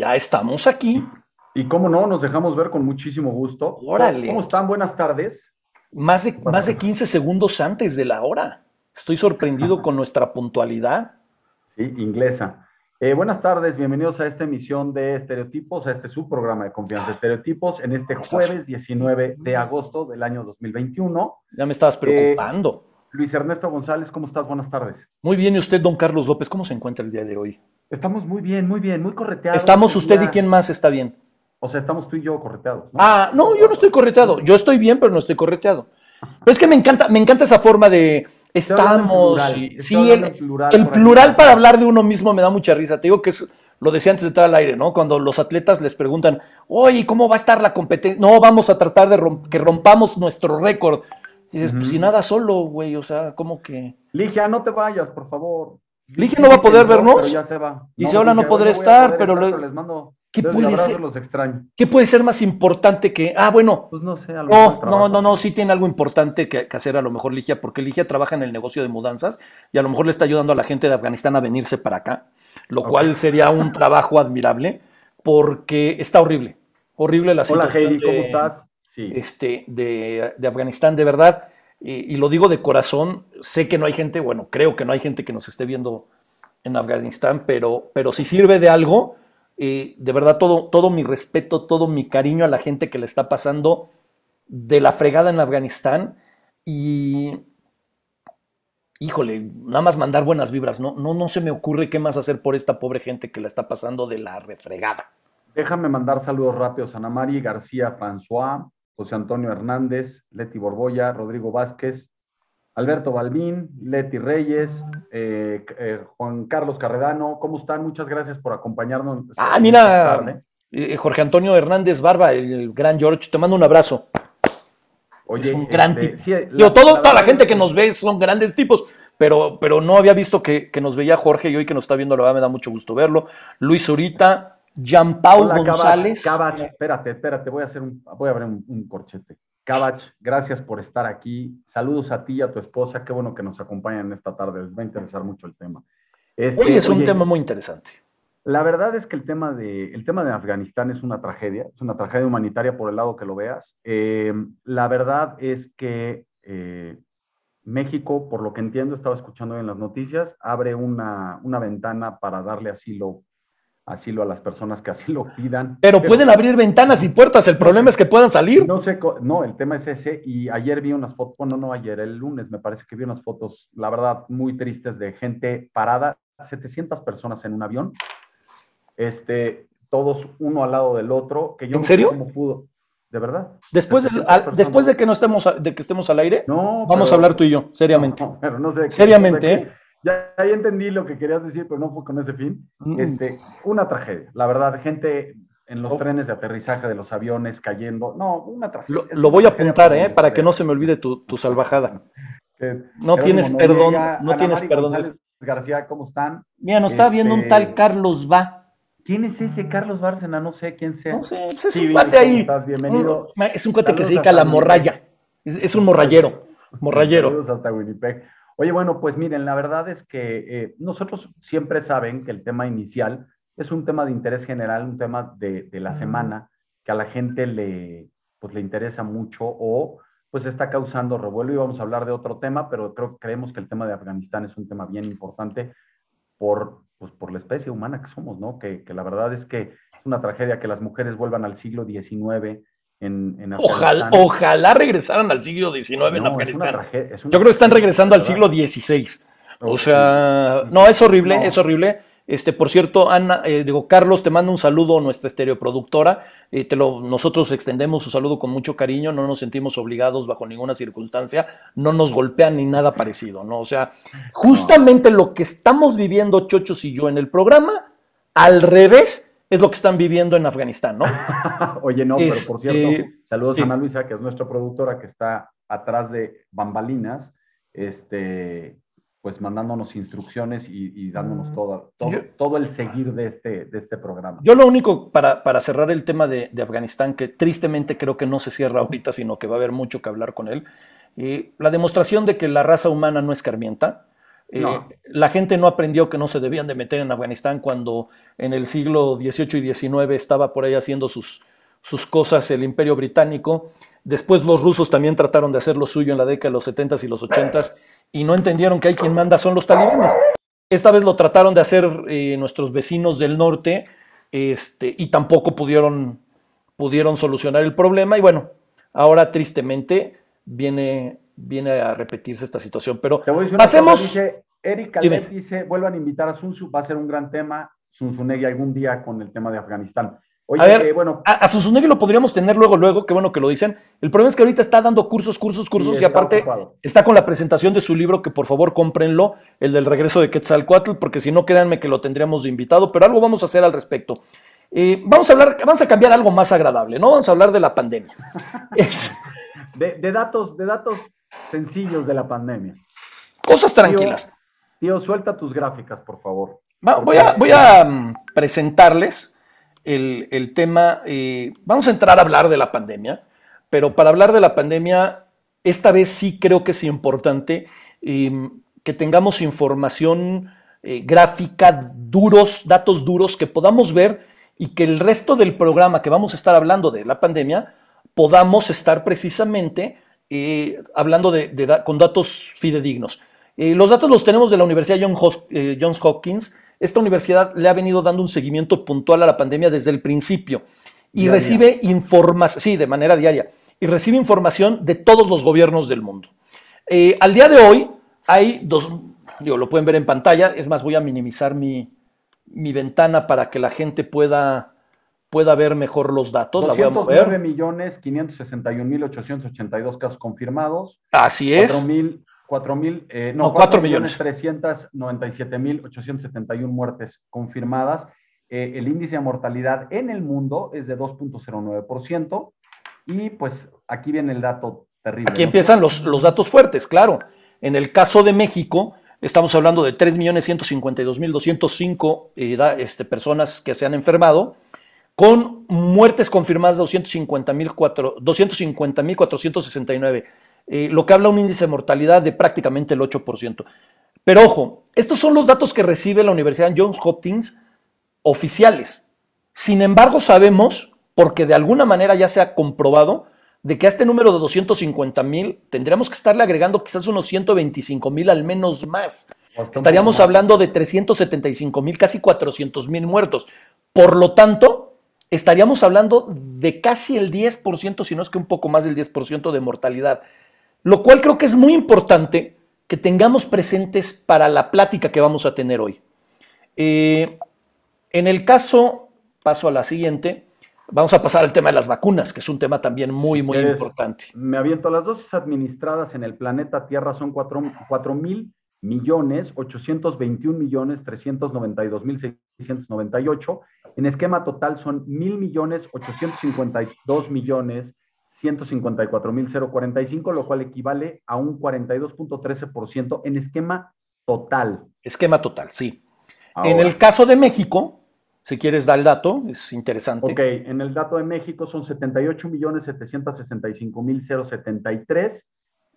Ya estamos aquí. Y cómo no, nos dejamos ver con muchísimo gusto. Órale. ¿Cómo están? Buenas tardes. Más de, más de 15 segundos antes de la hora. Estoy sorprendido con nuestra puntualidad. Sí, inglesa. Eh, buenas tardes, bienvenidos a esta emisión de Estereotipos, a este subprograma de confianza Estereotipos, en este jueves 19 de agosto del año 2021. Ya me estabas preocupando. Eh, Luis Ernesto González, ¿cómo estás? Buenas tardes. Muy bien, ¿y usted, don Carlos López, cómo se encuentra el día de hoy? Estamos muy bien, muy bien, muy correteados. Estamos usted y quién más está bien. O sea, estamos tú y yo correteados. ¿no? Ah, no, yo no estoy correteado. Yo estoy bien, pero no estoy correteado. Pero es que me encanta, me encanta esa forma de estamos. plural, sí, el, plural el para hablar de uno mismo me da mucha risa. Te digo que es, lo decía antes de entrar al aire, ¿no? Cuando los atletas les preguntan, oye, ¿cómo va a estar la competencia? No, vamos a tratar de que rompamos nuestro récord. Dices, pues si nada solo, güey, o sea, ¿cómo que? Ligia, no te vayas, por favor. Ligia no va a poder vernos. Ya se va. Dice, "Hola, no a estar, pero les mando ¿Qué y puede ser? los. ¿Qué puede ser más importante que, ah, bueno, Pues no sé, a lo mejor No, no, no, no, sí tiene algo importante que, que hacer a lo mejor Ligia, porque Ligia trabaja en el negocio de mudanzas y a lo mejor le está ayudando a la gente de Afganistán a venirse para acá, lo cual sería un trabajo admirable, porque está horrible, horrible la Hola situación Heidi, ¿cómo de, estás? Sí. este, de, de Afganistán, de verdad, y, lo digo de corazón, sé que no hay gente, bueno, creo que no hay gente que nos esté viendo en Afganistán, pero, pero si sirve de algo, eh, de verdad todo, todo mi respeto, todo mi cariño a la gente que le está pasando de la fregada en Afganistán y híjole, nada más mandar buenas vibras, no, no, no se me ocurre qué más hacer por esta pobre gente que la está pasando de la refregada. Déjame mandar saludos rápidos a Ana Mari García François, José Antonio Hernández, Leti Borboya, Rodrigo Vázquez, Alberto Balbín, Leti Reyes, eh, eh, Juan Carlos Carredano. ¿Cómo están? Muchas gracias por acompañarnos. Ah, mira, eh, Jorge Antonio Hernández Barba, el gran George, te mando un abrazo. Oye, es un gran este, tipo. sí, la- Digo, todo- la toda la gente que nos ve son grandes tipos, pero, pero no había visto que, que nos veía Jorge y hoy que nos está viendo, la verdad me da mucho gusto verlo. Luis Zurita, Jean Paul Hola, González. Cabach, espérate, espérate, voy a hacer un, voy a abrir un, un corchete. Cabach, gracias por estar aquí. Saludos a ti y a tu esposa. Qué bueno que nos acompañan esta tarde. Les va a interesar mucho el tema. Este, Hoy es un oye, tema muy interesante. La verdad es que el tema, de, el tema de Afganistán es una tragedia, es una tragedia humanitaria por el lado que lo veas. Eh, la verdad es que eh, México, por lo que entiendo, estaba escuchando hoy en las noticias, abre una, una ventana para darle asilo, asilo a las personas que así lo pidan. Pero pueden abrir ventanas y puertas, el problema es que puedan salir. No sé, no, el tema es ese. Y ayer vi unas fotos, bueno, no ayer, el lunes me parece que vi unas fotos, la verdad, muy tristes de gente parada, 700 personas en un avión, este, todos uno al lado del otro, que yo ¿En no sé serio? cómo pudo, de verdad. Después, del- 700 al- personas. después de que no estemos de que estemos al aire, No, vamos pero- a hablar tú y yo, seriamente. No, pero no sé. Seriamente, sé qué- Ya, ya entendí lo que querías decir, pero no fue con ese fin. Mm. Este, una tragedia, la verdad, gente en los Oh. trenes de aterrizaje de los aviones cayendo. No, una tragedia. Lo, voy a apuntar, ¿eh? Para que no se me olvide tu, tu salvajada. Eh, No tienes perdón, no Ana tienes perdón. González García, ¿cómo están? Mira, nos estaba viendo un Este- tal Carlos Va. ¿Quién es ese Carlos Bárcena? No sé quién sea. No sé, pues es Sí, un cuate ¿cómo ahí. estás? Bienvenido. Un- Es un cuate que se dedica a la morralla. Es, es un morrallero. Morrallero. Saludos hasta Winnipeg. Oye, bueno, pues miren, la verdad es que eh, nosotros siempre saben que el tema inicial es un tema de interés general, un tema de, de la semana que a la gente le, pues, le interesa mucho o pues está causando revuelo y vamos a hablar de otro tema, pero creo creemos que el tema de Afganistán es un tema bien importante por, pues, por la especie humana que somos, ¿no? Que, que la verdad es que es una tragedia que las mujeres vuelvan al siglo XIX en, en Ojalá, Afganistán. ojalá regresaran al siglo XIX en No, Afganistán. es Yo creo que están regresando al siglo XVI. O sea, no, es horrible, No. es horrible. Este, por cierto, Ana, eh, digo, Carlos, te mando un saludo, nuestra estereoproductora. Eh, te lo, nosotros extendemos su saludo con mucho cariño, no nos sentimos obligados bajo ninguna circunstancia, no nos golpean ni nada parecido, ¿no? O sea, justamente lo que estamos viviendo Chochos y yo en el programa, al revés, es lo que están viviendo en Afganistán, ¿no? Oye, no, pero por Este, cierto, saludos sí. a Ana Luisa, que es nuestra productora, que está atrás de bambalinas, este, pues mandándonos instrucciones y, y dándonos todo, todo, Yo- todo el seguir de este, de este programa. Yo lo único para, para cerrar el tema de, de Afganistán, que tristemente creo que no se cierra ahorita, sino que va a haber mucho que hablar con él, eh, la demostración de que la raza humana no escarmienta. Eh, la gente no aprendió que no se debían de meter en Afganistán cuando en el siglo XVIII y XIX estaba por ahí haciendo sus, sus cosas el imperio británico. Después los rusos también trataron de hacer lo suyo en la década de los 70s y los 80s y no entendieron que hay quien manda son los talibanes. Esta vez lo trataron de hacer eh, nuestros vecinos del norte este, y tampoco pudieron, pudieron solucionar el problema. Y bueno, ahora tristemente viene, viene a repetirse esta situación. Pero hacemos. Dice, Erika dice: vuelvan a invitar a Sun va a ser un gran tema. Sun algún día con el tema de Afganistán a ver, eh, bueno. A, a lo podríamos tener luego, luego, qué bueno que lo dicen. El problema es que ahorita está dando cursos, cursos, cursos y, aparte está con la presentación de su libro, que por favor cómprenlo, el del regreso de Quetzalcoatl, porque si no, créanme que lo tendríamos de invitado, pero algo vamos a hacer al respecto. Eh, vamos a hablar, vamos a cambiar algo más agradable, ¿no? Vamos a hablar de la pandemia. de, datos, de datos sencillos de la pandemia. Cosas tranquilas. Tío, suelta tus gráficas, por favor. voy, a, voy a mm, presentarles el, tema, eh, vamos a entrar a hablar de la pandemia, pero para hablar de la pandemia, esta vez sí creo que es importante em, que tengamos información eh, gráfica, duros, datos duros, que podamos ver y que el resto del programa que vamos a estar hablando de la pandemia, podamos estar precisamente eh, hablando de, con datos fidedignos. los datos los tenemos de la Universidad Johns Hopkins, esta universidad le ha venido dando un seguimiento puntual a la pandemia desde el principio y recibe información, sí, de manera diaria, y recibe información de todos los gobiernos del mundo. Eh, al día de hoy hay dos, digo, lo pueden ver en pantalla, es más, voy a minimizar mi, ventana para que la gente pueda, pueda ver mejor los datos. 209 millones 561 mil 882 casos confirmados. Así es. 4 mil, eh, no, 4 millones 397 mil 871 muertes confirmadas. Eh, el índice de mortalidad en el mundo es de 2.09%. Y pues aquí viene el dato terrible. Aquí empiezan los, los datos fuertes, claro. En el caso de México, estamos hablando de 3.152.205 eh, este, personas que se han enfermado, con muertes confirmadas de 250.469. Eh, lo que habla un índice de mortalidad de prácticamente el 8%. Pero ojo, estos son los datos que recibe la Universidad Johns Hopkins oficiales. Sin embargo, sabemos, porque de alguna manera ya se ha comprobado, de que a este número de 250 mil tendríamos que estarle agregando quizás unos 125 mil al menos más. Estaríamos hablando de 375 mil, casi 400 mil muertos. Por lo tanto, estaríamos hablando de casi el 10%, si no es que un poco más del 10% de mortalidad. Lo cual creo que es muy importante que tengamos presentes para la plática que vamos a tener hoy. Eh, en el caso, paso a la siguiente, vamos a pasar al tema de las vacunas, que es un tema también muy, muy importante. Me aviento, las dosis administradas en el planeta Tierra son 4 mil millones 821 millones 392 mil 698. En esquema total son mil millones 852 millones 154.045, lo cual equivale a un 42.13% en esquema total. Esquema total, sí. en el caso de México, si quieres dar el dato, es interesante. Ok, en el dato de México son 78.765.073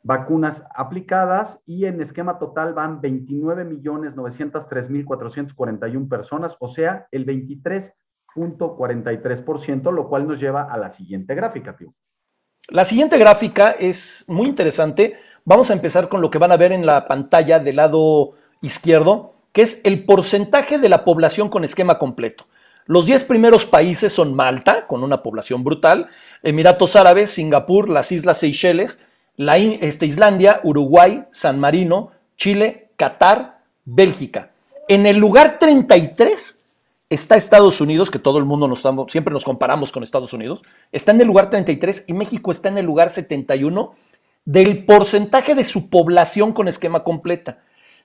vacunas aplicadas y en esquema total van 29.903.441 personas, o sea, el 23.43%, lo cual nos lleva a la siguiente gráfica, tío. La siguiente gráfica es muy interesante. Vamos a empezar con lo que van a ver en la pantalla del lado izquierdo, que es el porcentaje de la población con esquema completo. Los 10 primeros países son Malta, con una población brutal, Emiratos Árabes, Singapur, las Islas Seychelles, la, este, Islandia, Uruguay, San Marino, Chile, Qatar, Bélgica. En el lugar 33 está Estados Unidos, que todo el mundo nos estamos, siempre nos comparamos con Estados Unidos, está en el lugar 33 y México está en el lugar 71 del porcentaje de su población con esquema completa.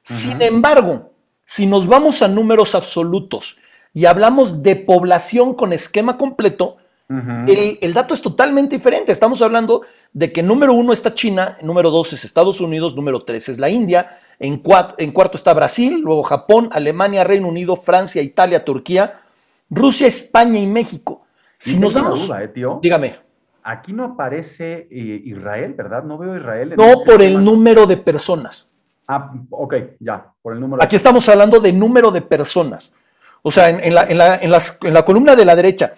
Sin embargo, si nos vamos a números absolutos y hablamos de población con esquema completo, el, dato es totalmente diferente. Estamos hablando de que número uno está China, número dos es Estados Unidos, número tres es la India, en, cuarto está Brasil, luego Japón, Alemania, Reino Unido, Francia, Italia, Turquía, Rusia, España y México. Si nos damos. Duda, eh, tío. Dígame. Aquí no aparece eh, Israel, ¿verdad? No veo Israel. no, por el número de personas. Ah, ok, ya, por el número. Aquí estamos hablando de número de personas. O sea, en, la, en, la, en, las, en la columna de la derecha,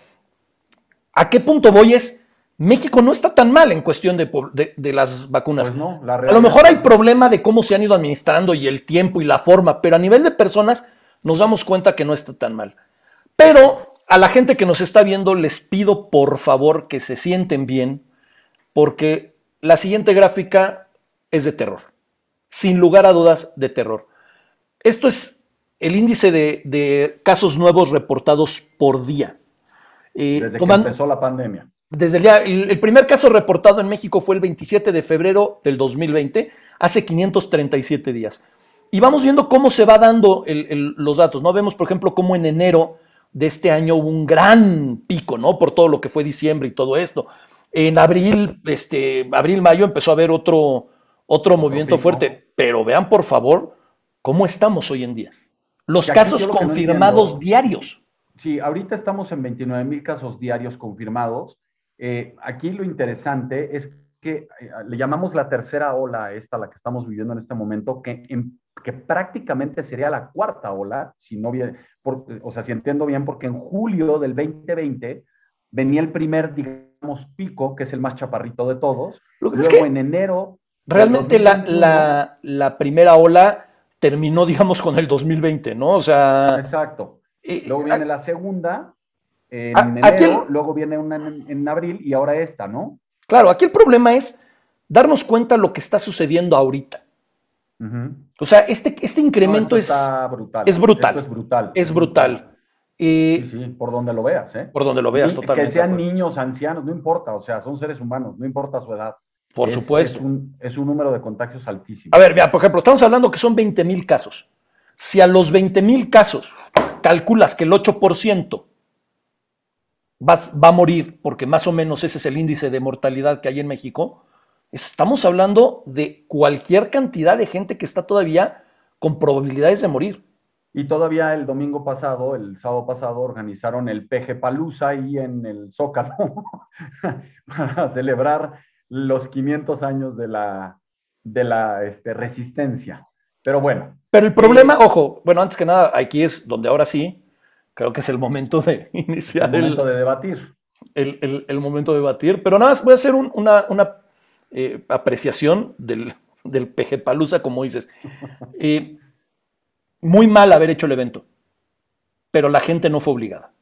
¿a qué punto voy es? México no está tan mal en cuestión de, de, de las vacunas. Pues no, la a lo mejor hay problema de cómo se han ido administrando y el tiempo y la forma, pero a nivel de personas nos damos cuenta que no está tan mal. Pero a la gente que nos está viendo les pido por favor que se sienten bien, porque la siguiente gráfica es de terror. Sin lugar a dudas, de terror. Esto es el índice de, de casos nuevos reportados por día. Eh, desde que empezó la pandemia. Desde el, día, el, el, primer caso reportado en México fue el 27 de febrero del 2020, hace 537 días. Y vamos viendo cómo se va dando el, el, los datos, ¿no? Vemos, por ejemplo, cómo en enero de este año hubo un gran pico, ¿no? Por todo lo que fue diciembre y todo esto. En abril, este, abril, mayo empezó a haber otro, otro movimiento fuerte. Pero vean, por favor, cómo estamos hoy en día. Los casos confirmados diarios. Sí, ahorita estamos en 29 mil casos diarios confirmados. Eh, aquí lo interesante es que eh, le llamamos la tercera ola esta, la que estamos viviendo en este momento, que, en, que prácticamente sería la cuarta ola, si no bien, por, o sea, si entiendo bien, porque en julio del 2020 venía el primer, digamos, pico, que es el más chaparrito de todos. Lo que Luego es que en enero. Realmente la, la, la, primera ola terminó, digamos, con el 2020, ¿no? O sea. Exacto. Luego viene la segunda en a, enero, aquí el- luego viene una en, en abril y ahora esta, ¿no? Claro, aquí el problema es darnos cuenta de lo que está sucediendo ahorita. O sea, este, este incremento No, es, brutal. es brutal. Esto es brutal. es brutal. Eh, Sí, sí, por donde lo veas, ¿eh? por donde lo veas, Y totalmente. Que sean niños, ancianos, no importa, o sea, son seres humanos, no importa su edad. Por Es- supuesto. Es un, es un número de contagios altísimo. A ver, mira, por ejemplo, estamos hablando que son 20 mil casos. Si a los 20 mil casos calculas que el 8% va, va a morir, porque más o menos ese es el índice de mortalidad que hay en México, estamos hablando de cualquier cantidad de gente que está todavía con probabilidades de morir. Y todavía el domingo pasado, el sábado pasado, organizaron el PG Palusa ahí en el Zócalo para celebrar los 500 años de la, de la este, resistencia. Pero bueno, Pero el problema, ojo, bueno, antes que nada, aquí es donde ahora sí, creo que es el momento de iniciar el momento el, de debatir. el, el- el momento de debatir, pero nada más voy a hacer un- una, una, eh, apreciación del, del PG Palusa, como dices. Eh, muy mal haber hecho el evento, pero la gente no fue obligada.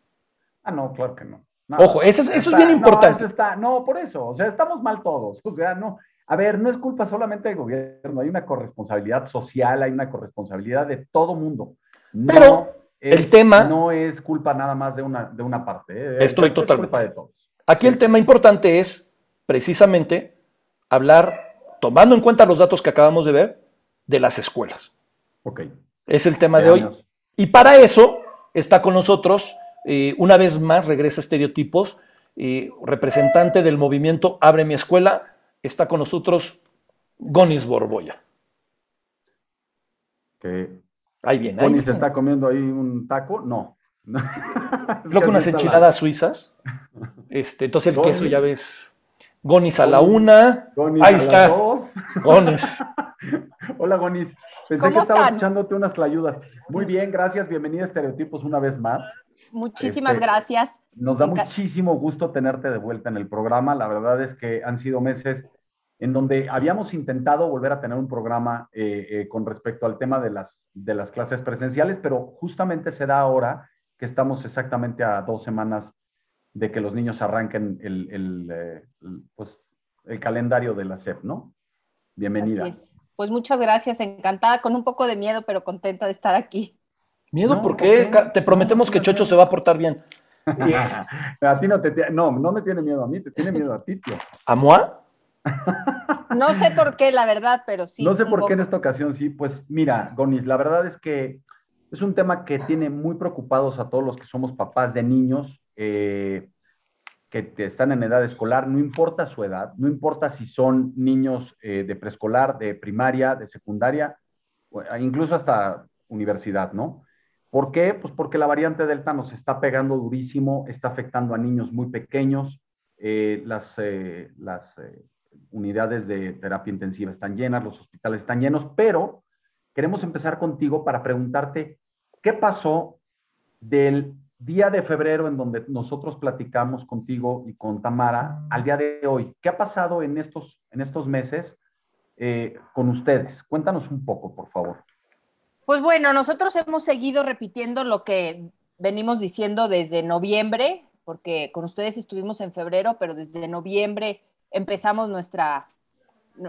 Ah, no, claro que no. Ojo, eso es, eso es bien no, importante. está- no, por eso, o sea, estamos mal todos. O sea, no. A ver, no es culpa solamente del gobierno, hay una corresponsabilidad social, hay una corresponsabilidad de todo mundo. No Pero es- el tema- No es culpa nada más de una, de una parte. ¿eh? Estoy Es totalmente. culpa de todos. Aquí el tema importante es precisamente hablar, tomando en cuenta los datos que acabamos de ver, de las escuelas. Ok. Es el tema de hoy. Y para eso está con nosotros, eh, una vez más, regresa Estereotipos, eh, representante del movimiento Abre mi escuela, está con nosotros Gonis Borboya. Que Ahí viene, ahí Tony se viene. está comiendo ahí un taco, no. Creo que unas enchiladas suizas. Este, entonces el queso ya ves. Gonis a la una. Gonis Ahí a las está. dos. Gonis. Hola, Gonis. Pensé ¿Cómo que estabas están? echándote unas tlayudas. Muy bien, gracias. Bienvenida a Estereotipos una vez más. Muchísimas Este, gracias. Nos da muchísimo gusto tenerte de vuelta en el programa. La verdad es que han sido meses en donde habíamos intentado volver a tener un programa eh, eh, con respecto al tema de las, de las clases presenciales, pero justamente se da ahora que estamos exactamente a dos semanas de que los niños arranquen el, el, eh, el, pues, el calendario de la SEP, ¿no? Bienvenida. Así es. Pues muchas gracias, encantada, con un poco de miedo, pero contenta de estar aquí. Miedo, No, ¿por ¿por qué? Te prometemos que Chocho se va a portar bien. a ti no te no, no me tiene miedo a mí, te tiene miedo a ti, tío. ¿A Moa? No sé por qué, la verdad, pero sí. no sé por qué en esta ocasión sí. Pues mira, Gonis, la verdad es que es un tema que tiene muy preocupados a todos los que somos papás de niños eh, que están en edad escolar, no importa su edad, no importa si son niños eh, de preescolar, de primaria, de secundaria, eh, incluso hasta universidad, ¿no? ¿Por qué? Pues porque la variante Delta nos está pegando durísimo, está afectando a niños muy pequeños, eh, las, las unidades de terapia intensiva están llenas, los hospitales están llenos, pero queremos empezar contigo para preguntarte qué pasó del día de febrero en donde nosotros platicamos contigo y con Tamara al día de hoy. ¿Qué ha pasado en estos, en estos meses eh, con ustedes? Cuéntanos un poco, por favor. Pues bueno, nosotros hemos seguido repitiendo lo que venimos diciendo desde noviembre, porque con ustedes estuvimos en febrero, pero desde noviembre empezamos nuestra,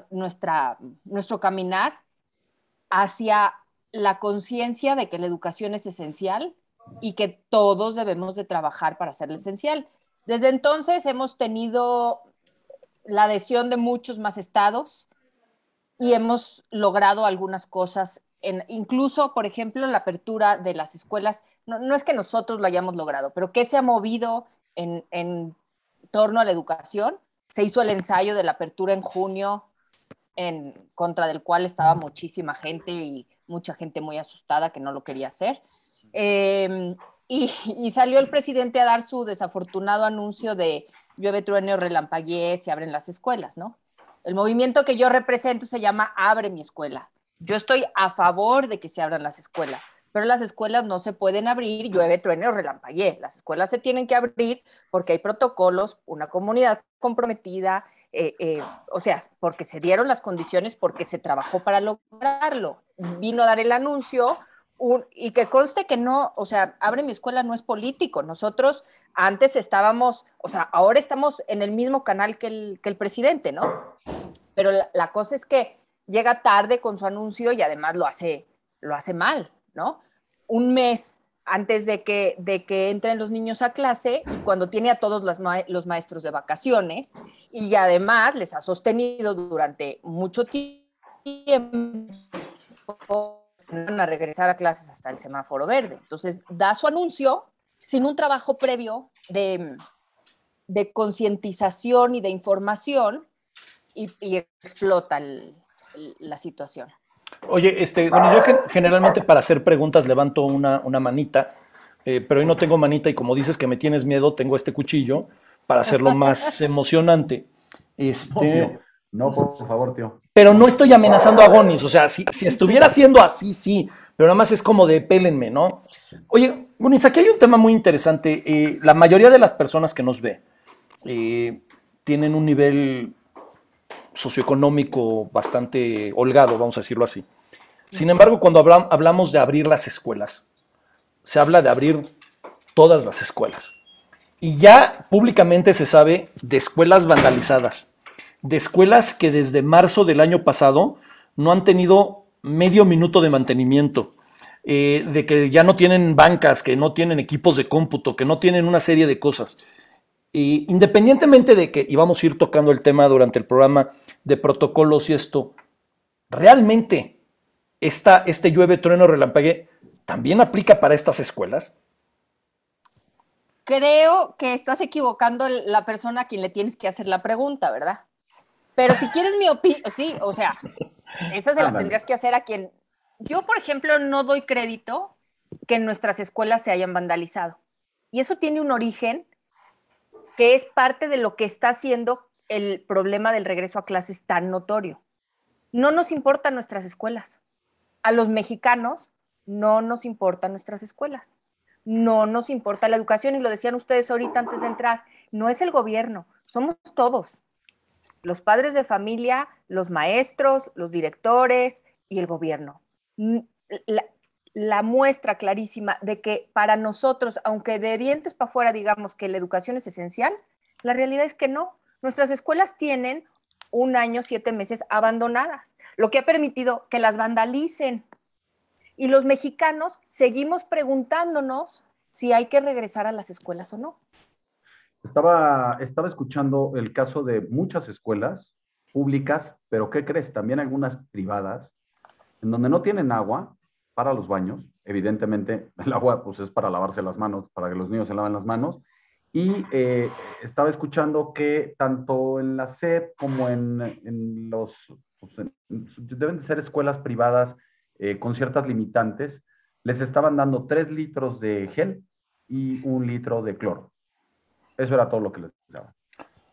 nuestra, nuestro caminar hacia la conciencia de que la educación es esencial y que todos debemos de trabajar para hacerla esencial. Desde entonces hemos tenido la adhesión de muchos más estados y hemos logrado algunas cosas, en, incluso, por ejemplo, la apertura de las escuelas. No, es que nosotros lo hayamos logrado, pero que se ha movido en, en torno a la educación. Se hizo el ensayo de la apertura en junio, en contra del cual estaba muchísima gente y mucha gente muy asustada que no lo quería hacer. Em, y, salió el presidente a dar su desafortunado anuncio de llueve, trueno, relampaguee, se abren las escuelas, ¿no? El movimiento que yo represento se llama Abre mi escuela. Yo estoy a favor de que se abran las escuelas, pero las escuelas no se pueden abrir, llueve, trueno, relampaguee. Las escuelas se tienen que abrir porque hay protocolos, una comunidad comprometida, eh, eh, o sea, porque se dieron las condiciones, porque se trabajó para lograrlo. Vino a dar el anuncio y que conste que no, o sea, Abre mi escuela no es político. Nosotros antes estábamos, o sea, ahora estamos en el mismo canal que el, que el presidente, ¿no? Pero la, cosa es que llega tarde con su anuncio y además lo hace, lo hace mal, ¿no? Un mes antes de que, de que entren los niños a clase y cuando tiene a todos los, maestros de vacaciones y además les ha sostenido durante mucho tiempo van a regresar a clases hasta el semáforo verde. Entonces, da su anuncio sin un trabajo previo de, de concientización y de información y, explota la situación. Oye, este, bueno, yo generalmente para hacer preguntas levanto una, una manita, eh, pero hoy no tengo manita y como dices que me tienes miedo, tengo este cuchillo para hacerlo más emocionante. Este, no, por favor, tío. Pero no estoy amenazando a Gonis, o sea, si, estuviera siendo así, sí, pero nada más es como de pélenme, ¿no? Oye, Gonis, aquí hay un tema muy interesante. Eh, la mayoría de las personas que nos ve eh, tienen un nivel socioeconómico bastante holgado, vamos a decirlo así. Sin embargo, cuando hablamos de abrir las escuelas, se habla de abrir todas las escuelas. Y ya públicamente se sabe de escuelas vandalizadas, de escuelas que desde marzo del año pasado no han tenido medio minuto de mantenimiento, eh, de que ya no tienen bancas, que no tienen equipos de cómputo, que no tienen una serie de cosas. Y independientemente de que íbamos a ir tocando el tema durante el programa de protocolos y esto, realmente esta, este llueve, trueno, relampague también aplica para estas escuelas. Creo que estás equivocando la persona a quien le tienes que hacer la pregunta, ¿verdad? Pero si quieres mi opinión, sí, o sea, esa se la tendrías que hacer a quien... Yo, por ejemplo, no doy crédito que en nuestras escuelas se hayan vandalizado. Y eso tiene un origen que es parte de lo que está haciendo el problema del regreso a clases tan notorio. No nos importan nuestras escuelas. A los mexicanos no nos importan nuestras escuelas. No nos importa la educación y lo decían ustedes ahorita antes de entrar. No es el gobierno, somos todos los padres de familia, los maestros, los directores y el gobierno. La, muestra clarísima de que para nosotros, aunque de dientes para afuera digamos que la educación es esencial, la realidad es que no. Nuestras escuelas tienen un año, siete meses abandonadas, lo que ha permitido que las vandalicen. Y los mexicanos seguimos preguntándonos si hay que regresar a las escuelas o no. Estaba, escuchando el caso de muchas escuelas públicas, pero ¿qué crees? También algunas privadas, en donde no tienen agua para los baños. Evidentemente, el agua pues, es para lavarse las manos, para que los niños se laven las manos. Y eh, estaba escuchando que tanto en la SED como en, en los, pues, deben de ser escuelas privadas eh, con ciertas limitantes, les estaban dando tres litros de gel y un litro de cloro. Eso era todo lo que les daba.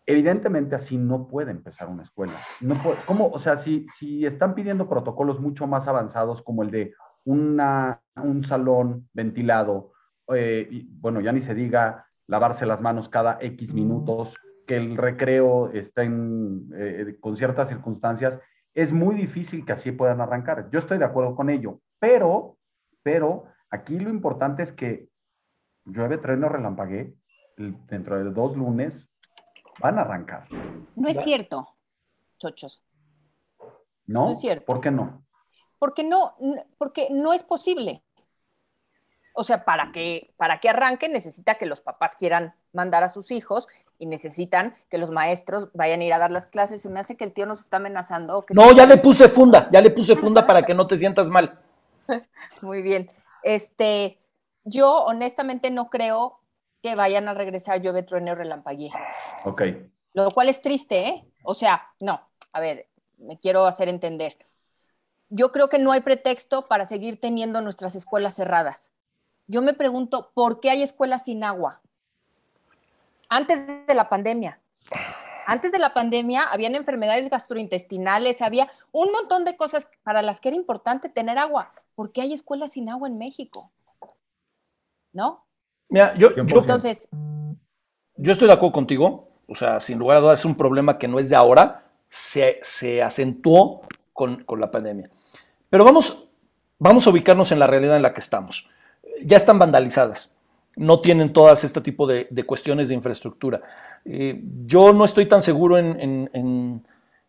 Evidentemente así no puede empezar una escuela. No ¿cómo? O sea, si, si están pidiendo protocolos mucho más avanzados como el de una, un salón ventilado, eh, bueno, ya ni se diga lavarse las manos cada X minutos, que el recreo esté eh, con ciertas circunstancias, es muy difícil que así puedan arrancar. Yo estoy de acuerdo con ello, pero, pero aquí lo importante es que llueve, trueno, relampagué, dentro de dos lunes van a arrancar. No es cierto, chochos. ¿No? es cierto. ¿Por qué no? Porque no, porque no es posible. O sea, para que, para que arranque necesita que los papás quieran mandar a sus hijos y necesitan que los maestros vayan a ir a dar las clases. Se me hace que el tío nos está amenazando. no, ya le puse funda, ya le puse funda para que no te sientas mal. Muy bien. Este, yo honestamente no creo que vayan a regresar llueve, trueno, relampaguee. Ok. Lo cual es triste, ¿eh? O sea, no, a ver, me quiero hacer entender. Yo creo que no hay pretexto para seguir teniendo nuestras escuelas cerradas. Yo me pregunto, ¿por qué hay escuelas sin agua? Antes de la pandemia. Antes de la pandemia habían enfermedades gastrointestinales, había un montón de cosas para las que era importante tener agua. ¿Por qué hay escuelas sin agua en México? ¿No? Mira, yo, Entonces, yo estoy de acuerdo contigo. O sea, sin lugar a dudas es un problema que no es de ahora, se, se acentuó con, con, la pandemia. Pero vamos, vamos a ubicarnos en la realidad en la que estamos. Ya están vandalizadas, no tienen todas este tipo de, de cuestiones de infraestructura. Eh, yo no estoy tan seguro en, en,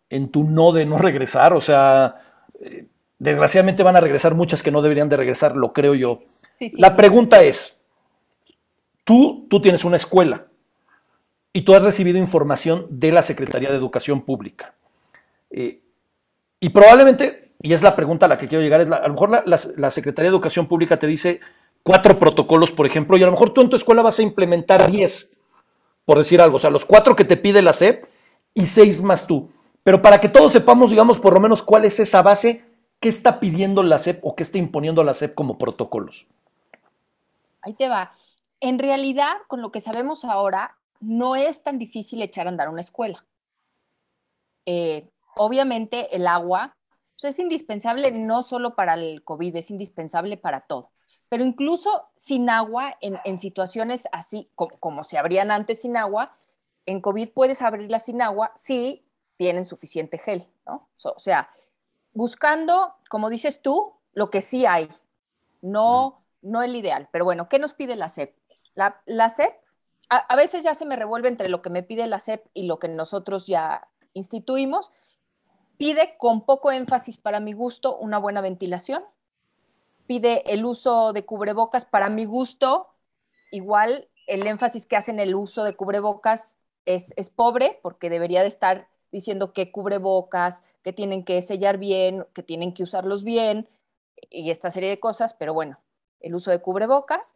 en, tu no de no regresar, o sea, eh, desgraciadamente van a regresar muchas que no deberían de regresar, lo creo yo. la pregunta es, Tú, tú tienes una escuela y tú has recibido información de la Secretaría de Educación Pública. Eh, y probablemente, y es la pregunta a la que quiero llegar, es a lo mejor la, Secretaría de Educación Pública te dice cuatro protocolos, por ejemplo, y a lo mejor tú en tu escuela vas a implementar diez, por decir algo, o sea, los cuatro que te pide la SEP y seis más tú. Pero para que todos sepamos, digamos, por lo menos cuál es esa base, qué está pidiendo la SEP o qué está imponiendo la SEP como protocolos. Ahí te va. En realidad, con lo que sabemos ahora, no es tan difícil echar a andar una escuela. Eh, obviamente el agua pues, es indispensable no solo para el COVID, es indispensable para todo. Pero incluso sin agua, en, situaciones así como, se abrían antes sin agua, en COVID puedes abrirla sin agua si tienen suficiente gel, ¿no? o sea, buscando, como dices tú, lo que sí hay, no, no el ideal. Pero bueno, ¿qué nos pide la CEP? La, SEP, a, veces ya se me revuelve entre lo que me pide la SEP y lo que nosotros ya instituimos. Pide con poco énfasis para mi gusto una buena ventilación. Pide el uso de cubrebocas para mi gusto. Igual el énfasis que hacen el uso de cubrebocas es, es pobre porque debería de estar diciendo que cubrebocas, que tienen que sellar bien, que tienen que usarlos bien y esta serie de cosas, pero bueno, el uso de cubrebocas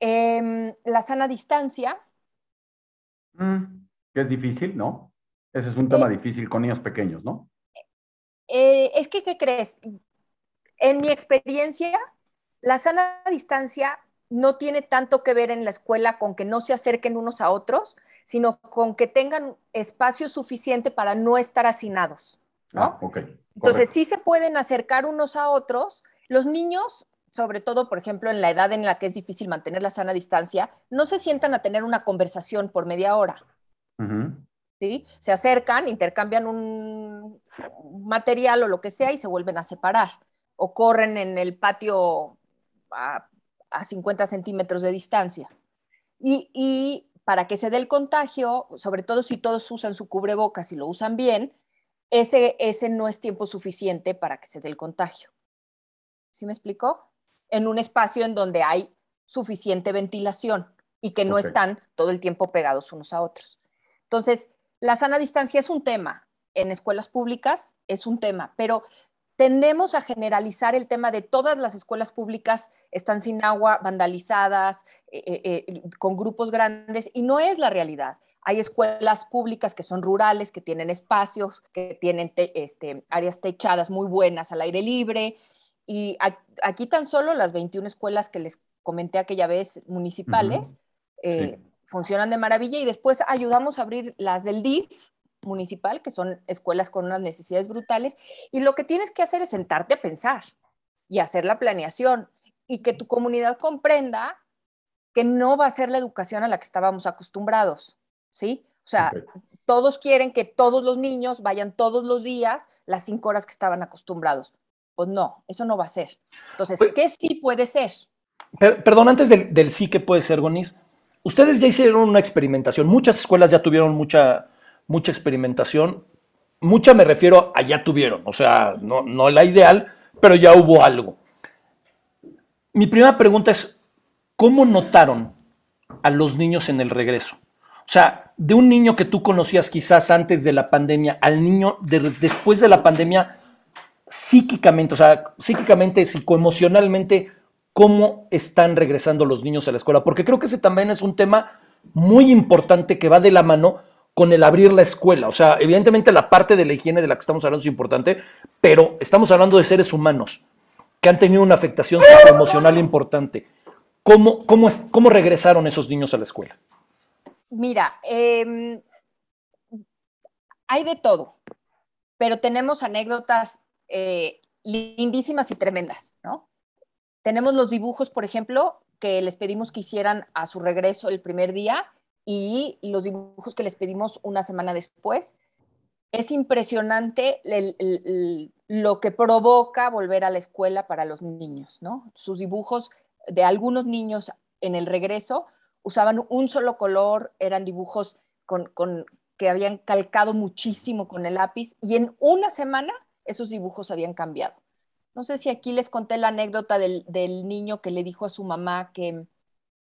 Em, la sana distancia. Mm, que es difícil, ¿no? Ese es un tema eh, difícil con niños pequeños, ¿no? Eh, es que, ¿qué crees? En mi experiencia, la sana distancia no tiene tanto que ver en la escuela con que no se acerquen unos a otros, sino con que tengan espacio suficiente para no estar hacinados. ¿no? Ah, okay. Entonces, sí se pueden acercar unos a otros. Los niños sobre todo, por ejemplo, en la edad en la que es difícil mantener la sana distancia, no se sientan a tener una conversación por media hora. ¿sí? Se acercan, intercambian un material o lo que sea y se vuelven a separar. O corren en el patio a, 50 centímetros de distancia. Y, y, para que se dé el contagio, sobre todo si todos usan su cubrebocas y lo usan bien, ese, ese no es tiempo suficiente para que se dé el contagio. ¿Sí me explicó? en un espacio en donde hay suficiente ventilación y que no están todo el tiempo pegados unos a otros. Entonces, la sana distancia es un tema. En escuelas públicas es un tema, pero tendemos a generalizar el tema de todas las escuelas públicas están sin agua, vandalizadas, eh, eh, eh, con grupos grandes, y no es la realidad. Hay escuelas públicas que son rurales, que tienen espacios, que tienen este, áreas techadas muy buenas al aire libre, y aquí tan solo las 21 escuelas que les comenté aquella vez municipales eh, funcionan de maravilla y después ayudamos a abrir las del DIF municipal, que son escuelas con unas necesidades brutales, y lo que tienes que hacer es sentarte a pensar y hacer la planeación y que tu comunidad comprenda que no va a ser la educación a la que estábamos acostumbrados, ¿sí? O sea, todos quieren que todos los niños vayan todos los días las cinco horas que estaban acostumbrados. Pues no, eso no va a ser. Entonces, ¿qué sí puede ser? perdón, antes del, sí que puede ser, Gonis, ustedes ya hicieron una experimentación. Muchas escuelas ya tuvieron mucha, mucha experimentación. Mucha me refiero a ya tuvieron, o sea, no, no la ideal, pero ya hubo algo. Mi primera pregunta es, ¿cómo notaron a los niños en el regreso? O sea, de un niño que tú conocías quizás antes de la pandemia al niño después de la pandemia, psíquicamente, o sea, psíquicamente, psicoemocionalmente, ¿cómo están regresando los niños a la escuela? Porque creo que ese también es un tema muy importante que va de la mano con el abrir la escuela. O sea, evidentemente la parte de la higiene de la que estamos hablando es importante, pero estamos hablando de seres humanos que han tenido una afectación psicoemocional importante. ¿Cómo, cómo, es, cómo regresaron esos niños a la escuela? Mira, em, hay de todo, pero tenemos anécdotas eh, lindísimas y tremendas, ¿no? Tenemos los dibujos, por ejemplo, que les pedimos que hicieran a su regreso el primer día y los dibujos que les pedimos una semana después. Es impresionante lo que provoca volver a la escuela para los niños, ¿no? Sus dibujos de algunos niños en el regreso usaban un solo color, eran dibujos con, que habían calcado muchísimo con el lápiz y en una semana esos dibujos habían cambiado. No sé si aquí les conté la anécdota del, niño que le dijo a su mamá que,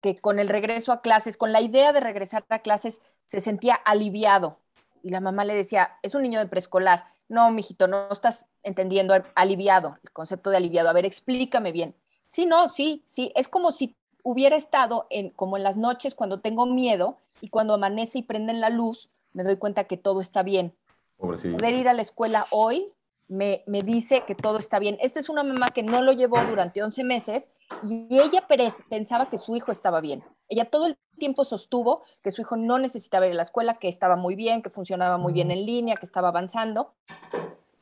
que con el regreso a clases, con la idea de regresar a clases, se sentía aliviado. Y la mamá le decía, es un niño de preescolar. No, mijito, no estás entendiendo aliviado, el concepto de aliviado. A ver, explícame bien. Sí, no, sí, sí, es como si hubiera estado en, como en las noches cuando tengo miedo y cuando amanece y prenden la luz, me doy cuenta que todo está bien. Poder ir a la escuela hoy me, me, dice que todo está bien. Esta es una mamá que no lo llevó durante 11 meses y ella pensaba que su hijo estaba bien. Ella todo el tiempo sostuvo que su hijo no necesitaba ir a la escuela, que estaba muy bien, que funcionaba muy bien en línea, que estaba avanzando.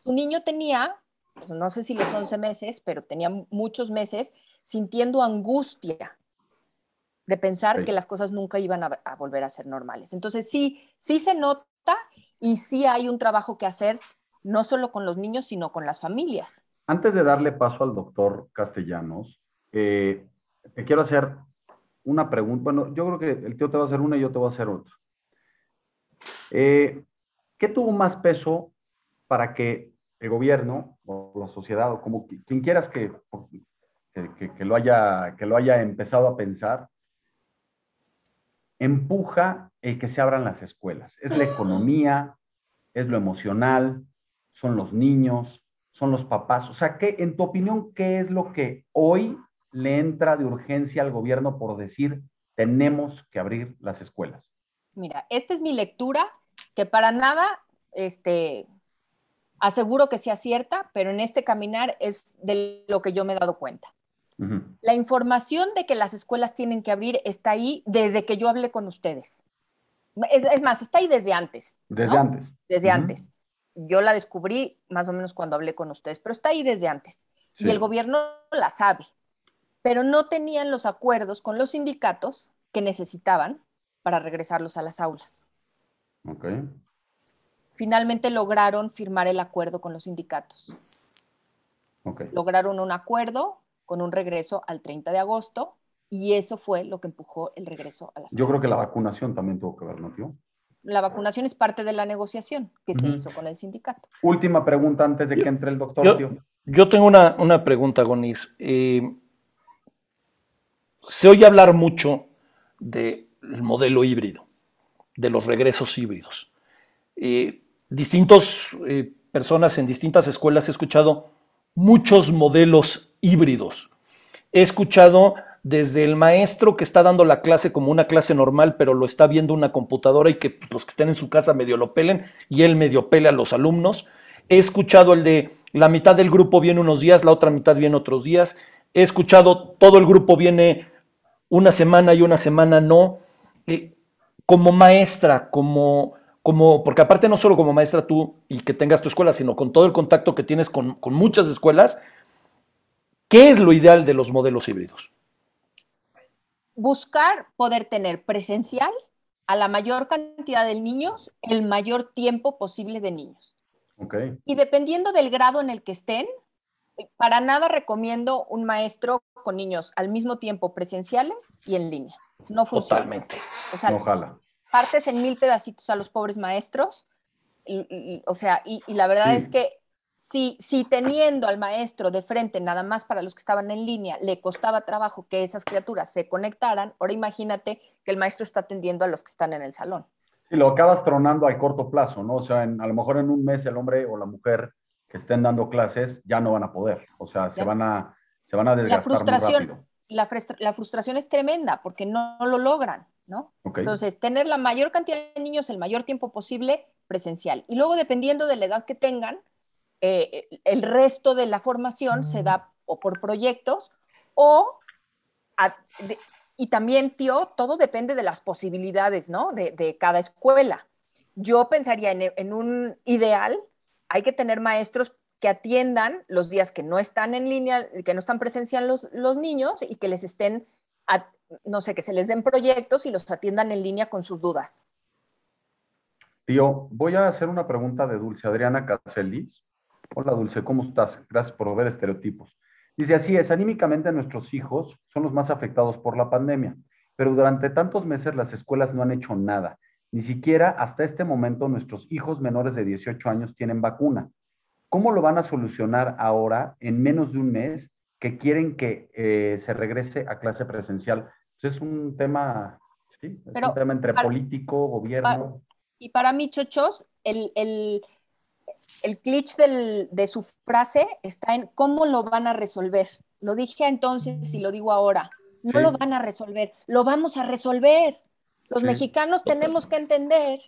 Su niño tenía, pues, no sé si los 11 meses, pero tenía muchos meses sintiendo angustia de pensar que las cosas nunca iban a, volver a ser normales. Entonces sí, sí se nota y sí hay un trabajo que hacer, no solo con los niños, sino con las familias. Antes de darle paso al doctor Castellanos, eh, te quiero hacer una pregunta. Bueno, yo creo que el tío te va a hacer una y yo te voy a hacer otra. Eh, ¿Qué tuvo más peso para que el gobierno o la sociedad o como quien quieras que, que, lo haya, que lo haya empezado a pensar, empuja el que se abran las escuelas. Es la economía, es lo emocional, son los niños, son los papás. O sea, ¿qué, en tu opinión, ¿qué es lo que hoy le entra de urgencia al gobierno por decir tenemos que abrir las escuelas? Mira, esta es mi lectura, que para nada este, aseguro que sea cierta, pero en este caminar es de lo que yo me he dado cuenta. La información de que las escuelas tienen que abrir está ahí desde que yo hablé con ustedes. Es, más, está ahí desde antes. Desde antes. Desde antes. Yo la descubrí más o menos cuando hablé con ustedes, pero está ahí desde antes. Y el gobierno la sabe, pero no tenían los acuerdos con los sindicatos que necesitaban para regresarlos a las aulas. Finalmente lograron firmar el acuerdo con los sindicatos. Lograron un acuerdo con un regreso al 30 de agosto y eso fue lo que empujó el regreso a las Yo creo que la vacunación también tuvo que ver, ¿no, tío? La vacunación es parte de la negociación que se hizo con el sindicato. Última pregunta antes de que entre el doctor. Yo, tío. yo tengo una, pregunta, Gonis. Eh, se oye hablar mucho del modelo híbrido, de los regresos híbridos. Eh, distintas eh, personas en distintas escuelas he escuchado muchos modelos híbridos. He escuchado desde el maestro que está dando la clase como una clase normal, pero lo está viendo una computadora y que los que estén en su casa medio lo pelen y él medio pele a los alumnos. He escuchado el de la mitad del grupo viene unos días, la otra mitad viene otros días. He escuchado todo el grupo viene una semana y una semana no. como maestra, como, como, porque aparte no solo como maestra tú y que tengas tu escuela, sino con todo el contacto que tienes con, con muchas escuelas, ¿qué es lo ideal de los modelos híbridos? Buscar poder tener presencial a la mayor cantidad de niños el mayor tiempo posible de niños. Okay. Y dependiendo del grado en el que estén, para nada recomiendo un maestro con niños al mismo tiempo presenciales y en línea. No funciona. Totalmente. O sea, Ojalá. partes en mil pedacitos a los pobres maestros. y- y- o sea, y, y la verdad Sí. es que si, si teniendo al maestro de frente, nada más para los que estaban en línea, le costaba trabajo que esas criaturas se conectaran, ahora imagínate que el maestro está atendiendo a los que están en el salón. Y lo acabas tronando a corto plazo, ¿no? O sea, en- a lo mejor en un mes el hombre o la mujer que estén dando clases ya no van a poder. O sea, se Ya. van a, se van a desgastar muy frustración. rápido. La, frustra- la frustración es tremenda porque no, no lo logran, ¿no? Ok. Entonces, tener la mayor cantidad de niños el mayor tiempo posible presencial. Y luego, dependiendo de la edad que tengan, eh, el resto de la formación se da o por proyectos o... a- de- y también, tío, todo depende de las posibilidades, ¿no? De, de cada escuela. Yo pensaría en, en un ideal, hay que tener maestros que atiendan los días que no están en línea, que no están presencial los, los niños y que les estén, a- no sé, que se les den proyectos y los atiendan en línea con sus dudas. Tío, voy a hacer una pregunta de Dulce Adriana Cacelis. Hola Dulce, ¿cómo estás? Gracias por ver estereotipos. Dice, así es, anímicamente nuestros hijos son los más afectados por la pandemia, pero durante tantos meses las escuelas no han hecho nada. Ni siquiera hasta este momento nuestros hijos menores de 18 años tienen vacuna. ¿Cómo lo van a solucionar ahora en menos de un mes que quieren que eh, se regrese a clase presencial? Pues es un tema, sí, es Pero un tema entre para- político, gobierno. Y para mí, chochos, el, el, el glitch del- de su frase está en cómo lo van a resolver. Lo dije entonces y lo digo ahora. No Sí. lo van a resolver, lo vamos a resolver. Los Sí. mexicanos tenemos que entender,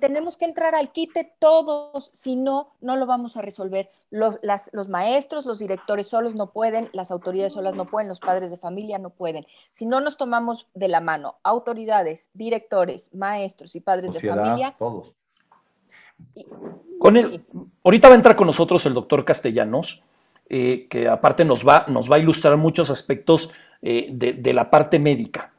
tenemos que entrar al quite todos, si no, no lo vamos a resolver. Los, las- los maestros, los directores solos no pueden, las autoridades solas no pueden, los padres de familia no pueden. Si no nos tomamos de la mano, autoridades, directores, maestros y padres de familia, todos. Con el, ahorita va a entrar con nosotros el doctor Castellanos, eh, que aparte nos va, nos va a ilustrar muchos aspectos eh, de, de la parte médica.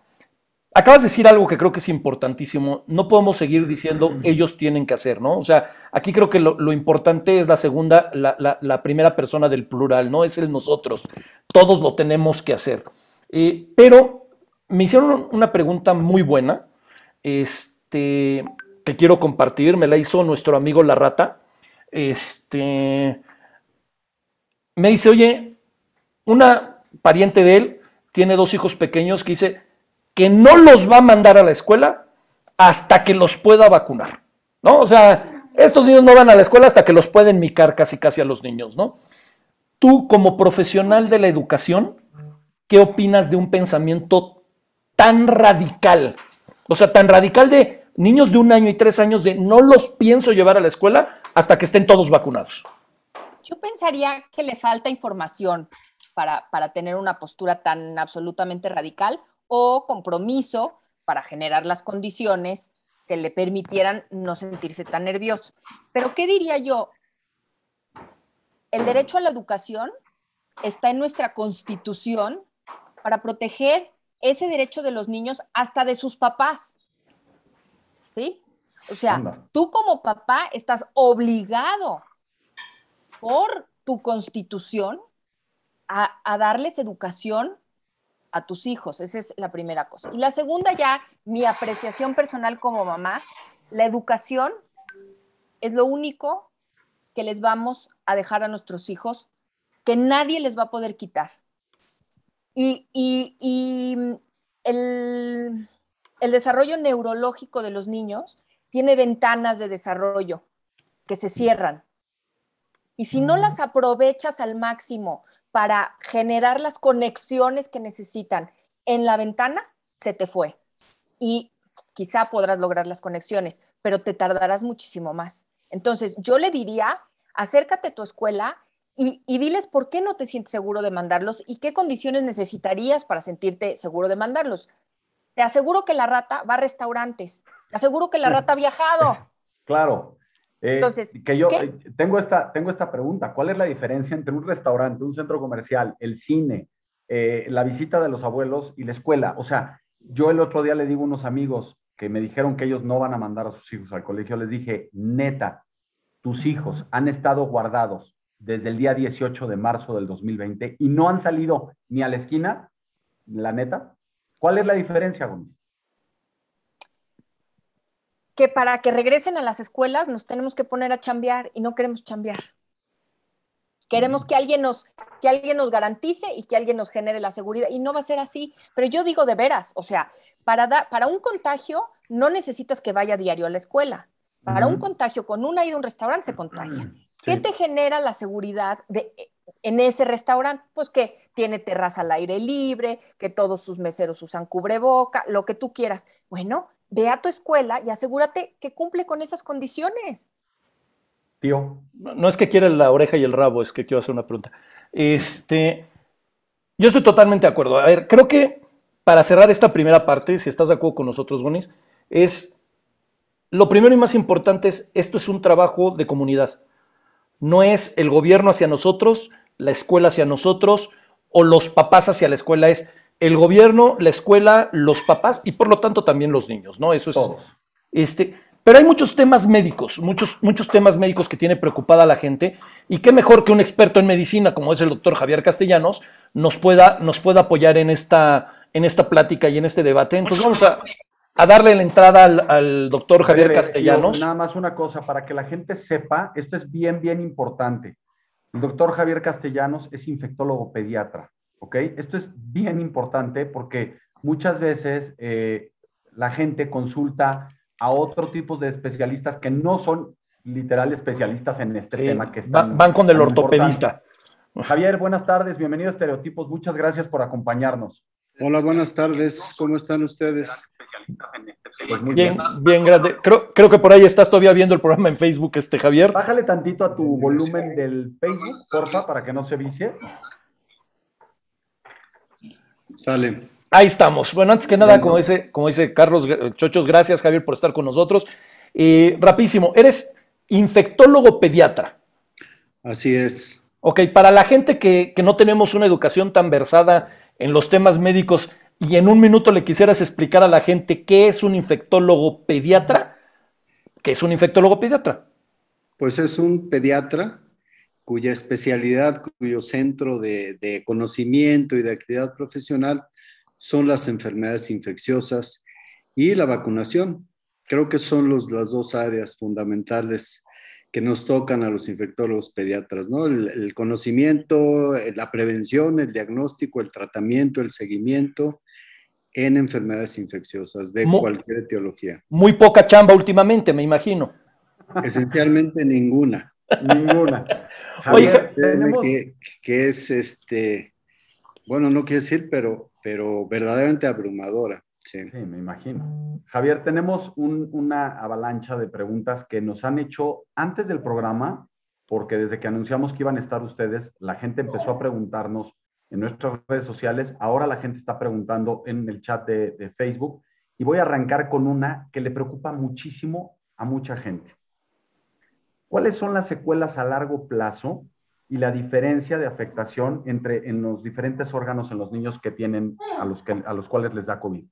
Acabas de decir algo que creo que es importantísimo. No podemos seguir diciendo ellos tienen que hacer, ¿no? O sea, aquí creo que lo, lo importante es la segunda, la, la- la primera persona del plural, ¿no? Es el nosotros. Todos lo tenemos que hacer. Eh, pero me hicieron una pregunta muy buena, este, que quiero compartir. Me la hizo nuestro amigo La Rata. Este, me dice, oye, una pariente de él tiene dos hijos pequeños que dice que no los va a mandar a la escuela hasta que los pueda vacunar, ¿no? O sea, estos niños no van a la escuela hasta que los pueden micar casi casi a los niños, ¿no? Tú como profesional de la educación, ¿qué opinas de un pensamiento tan radical? O sea, tan radical de niños de un año y tres años de no los pienso llevar a la escuela hasta que estén todos vacunados. Yo pensaría que le falta información para, para tener una postura tan absolutamente radical o compromiso para generar las condiciones que le permitieran no sentirse tan nervioso. Pero, ¿qué diría yo? El derecho a la educación está en nuestra constitución para proteger ese derecho de los niños hasta de sus papás. ¿Sí? O sea, Anda. tú como papá estás obligado por tu constitución a, a darles educación a tus hijos. Esa es la primera cosa. Y la segunda ya, mi apreciación personal como mamá, la educación es lo único que les vamos a dejar a nuestros hijos, que nadie les va a poder quitar. Y, y- y el, el desarrollo neurológico de los niños tiene ventanas de desarrollo que se cierran. Y si no las aprovechas al máximo para generar las conexiones que necesitan en la ventana, se te fue. Y quizá podrás lograr las conexiones, pero te tardarás muchísimo más. Entonces, yo le diría, acércate a tu escuela y, y diles por qué no te sientes seguro de mandarlos y qué condiciones necesitarías para sentirte seguro de mandarlos. Te aseguro que la rata va a restaurantes, te aseguro que la rata ha viajado. Claro. Eh, Entonces, que yo eh, tengo esta, tengo esta pregunta, ¿cuál es la diferencia entre un restaurante, un centro comercial, el cine, eh, la visita de los abuelos y la escuela? O sea, yo el otro día le digo a unos amigos que me dijeron que ellos no van a mandar a sus hijos al colegio, les dije, neta, tus hijos han estado guardados desde el día 18 de marzo del 2020 y no han salido ni a la esquina, la neta. ¿Cuál es la diferencia, Gómez? Que para que regresen a las escuelas nos tenemos que poner a chambear y no queremos chambear. Queremos que alguien nos, que alguien nos garantice y que alguien nos genere la seguridad. Y no va a ser así. Pero yo digo de veras, o sea, para, para un contagio no necesitas que vaya diario a la escuela. Para un contagio con una ida a un restaurante se contagia. ¿Qué te genera la seguridad de, en ese restaurante? Pues que tiene terraza al aire libre, que todos sus meseros usan cubreboca, lo que tú quieras. Bueno, ve a tu escuela y asegúrate que cumple con esas condiciones. Tío. No es que quiera la oreja y el rabo, es que quiero hacer una pregunta. Este, yo estoy totalmente de acuerdo. A ver, creo que para cerrar esta primera parte, si estás de acuerdo con nosotros, Gonis, es lo primero y más importante es, esto es un trabajo de comunidad. No es el gobierno hacia nosotros, la escuela hacia nosotros o los papás hacia la escuela, es el gobierno, la escuela, los papás y por lo tanto también los niños, ¿no? Eso es. Este, pero hay muchos temas médicos, muchos, muchos temas médicos que tiene preocupada la gente y qué mejor que un experto en medicina como es el doctor Javier Castellanos nos pueda, nos pueda apoyar en esta, en esta plática y en este debate. Entonces vamos a, a darle la entrada al, doctor Javier Castellanos. nada más una cosa, para que la gente sepa, esto es bien, bien importante. El doctor Javier Castellanos es infectólogo pediatra, ¿ok? Esto es bien importante porque muchas veces eh, la gente consulta a otros tipos de especialistas que no son literal especialistas en este tema. Que están, van con el ortopedista. Javier, buenas tardes, bienvenido a Estereotipos, muchas gracias por acompañarnos. Hola, buenas tardes, ¿cómo están ustedes? Pues muy bien, bien, grande. Creo, creo, que por ahí estás todavía viendo el programa en Facebook, este Javier. Bájale tantito a tu volumen del Facebook, porfa, para que no se vicie. Sale. Ahí estamos. Bueno, antes que nada, como dice, como dice Carlos Chochos, gracias Javier por estar con nosotros. Eh, rapidísimo, eres infectólogo pediatra. Así es. Ok, para la gente que, que no tenemos una educación tan versada en los temas médicos, y en un minuto le quisieras explicar a la gente qué es un infectólogo pediatra, ¿qué es un infectólogo pediatra? Pues es un pediatra cuya especialidad, cuyo centro de, conocimiento y de actividad profesional son las enfermedades infecciosas y la vacunación. Creo que son las dos áreas fundamentales que nos tocan a los infectólogos pediatras, ¿no? el, conocimiento, la prevención, el diagnóstico, el tratamiento, el seguimiento en enfermedades infecciosas de cualquier etiología. Muy poca chamba últimamente, me imagino. Esencialmente ninguna. ninguna. Oye, que, que, es este, bueno, no quiero decir, pero, pero verdaderamente abrumadora. Sí. me imagino. Javier, tenemos una avalancha de preguntas que nos han hecho antes del programa, porque desde que anunciamos que iban a estar ustedes, la gente empezó a preguntarnos en nuestras redes sociales. Ahora la gente está preguntando en el chat de, Facebook y voy a arrancar con una que le preocupa muchísimo a mucha gente. ¿Cuáles son las secuelas a largo plazo y la diferencia de afectación entre en los diferentes órganos en los niños que tienen a los, que, a los cuales les da COVID?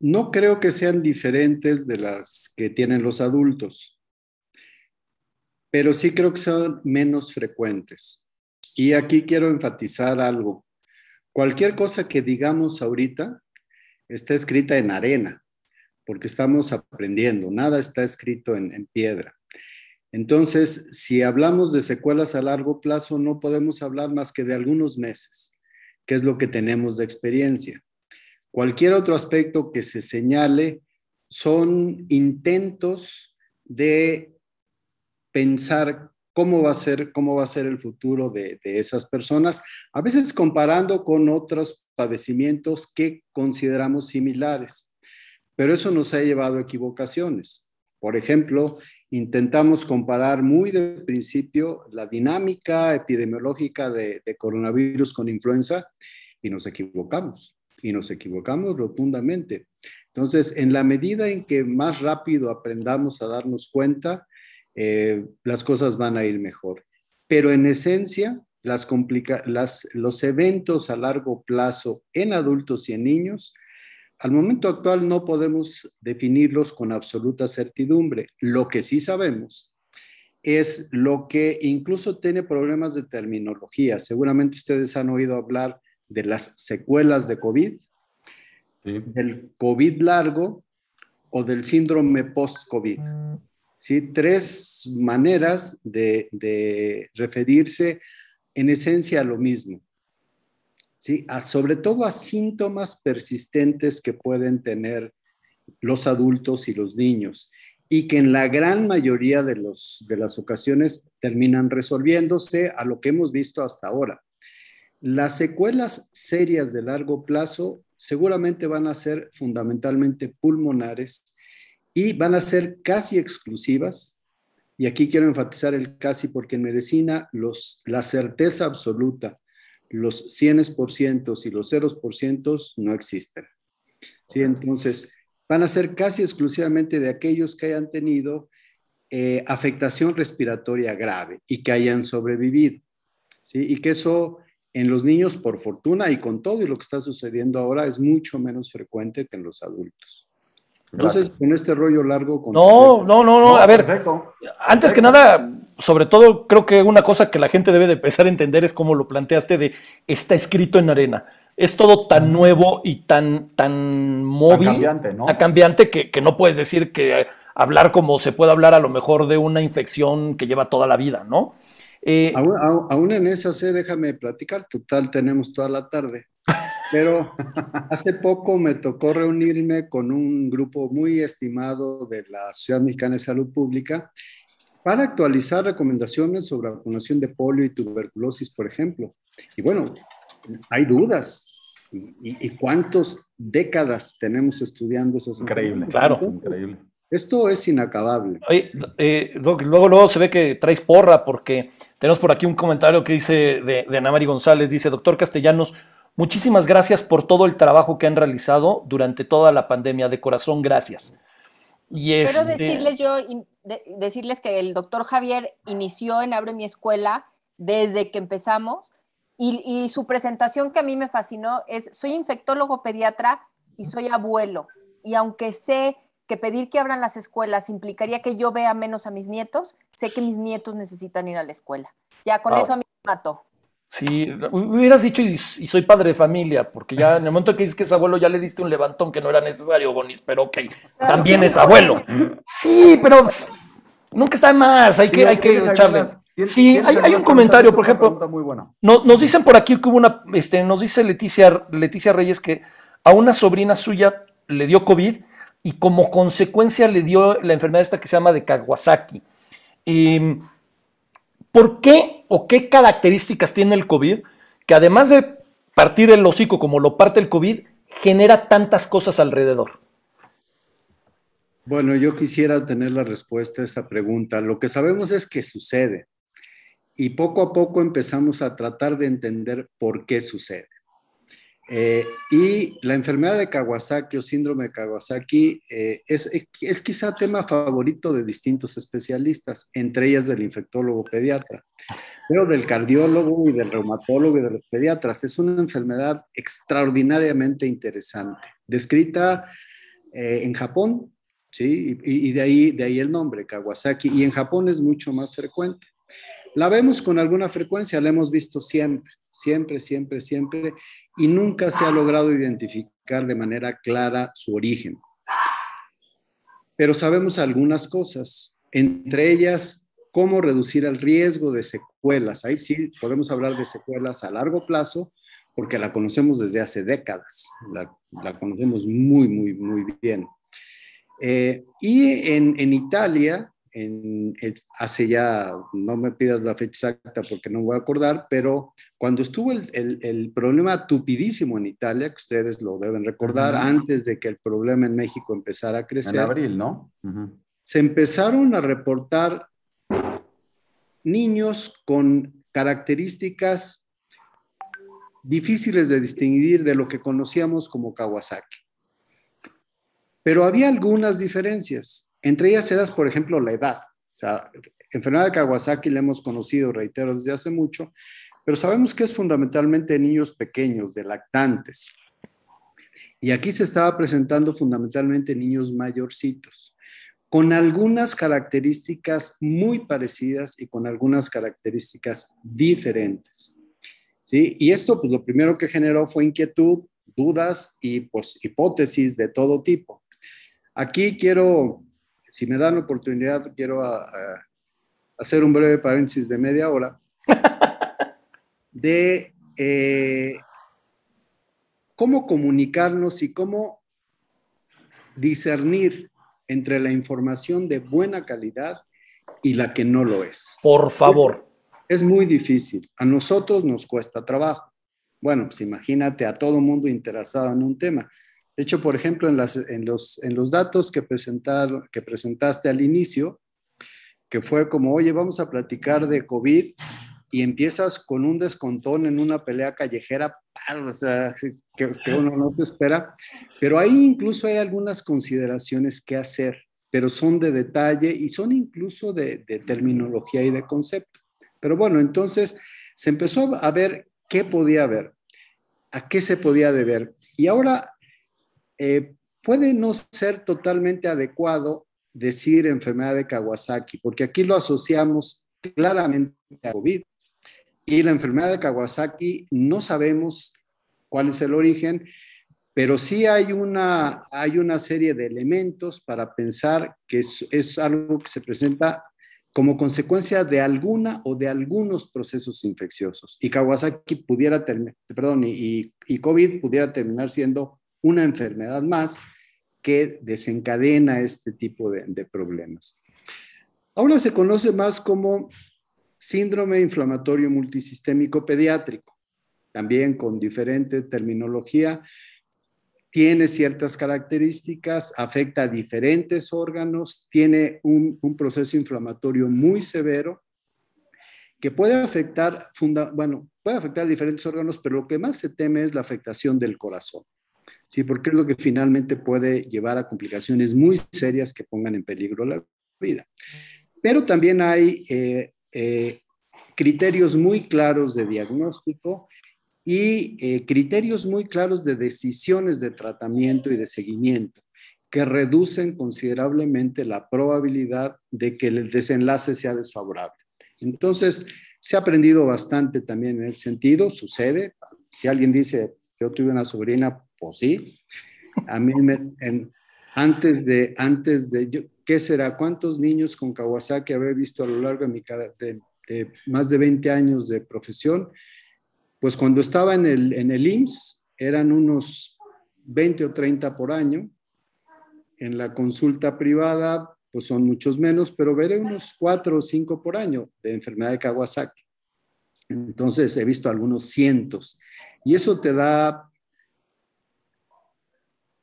No creo que sean diferentes de las que tienen los adultos, pero sí creo que son menos frecuentes. Y aquí quiero enfatizar algo. Cualquier cosa que digamos ahorita está escrita en arena, porque estamos aprendiendo, nada está escrito en, piedra. Entonces, si hablamos de secuelas a largo plazo, no podemos hablar más que de algunos meses, que es lo que tenemos de experiencia. Cualquier otro aspecto que se señale son intentos de pensar cómo va a ser, cómo va a ser el futuro de, esas personas, a veces comparando con otros padecimientos que consideramos similares. Pero eso nos ha llevado a equivocaciones. Por ejemplo, intentamos comparar muy de principio la dinámica epidemiológica de, de coronavirus con influenza y nos equivocamos. y nos equivocamos rotundamente. Entonces, en la medida en que más rápido aprendamos a darnos cuenta, eh, las cosas van a ir mejor. Pero en esencia, las las, los eventos a largo plazo en adultos y en niños, al momento actual no podemos definirlos con absoluta certidumbre. Lo que sí sabemos es lo que incluso tiene problemas de terminología. Seguramente ustedes han oído hablar de las secuelas de COVID, del COVID largo o del síndrome post-COVID. ¿Sí? Tres maneras de, referirse en esencia a lo mismo. ¿Sí? sobre todo a síntomas persistentes que pueden tener los adultos y los niños y que en la gran mayoría de las ocasiones terminan resolviéndose a lo que hemos visto hasta ahora. Las secuelas serias de largo plazo seguramente van a ser fundamentalmente pulmonares y van a ser casi exclusivas. Y aquí quiero enfatizar el casi porque en medicina los, la certeza absoluta, los 100% y los 0% no existen. ¿Sí? Entonces, van a ser casi exclusivamente de aquellos que hayan tenido eh, afectación respiratoria grave y que hayan sobrevivido. ¿sí? Y que eso en los niños, por fortuna y con todo y lo que está sucediendo ahora, es mucho menos frecuente que en los adultos. Entonces, con este rollo largo... no, no, no, no, a ver, antes que nada, sobre todo creo que una cosa que la gente debe de empezar a entender es como lo planteaste de está escrito en arena. Es todo tan nuevo y tan, tan móvil, tan cambiante, ¿no? cambiante que, que no puedes decir que hablar como se puede hablar a lo mejor de una infección que lleva toda la vida, ¿no? Eh, aún, en esa sé, déjame platicar, total, tenemos toda la tarde. Pero hace poco me tocó reunirme con un grupo muy estimado de la Sociedad Mexicana de Salud Pública para actualizar recomendaciones sobre vacunación de polio y tuberculosis, por ejemplo. Y bueno, hay dudas. ¿Y, cuántas décadas tenemos estudiando esas Increíble, claro, increíble. Esto es inacabable. Oye, eh, luego, luego se ve que traes porra porque tenemos por aquí un comentario que dice de, de Ana Mari González, dice, doctor Castellanos, muchísimas gracias por todo el trabajo que han realizado durante toda la pandemia. De corazón, gracias. Y Pero este decirles yo, decirles que el doctor Javier inició en Abre mi Escuela desde que empezamos y, y su presentación que a mí me fascinó es, soy infectólogo pediatra y soy abuelo. Y aunque sé que pedir que abran las escuelas implicaría que yo vea menos a mis nietos, sé que mis nietos necesitan ir a la escuela. Ya con eso a mí me mató. Sí, hubieras dicho y, soy padre de familia, porque ya en el momento que dices que es abuelo ya le diste un levantón que no era necesario, Gonis, pero ok, también es abuelo. Sí, pero nunca está más, hay que, hay que echarle. Sí, hay, un comentario, por ejemplo, nos dicen por aquí que hubo una, este, nos dice Leticia, Leticia Reyes que a una sobrina suya le dio COVID y como consecuencia le dio la enfermedad esta que se llama de Kawasaki. Em, ¿Por qué o qué características tiene el COVID que además de partir el hocico como lo parte el COVID, genera tantas cosas alrededor? Bueno, yo quisiera tener la respuesta a esta pregunta. Lo que sabemos es que sucede y poco a poco empezamos a tratar de entender por qué sucede. Eh, y la enfermedad de Kawasaki o síndrome de Kawasaki eh, es, quizá tema favorito de distintos especialistas, entre ellas del infectólogo pediatra, pero del cardiólogo y del reumatólogo y de los pediatras. Es una enfermedad extraordinariamente interesante, descrita eh, en Japón, ¿sí? Y, de ahí el nombre, Kawasaki, y en Japón es mucho más frecuente. La vemos con alguna frecuencia, la hemos visto siempre, siempre, siempre, siempre, y nunca se ha logrado identificar de manera clara su origen. Pero sabemos algunas cosas, entre ellas cómo reducir el riesgo de secuelas. Ahí sí podemos hablar de secuelas a largo plazo, porque la conocemos desde hace décadas, la, conocemos muy, muy, muy bien. Eh, y en, en Italia, en, hace ya, no me pidas la fecha exacta porque no voy a acordar, pero cuando estuvo el, el, problema tupidísimo en Italia, que ustedes lo deben recordar, antes de que el problema en México empezara a crecer. En abril, ¿no? Se empezaron a reportar niños con características difíciles de distinguir de lo que conocíamos como Kawasaki. Pero había algunas diferencias. Entre ellas era, por ejemplo, la edad. O sea, enfermedad de Kawasaki la hemos conocido, reitero, desde hace mucho, pero sabemos que es fundamentalmente niños pequeños, de lactantes. Y aquí se estaba presentando fundamentalmente niños mayorcitos, con algunas características muy parecidas y con algunas características diferentes. ¿Sí? Y esto, pues lo primero que generó fue inquietud, dudas y pues hipótesis de todo tipo. Aquí quiero, si me dan oportunidad, quiero ah, ah, hacer un breve paréntesis de media hora de eh, cómo comunicarnos y cómo discernir entre la información de buena calidad y la que no lo es. Por favor. Es, es muy difícil. A nosotros nos cuesta trabajo. Bueno, pues imagínate a todo mundo interesado en un tema. De hecho, por ejemplo, en, las, en, los, en los datos que, presentar, que presentaste al inicio, que fue como, oye, vamos a platicar de COVID y empiezas con un descontón en una pelea callejera, o sea, que, uno no se espera, pero ahí incluso hay algunas consideraciones que hacer, pero son de detalle y son incluso de, terminología y de concepto. Pero bueno, entonces se empezó a ver qué podía haber, a qué se podía deber. Y ahora eh, puede no ser totalmente adecuado decir enfermedad de Kawasaki, porque aquí lo asociamos claramente a COVID. Y la enfermedad de Kawasaki no sabemos cuál es el origen, pero sí hay una, hay una serie de elementos para pensar que es, algo que se presenta como consecuencia de alguna o de algunos procesos infecciosos. Y Kawasaki pudiera terminar, perdón, y, y COVID pudiera terminar siendo una enfermedad más que desencadena este tipo de, problemas. Ahora se conoce más como síndrome inflamatorio multisistémico pediátrico, también con diferente terminología, tiene ciertas características, afecta a diferentes órganos, tiene un, proceso inflamatorio muy severo que puede afectar, bueno, puede afectar a diferentes órganos, pero lo que más se teme es la afectación del corazón. Sí, porque es lo que finalmente puede llevar a complicaciones muy serias que pongan en peligro la vida. Pero también hay eh, eh, criterios muy claros de diagnóstico y eh, criterios muy claros de decisiones de tratamiento y de seguimiento que reducen considerablemente la probabilidad de que el desenlace sea desfavorable. Entonces, se ha aprendido bastante también en el sentido, sucede, si alguien dice, yo tuve una sobrina, pues sí, a mí me, antes de, antes de, ¿qué será? ¿Cuántos niños con Kawasaki habré visto a lo largo de mi, de, más de 20 años de profesión, pues cuando estaba en el, en el IMSS eran unos 20 o 30 por año. En la consulta privada, pues son muchos menos, pero veré unos 4 o 5 por año de enfermedad de Kawasaki. Entonces he visto algunos cientos. Y eso te da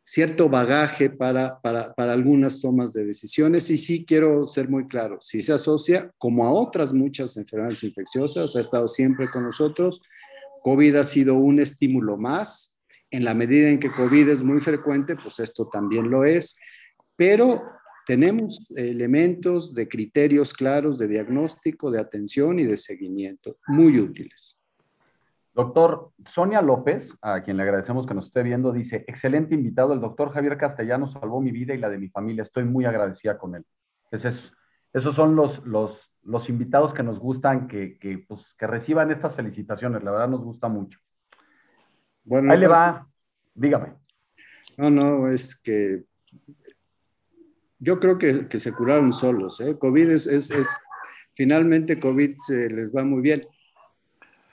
cierto bagaje para, para, para, algunas tomas de decisiones. Y sí quiero ser muy claro, si se asocia como a otras muchas enfermedades infecciosas, ha estado siempre con nosotros, COVID ha sido un estímulo más, en la medida en que COVID es muy frecuente, pues esto también lo es, pero tenemos elementos de criterios claros de diagnóstico, de atención y de seguimiento muy útiles. Doctor Sonia López, a quien le agradecemos que nos esté viendo, dice, excelente invitado, el doctor Javier Castellanos salvó mi vida y la de mi familia, estoy muy agradecida con él. Entonces, esos son los, los, los invitados que nos gustan, que, que, pues, que reciban estas felicitaciones, la verdad nos gusta mucho. Bueno, Ahí le va, dígame. No, no, es que yo creo que, que se curaron solos, ¿eh? COVID es, es, es, finalmente COVID se les va muy bien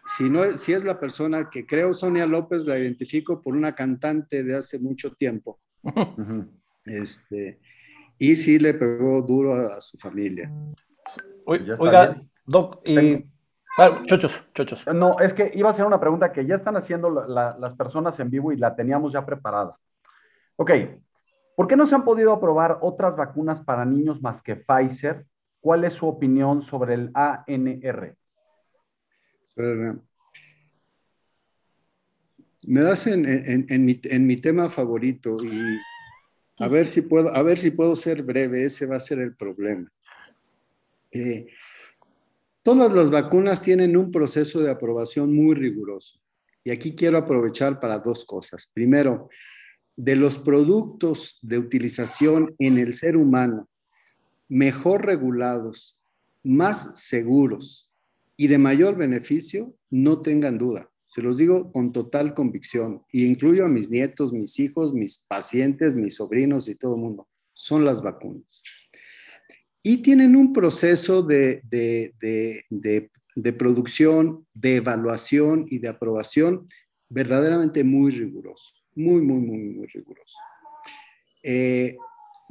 si, no, si es la persona que creo Sonia López, la identifico por una cantante de hace mucho tiempo. este, y sí le pegó duro a, su familia. Oiga, Doc, y... chochos, chochos. No, es que iba a hacer una pregunta que ya están haciendo las personas en vivo y la teníamos ya preparada. Ok, ¿por qué no se han podido aprobar otras vacunas para niños más que Pfizer? ¿Cuál es su opinión sobre el ANR? Me das en, mi, en, mi, tema favorito y a ver, si puedo, a ver si puedo ser breve, ese va a ser el problema. Eh, todas las vacunas tienen un proceso de aprobación muy riguroso. Y aquí quiero aprovechar para dos cosas. Primero, de los productos de utilización en el ser humano mejor regulados, más seguros y de mayor beneficio, no tengan duda. Se los digo con total convicción y incluyo a mis nietos, mis hijos, mis pacientes, mis sobrinos y todo el mundo. Son las vacunas. Y tienen un proceso de, de, de, de producción, de evaluación y de aprobación verdaderamente muy riguroso, muy, muy, muy, muy riguroso. Eh,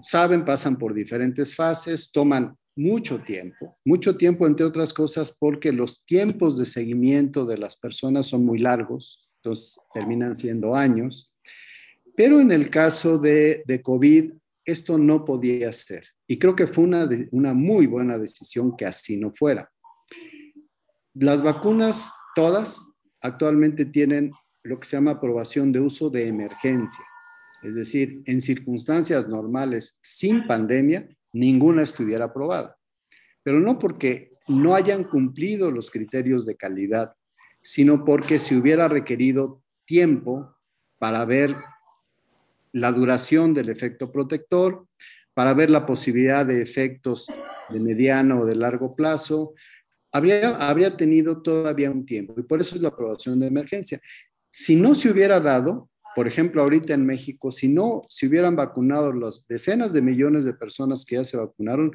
saben, pasan por diferentes fases, toman mucho tiempo, mucho tiempo entre otras cosas porque los tiempos de seguimiento de las personas son muy largos, entonces terminan siendo años, pero en el caso de, de COVID esto no podía ser y creo que fue una, una muy buena decisión que así no fuera. Las vacunas, todas, actualmente tienen lo que se llama aprobación de uso de emergencia. Es decir, en circunstancias normales, sin pandemia, ninguna estuviera aprobada. Pero no porque no hayan cumplido los criterios de calidad, sino porque se hubiera requerido tiempo para ver la duración del efecto protector, para ver la posibilidad de efectos de mediano o de largo plazo, habría, tenido todavía un tiempo y por eso es la aprobación de emergencia. Si no se hubiera dado, por ejemplo, ahorita en México, si no se hubieran vacunado las decenas de millones de personas que ya se vacunaron,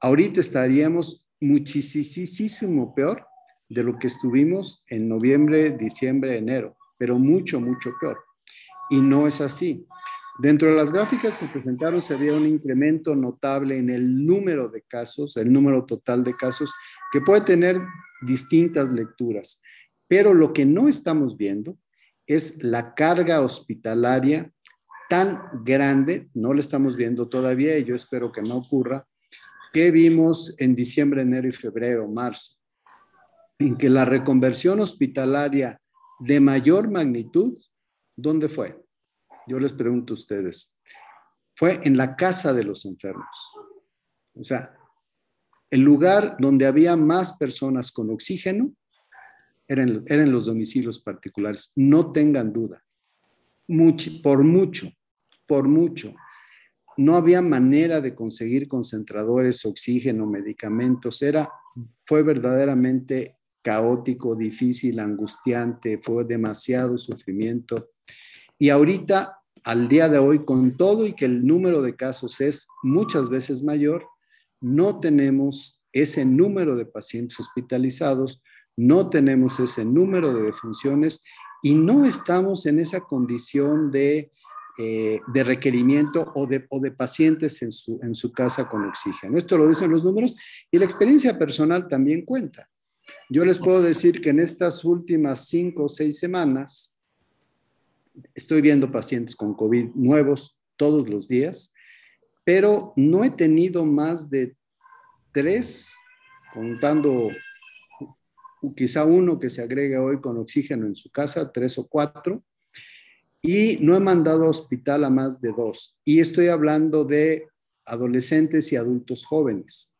ahorita estaríamos muchísimo peor de lo que estuvimos en noviembre, diciembre, enero, pero mucho, mucho peor. Y no es así. Dentro de las gráficas que presentaron se había un incremento notable en el número de casos, el número total de casos, que puede tener distintas lecturas, pero lo que no estamos viendo es la carga hospitalaria tan grande, no la estamos viendo todavía y yo espero que no ocurra, que vimos en diciembre, enero y febrero, marzo, en que la reconversión hospitalaria de mayor magnitud, ¿dónde fue? Yo les pregunto a ustedes, fue en la casa de los enfermos. O sea, el lugar donde había más personas con oxígeno eran, eran los domicilios particulares, no tengan duda. por mucho, por mucho. No había manera de conseguir concentradores, oxígeno, medicamentos. Era, fue verdaderamente caótico, difícil, angustiante, fue demasiado sufrimiento. Y ahorita, al día de hoy, con todo y que el número de casos es muchas veces mayor, no tenemos ese número de pacientes hospitalizados, no tenemos ese número de defunciones y no estamos en esa condición de, eh, de requerimiento o de, o de pacientes en su, en su casa con oxígeno. Esto lo dicen los números y la experiencia personal también cuenta. Yo les puedo decir que en estas últimas cinco o seis semanas estoy viendo pacientes con COVID nuevos todos los días pero no he tenido más de tres, contando quizá uno que se agregue hoy con oxígeno en su casa, tres o cuatro, y no he mandado a hospital a más de dos. Y estoy hablando de adolescentes y adultos jóvenes.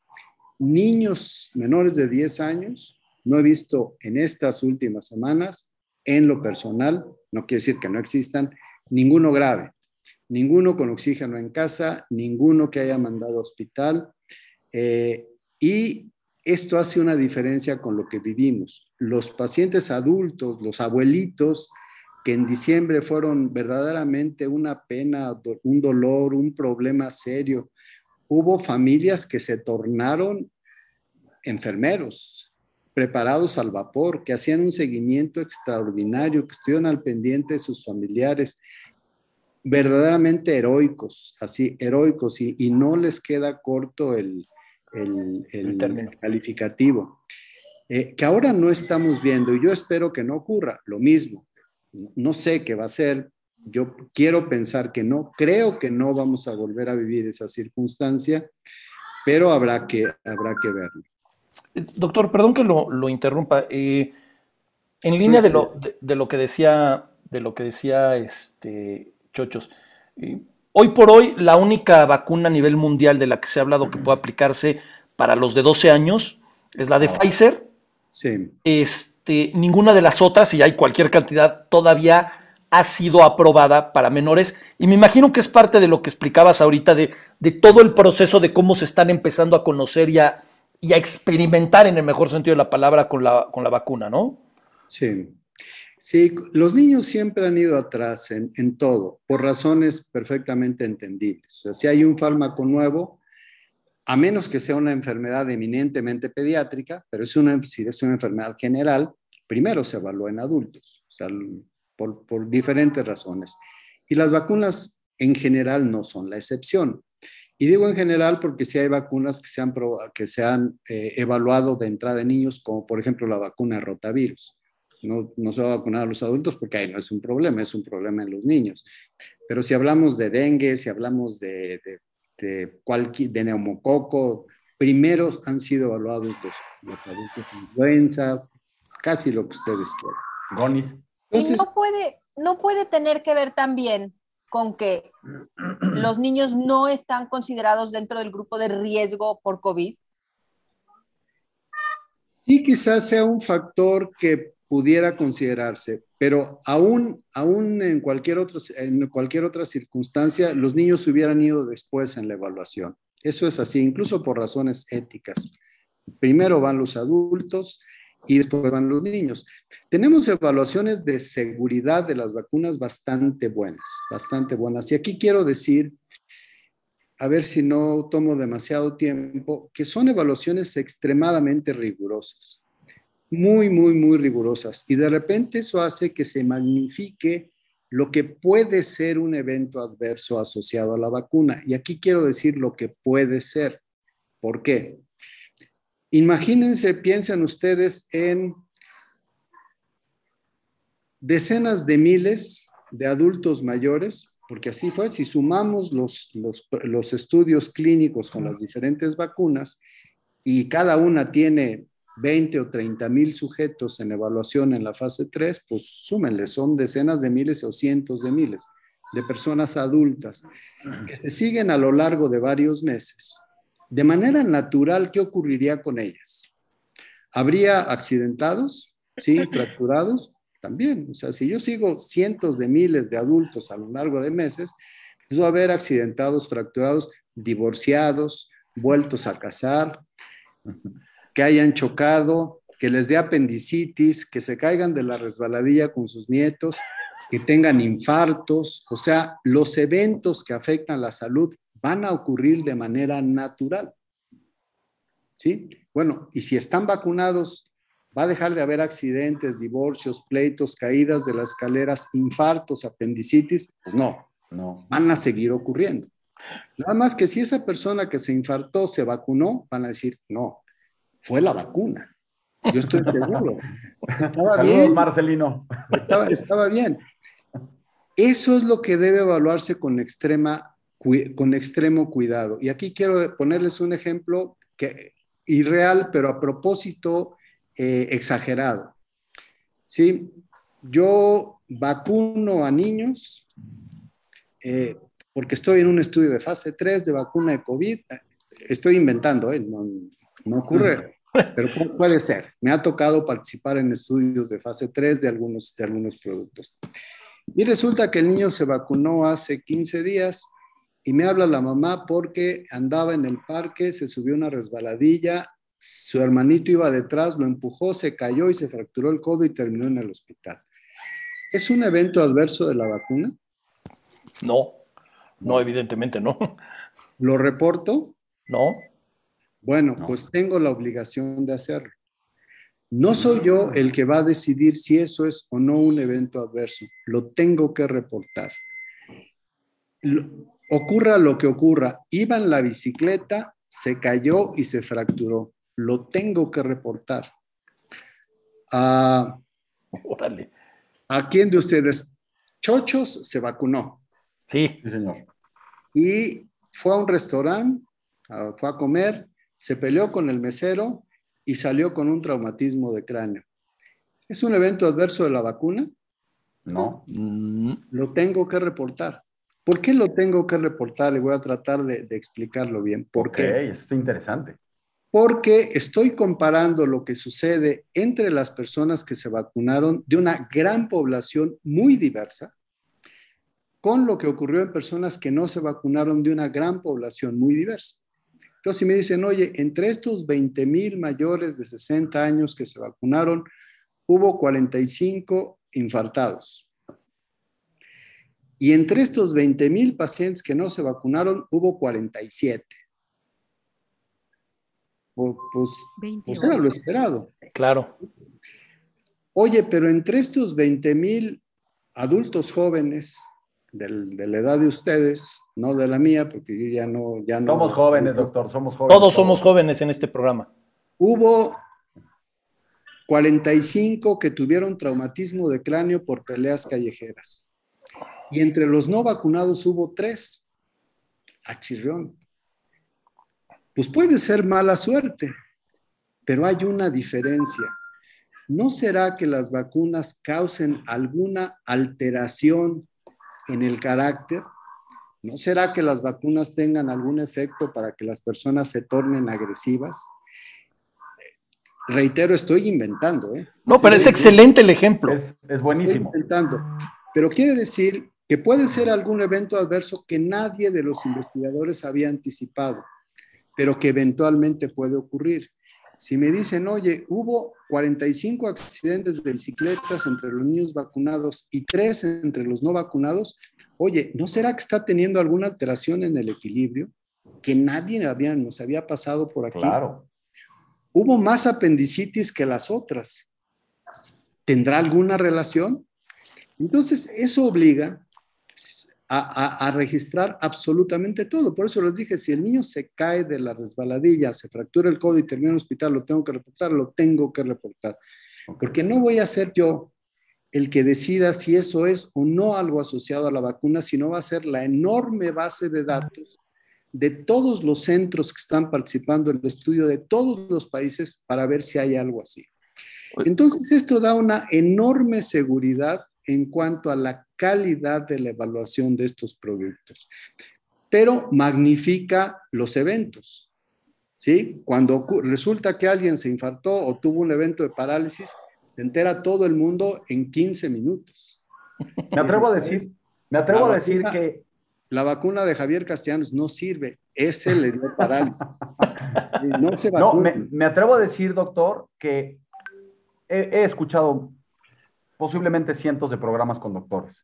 Niños menores de 10 años, no he visto en estas últimas semanas, en lo personal, no quiere decir que no existan, ninguno grave ninguno con oxígeno en casa, ninguno que haya mandado a hospital. Eh, y esto hace una diferencia con lo que vivimos. Los pacientes adultos, los abuelitos, que en diciembre fueron verdaderamente una pena, un dolor, un problema serio. Hubo familias que se tornaron enfermeros, preparados al vapor, que hacían un seguimiento extraordinario, que estuvieron al pendiente de sus familiares, verdaderamente heroicos, así, heroicos, y, no les queda corto el, el, calificativo, eh, que ahora no estamos viendo, y yo espero que no ocurra lo mismo. No sé qué va a ser, yo quiero pensar que no, creo que no vamos a volver a vivir esa circunstancia, pero habrá que, habrá que verlo. Doctor, perdón que lo, interrumpa. Eh, en línea de lo, de lo que decía de lo que decía este Chochos. Hoy por hoy, la única vacuna a nivel mundial de la que se ha hablado que puede aplicarse para los de 12 años es la de Pfizer. Sí. Este, ninguna de las otras, y hay cualquier cantidad, todavía ha sido aprobada para menores. Y me imagino que es parte de lo que explicabas ahorita, de, de todo el proceso de cómo se están empezando a conocer y a, y a experimentar, en el mejor sentido de la palabra, con la, con la vacuna, ¿no? Sí. Sí, los niños siempre han ido atrás en, todo, por razones perfectamente entendibles. O sea, si hay un fármaco nuevo, a menos que sea una enfermedad eminentemente pediátrica, pero es una, si es una enfermedad general, primero se evalúa en adultos, o sea, por, diferentes razones. Y las vacunas en general no son la excepción. Y digo en general porque sí hay vacunas que se han, que se han eh, evaluado de entrada en niños, como por ejemplo la vacuna rotavirus. No, no, se va a vacunar a los adultos porque ahí no es un problema, es un problema en los niños. Pero si hablamos de dengue, si hablamos de, de, de, cualquier, de neumococo, primeros han sido evaluados los, los adultos influenza, casi lo que ustedes quieran. Gonis. y no puede, no puede tener que ver también con que los niños no están considerados dentro del grupo de riesgo por COVID? Sí, quizás sea un factor que pudiera considerarse, pero aún, aún en, cualquier otro, en cualquier otra circunstancia, los niños se hubieran ido después en la evaluación. Eso es así, incluso por razones éticas. Primero van los adultos y después van los niños. Tenemos evaluaciones de seguridad de las vacunas bastante buenas, bastante buenas. Y aquí quiero decir, a ver si no tomo demasiado tiempo, que son evaluaciones extremadamente rigurosas, muy, muy, muy rigurosas. Y de repente eso hace que se magnifique lo que puede ser un evento adverso asociado a la vacuna. Y aquí quiero decir lo que puede ser. ¿Por qué? Imagínense, piensen ustedes en decenas de miles de adultos mayores, porque así fue, si sumamos los, los, los, estudios clínicos con las diferentes vacunas y cada una tiene 20 o 30 mil sujetos en evaluación en la fase 3, pues súmenle, son decenas de miles o cientos de miles de personas adultas que se siguen a lo largo de varios meses de manera natural, ¿qué ocurriría con ellas? ¿Habría accidentados? ¿Sí? ¿Fracturados? También. O sea, si yo sigo cientos de miles de adultos a lo largo de meses, pues va a haber accidentados, fracturados, divorciados, vueltos a casar, que hayan chocado, que les dé apendicitis, que se caigan de la resbaladilla con sus nietos, que tengan infartos, o sea, los eventos que afectan la salud van a ocurrir de manera natural. ¿Sí? Bueno, y si están vacunados, ¿va a dejar de haber accidentes, divorcios, pleitos, caídas de las escaleras, infartos, apendicitis? Pues no, no, van a seguir ocurriendo. Nada más que si esa persona que se infartó se vacunó, van a decir, no, fue la vacuna. Yo estoy seguro. Estaba Saludos, bien. Marcelino. Estaba, estaba bien. Eso es lo que debe evaluarse con extrema con extremo cuidado. Y aquí quiero ponerles un ejemplo que, irreal, pero a propósito eh, exagerado. ¿Sí? Yo vacuno a niños eh, porque estoy en un estudio de fase 3 de vacuna de COVID. Estoy inventando, ¿eh? no, no ocurre, pero puede ser. Me ha tocado participar en estudios de fase 3 de algunos, de algunos productos. Y resulta que el niño se vacunó hace 15 días y me habla la mamá porque andaba en el parque, se subió una resbaladilla, su hermanito iba detrás, lo empujó, se cayó y se fracturó el codo y terminó en el hospital. ¿Es un evento adverso de la vacuna? No, no, evidentemente no. ¿Lo reporto? No. Bueno, no. pues tengo la obligación de hacerlo. No soy yo el que va a decidir si eso es o no un evento adverso. Lo tengo que reportar ocurra lo que ocurra, iba en la bicicleta, se cayó y se fracturó. Lo tengo que reportar. Uh, Órale. ¿A quién de ustedes? Chochos se vacunó. Sí, señor. Y fue a un restaurante, uh, fue a comer, se peleó con el mesero y salió con un traumatismo de cráneo. ¿Es un evento adverso de la vacuna? No. Mm. Lo tengo que reportar. ¿Por qué lo tengo que reportar? Le voy a tratar de, explicarlo bien. ¿Por okay, qué? Es interesante. Porque estoy comparando lo que sucede entre las personas que se vacunaron de una gran población muy diversa con lo que ocurrió en personas que no se vacunaron de una gran población muy diversa. Entonces, si me dicen, oye, entre estos 20 mil mayores de 60 años que se vacunaron, hubo 45 infartados. Y entre estos 20 mil pacientes que no se vacunaron, hubo 47. Pues, pues, era lo esperado. Claro. Oye, pero entre estos 20 mil adultos jóvenes de la edad de ustedes, no de la mía, porque yo ya no... Ya no somos jóvenes, doctor, somos jóvenes. Todos somos jóvenes en este programa. Hubo 45 que tuvieron traumatismo de cráneo por peleas callejeras. Y entre los no vacunados hubo tres. A chirrión. Pues puede ser mala suerte, pero hay una diferencia. ¿No será que las vacunas causen alguna alteración en el carácter? ¿No será que las vacunas tengan algún efecto para que las personas se tornen agresivas? Reitero, estoy inventando. ¿eh? No, pero es excelente el ejemplo. Es, buenísimo. Estoy inventando. Pero quiere decir que puede ser algún evento adverso que nadie de los investigadores había anticipado, pero que eventualmente puede ocurrir. Si me dicen, oye, hubo 45 accidentes de bicicletas entre los niños vacunados y 3 entre los no vacunados, oye, ¿no será que está teniendo alguna alteración en el equilibrio que nadie había, nos había pasado por aquí? Claro. Hubo más apendicitis que las otras. ¿Tendrá alguna relación? Entonces, eso obliga a, registrar absolutamente todo. Por eso les dije, si el niño se cae de la resbaladilla, se fractura el codo y termina en el hospital, lo tengo que reportar, lo tengo que reportar. Porque no voy a ser yo el que decida si eso es o no algo asociado a la vacuna, sino va a ser la enorme base de datos de todos los centros que están participando en el estudio de todos los países para ver si hay algo así. Entonces, esto da una enorme seguridad en cuanto a la calidad de la evaluación de estos productos, pero magnifica los eventos. ¿Sí? Cuando resulta que alguien se infartó o tuvo un evento de parálisis, se entera todo el mundo en 15 minutos. Me atrevo a decir, me atrevo a decir que la vacuna de Javier Castellanos no sirve, ese le dio parálisis. no, se no me, atrevo a decir, doctor, que he, escuchado posiblemente cientos de programas con doctores.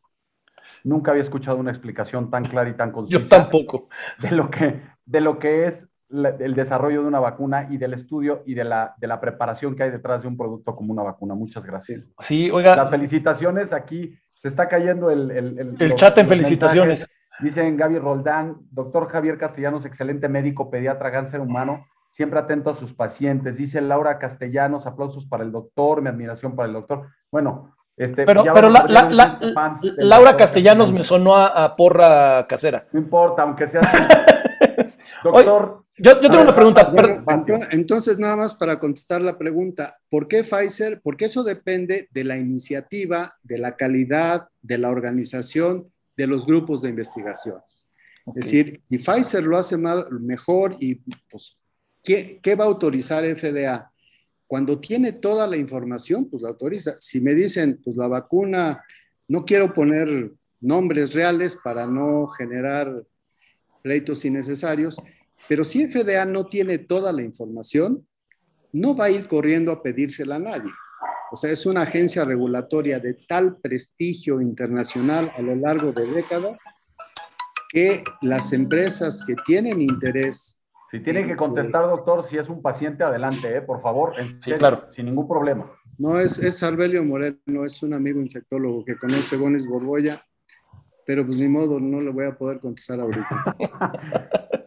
Nunca había escuchado una explicación tan clara y tan concisa. Yo tampoco. De lo que, de lo que es el desarrollo de una vacuna y del estudio y de la, de la preparación que hay detrás de un producto como una vacuna. Muchas gracias. Sí, oiga. Las felicitaciones aquí. Se está cayendo el, el, el, chat en felicitaciones. Dicen Gaby Roldán, doctor Javier Castellanos, excelente médico, pediatra, cáncer humano, siempre atento a sus pacientes. Dice Laura Castellanos, aplausos para el doctor, mi admiración para el doctor. Bueno, este, pero, pero Laura Castellanos me sonó a, porra casera. No importa, aunque sea. Doctor. yo, tengo una pregunta. Entonces, nada más para contestar la pregunta, ¿por qué Pfizer? Porque eso depende de la iniciativa, de la calidad, de la organización de los grupos de investigación. Es decir, si Pfizer lo hace mal, mejor y pues, ¿qué, ¿qué va a autorizar FDA? Cuando tiene toda la información, pues la autoriza. Si me dicen, pues la vacuna, no quiero poner nombres reales para no generar pleitos innecesarios, pero si FDA no tiene toda la información, no va a ir corriendo a pedírsela a nadie. O sea, es una agencia regulatoria de tal prestigio internacional a lo largo de décadas que las empresas que tienen interés si tiene que contestar, doctor, si es un paciente, adelante, ¿eh? por favor, sí, claro. sin ningún problema. No, es, es Arbelio Moreno, es un amigo infectólogo que conoce Bonis Borboya, pero pues ni modo, no le voy a poder contestar ahorita.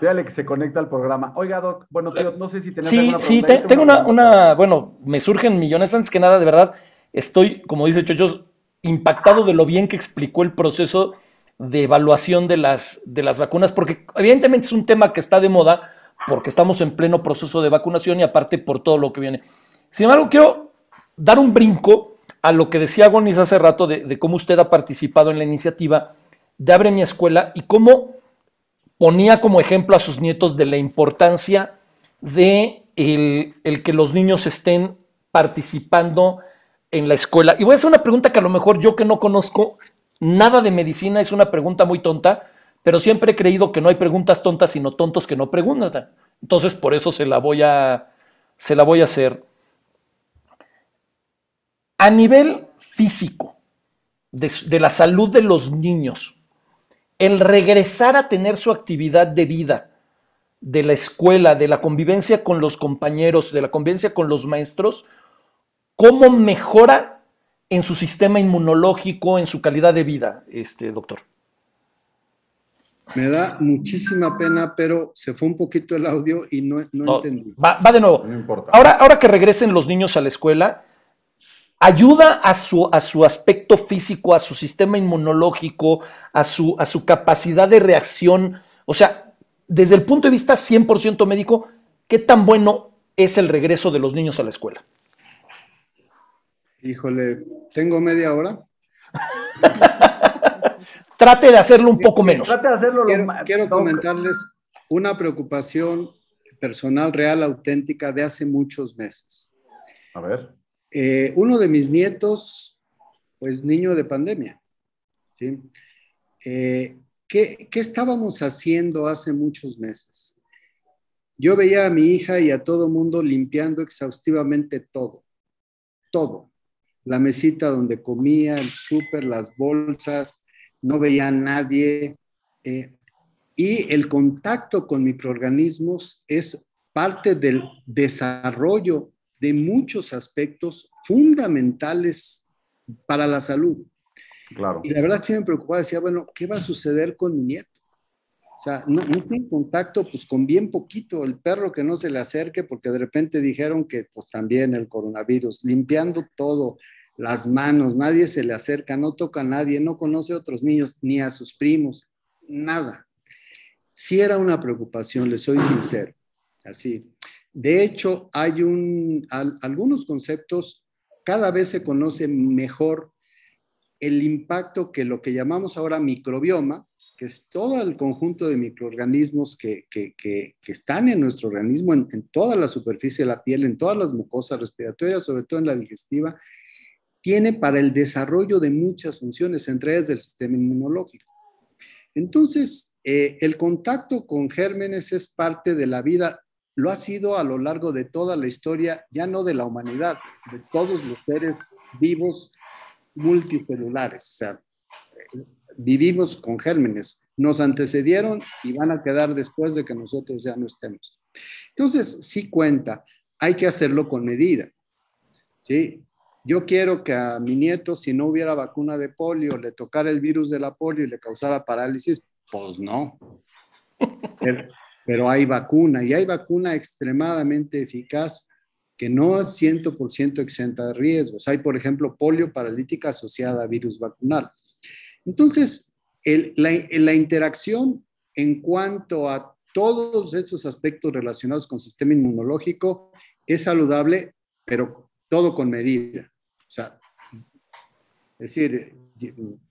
Dígale que se conecta al programa. Oiga, doc, bueno, tío, no sé si tenés Sí, sí, tengo una, una, bueno, me surgen millones. Antes que nada, de verdad, estoy, como dice Chochos, impactado de lo bien que explicó el proceso de evaluación de las, de las vacunas, porque evidentemente es un tema que está de moda, porque estamos en pleno proceso de vacunación y aparte por todo lo que viene. Sin embargo, quiero dar un brinco a lo que decía Gonis hace rato de, cómo usted ha participado en la iniciativa de Abre mi escuela y cómo ponía como ejemplo a sus nietos de la importancia de el, que los niños estén participando en la escuela. Y voy a hacer una pregunta que a lo mejor yo que no conozco nada de medicina es una pregunta muy tonta, pero siempre he creído que no hay preguntas tontas, sino tontos que no preguntan. Entonces, por eso se la voy a, se la voy a hacer. A nivel físico, de, la salud de los niños, el regresar a tener su actividad de vida, de la escuela, de la convivencia con los compañeros, de la convivencia con los maestros, ¿cómo mejora en su sistema inmunológico, en su calidad de vida, este doctor? Me da muchísima pena, pero se fue un poquito el audio y no, entendí. Va, de nuevo. Ahora, ahora que regresen los niños a la escuela, ayuda a su, a su aspecto físico, a su sistema inmunológico, a su, a su capacidad de reacción. O sea, desde el punto de vista 100% médico, ¿qué tan bueno es el regreso de los niños a la escuela? Híjole, ¿tengo media hora? Trate de hacerlo un poco menos. Trate de hacerlo quiero, quiero comentarles una preocupación personal, real, auténtica de hace muchos meses. A ver. Eh, uno de mis nietos, pues niño de pandemia, ¿sí? Eh, ¿qué, ¿Qué estábamos haciendo hace muchos meses? Yo veía a mi hija y a todo mundo limpiando exhaustivamente todo, todo. La mesita donde comía, el súper, las bolsas, no veía a nadie. Eh, y el contacto con microorganismos es parte del desarrollo de muchos aspectos fundamentales para la salud. Claro. Y la verdad sí me preocupaba, decía, bueno, ¿qué va a suceder con mi nieto? O sea, no, no tiene contacto pues con bien poquito, el perro que no se le acerque porque de repente dijeron que pues también el coronavirus, limpiando todo, las manos, nadie se le acerca, no toca a nadie, no conoce a otros niños ni a sus primos, nada. Sí era una preocupación, le soy sincero, así. De hecho, hay un, algunos conceptos, cada vez se conoce mejor el impacto que lo que llamamos ahora microbioma, que es todo el conjunto de microorganismos que, están en nuestro organismo, en, en, toda la superficie de la piel, en todas las mucosas respiratorias, sobre todo en la digestiva, tiene para el desarrollo de muchas funciones, entre ellas del sistema inmunológico. Entonces, eh, el contacto con gérmenes es parte de la vida lo ha sido a lo largo de toda la historia, ya no de la humanidad, de todos los seres vivos multicelulares. O sea, vivimos con gérmenes, nos antecedieron y van a quedar después de que nosotros ya no estemos. Entonces, sí cuenta, hay que hacerlo con medida. ¿sí? Yo quiero que a mi nieto, si no hubiera vacuna de polio, le tocara el virus de la polio y le causara parálisis, pues no. pero hay vacuna y hay vacuna extremadamente eficaz que no es 100% exenta de riesgos. Hay, por ejemplo, polio paralítica asociada a virus vacunal. Entonces, la, la interacción en cuanto a todos estos aspectos relacionados con el sistema inmunológico es saludable, pero todo con medida. O sea, es decir,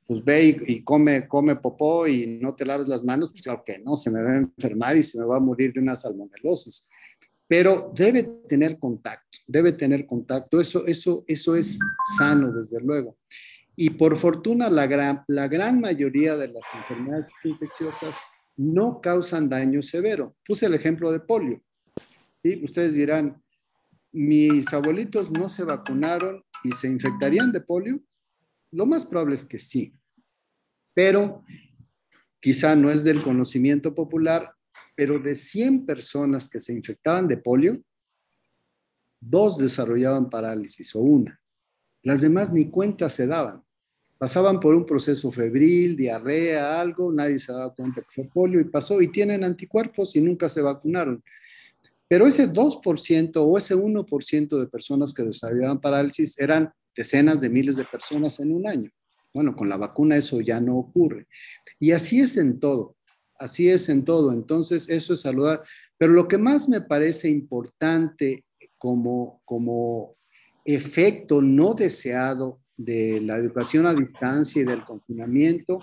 pues ve y, come, come popó y no te laves las manos, pues claro que no, se me va a enfermar y se me va a morir de una salmonelosis. Pero debe tener contacto, debe tener contacto. Eso, eso, eso es sano, desde luego. Y por fortuna, la gran, la gran mayoría de las enfermedades infecciosas no causan daño severo. Puse el ejemplo de polio. y Ustedes dirán, mis abuelitos no se vacunaron y se infectarían de polio. Lo más probable es que sí pero quizá no es del conocimiento popular, pero de 100 personas que se infectaban de polio, dos desarrollaban parálisis o una. Las demás ni cuenta se daban. Pasaban por un proceso febril, diarrea, algo, nadie se daba cuenta que fue polio y pasó y tienen anticuerpos y nunca se vacunaron. Pero ese 2% o ese 1% de personas que desarrollaban parálisis eran decenas de miles de personas en un año. Bueno, con la vacuna eso ya no ocurre. Y así es en todo, así es en todo. Entonces, eso es saludar. Pero lo que más me parece importante como, como efecto no deseado de la educación a distancia y del confinamiento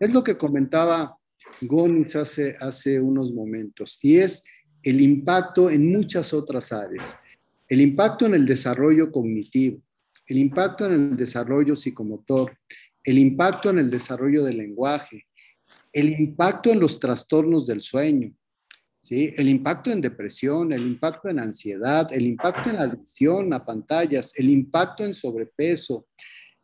es lo que comentaba Gonis hace, hace unos momentos, y es el impacto en muchas otras áreas. El impacto en el desarrollo cognitivo, el impacto en el desarrollo psicomotor, el impacto en el desarrollo del lenguaje, el impacto en los trastornos del sueño, ¿sí? el impacto en depresión, el impacto en ansiedad, el impacto en adicción a pantallas, el impacto en sobrepeso.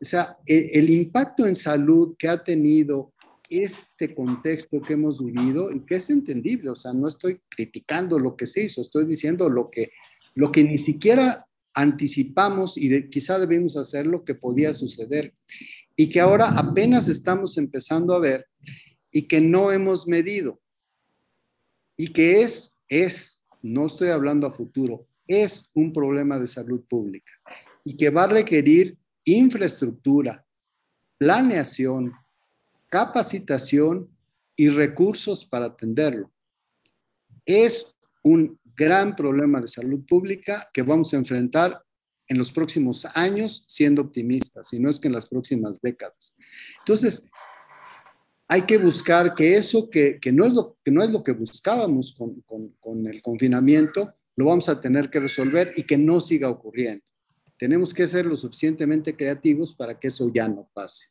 O sea, el, el impacto en salud que ha tenido este contexto que hemos vivido y que es entendible, o sea, no estoy criticando lo que se hizo, estoy diciendo lo que, lo que ni siquiera anticipamos y de, quizá debimos hacer lo que podía suceder. Y que ahora apenas estamos empezando a ver y que no hemos medido. Y que es, es, no estoy hablando a futuro, es un problema de salud pública y que va a requerir infraestructura, planeación, capacitación y recursos para atenderlo. Es un gran problema de salud pública que vamos a enfrentar en los próximos años, siendo optimistas, si no es que en las próximas décadas. Entonces, hay que buscar que eso que, que no, es lo, que no es lo que buscábamos con, con, con el confinamiento, lo vamos a tener que resolver y que no siga ocurriendo. Tenemos que ser lo suficientemente creativos para que eso ya no pase.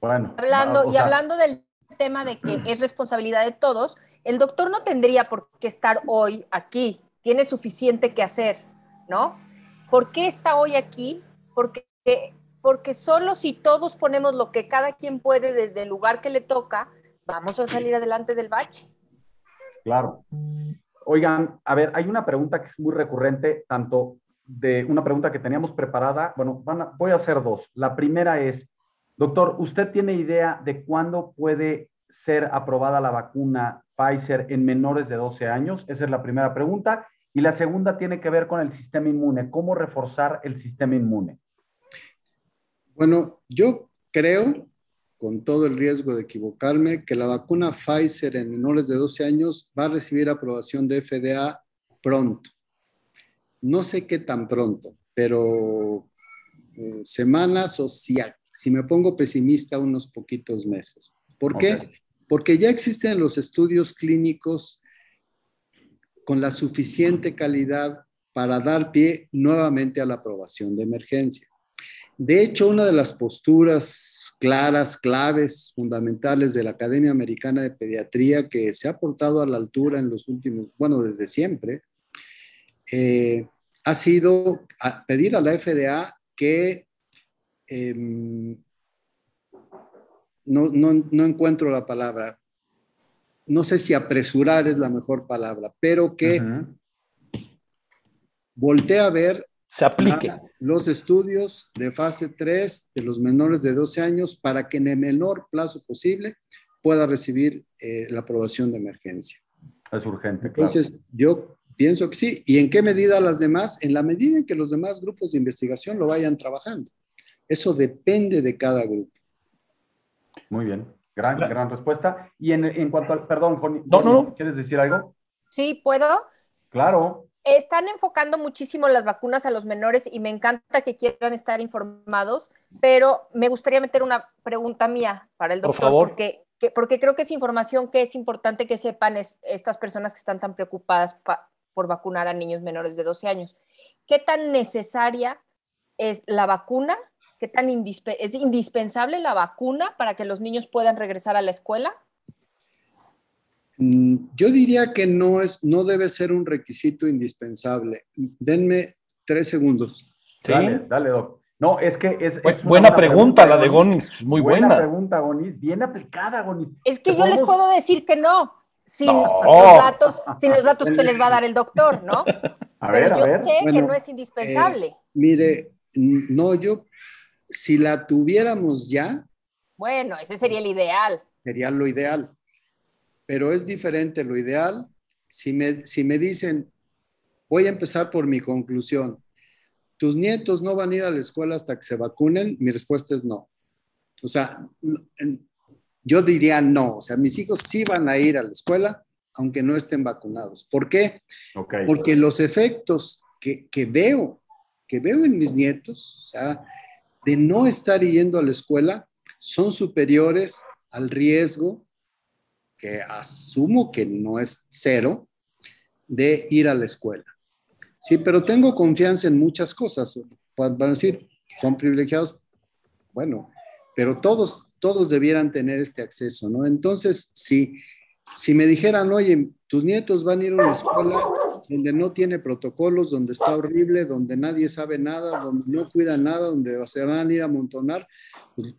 Bueno, hablando, y hablando del tema de que es responsabilidad de todos, el doctor no tendría por qué estar hoy aquí, tiene suficiente que hacer, ¿no? ¿Por qué está hoy aquí? Porque, porque solo si todos ponemos lo que cada quien puede desde el lugar que le toca, vamos a salir adelante del bache. Claro. Oigan, a ver, hay una pregunta que es muy recurrente, tanto de una pregunta que teníamos preparada. Bueno, voy a hacer dos. La primera es, Doctor, ¿usted tiene idea de cuándo puede ser aprobada la vacuna Pfizer en menores de 12 años? Esa es la primera pregunta. Y la segunda tiene que ver con el sistema inmune. ¿Cómo reforzar el sistema inmune? Bueno, yo creo, con todo el riesgo de equivocarme, que la vacuna Pfizer en menores de 12 años va a recibir aprobación de FDA pronto. No sé qué tan pronto, pero eh, semanas o si si me pongo pesimista, unos poquitos meses. ¿Por qué? Porque ya existen los estudios clínicos con la suficiente calidad para dar pie nuevamente a la aprobación de emergencia. De hecho, una de las posturas claras, claves, fundamentales de la Academia Americana de Pediatría que se ha portado a la altura en los últimos, bueno, desde siempre, eh, ha sido pedir a la FDA que Em, no, no, encuentro la palabra. No sé si apresurar es la mejor palabra, pero que voltee a ver se aplique. Los estudios de fase 3 de los menores de 12 años para que en el menor plazo posible pueda recibir eh, la aprobación de emergencia. Es urgente. Entonces, yo pienso que sí. ¿Y en qué medida las demás? En la medida en que los demás grupos de investigación lo vayan trabajando. Eso depende de cada grupo. Muy bien, gran, gran respuesta. Y en, cuanto al, perdón, Joni, no, no, ¿quieres decir algo? Sí, ¿puedo? Claro. Están enfocando muchísimo las vacunas a los menores y me encanta que quieran estar informados, pero me gustaría meter una pregunta mía para el doctor, Por favor. Porque, porque creo que es información que es importante que sepan estas personas que están tan preocupadas por vacunar a niños menores de 12 años. ¿Qué tan necesaria es la vacuna ¿Qué tan es indispensable la vacuna para que los niños puedan regresar a la escuela? Mm, yo diría que no, es, no debe ser un requisito indispensable. Denme tres segundos. Dale, dale, Doc. No, es que es. buena, pregunta, la de Gonis, muy buena. Buena pregunta, Gonis, bien aplicada, Gonis. Es que yo les puedo decir que no, sin, los, datos, sin los datos que les va a dar el doctor, ¿no? A Pero yo sé que no es indispensable. Eh, mire, no, yo si la tuviéramos ya. Bueno, ese sería el ideal. Sería lo ideal. Pero es diferente lo ideal. Si me, si me dicen, voy a empezar por mi conclusión, tus nietos no van a ir a la escuela hasta que se vacunen, mi respuesta es no. O sea, yo diría no. O sea, mis hijos sí van a ir a la escuela, aunque no estén vacunados. ¿Por qué? Porque los efectos que, que veo que veo en mis nietos, o sea, de no estar yendo a la escuela, son superiores al riesgo, que asumo que no es cero, de ir a la escuela. Sí, pero tengo confianza en muchas cosas. Van a decir, son privilegiados. Bueno, pero todos, todos debieran tener este acceso, ¿no? Entonces, si, si me dijeran, oye, tus nietos van a ir a una escuela donde no tiene protocolos, donde está horrible, donde nadie sabe nada, donde no cuida nada, donde se van a ir a amontonar, pues,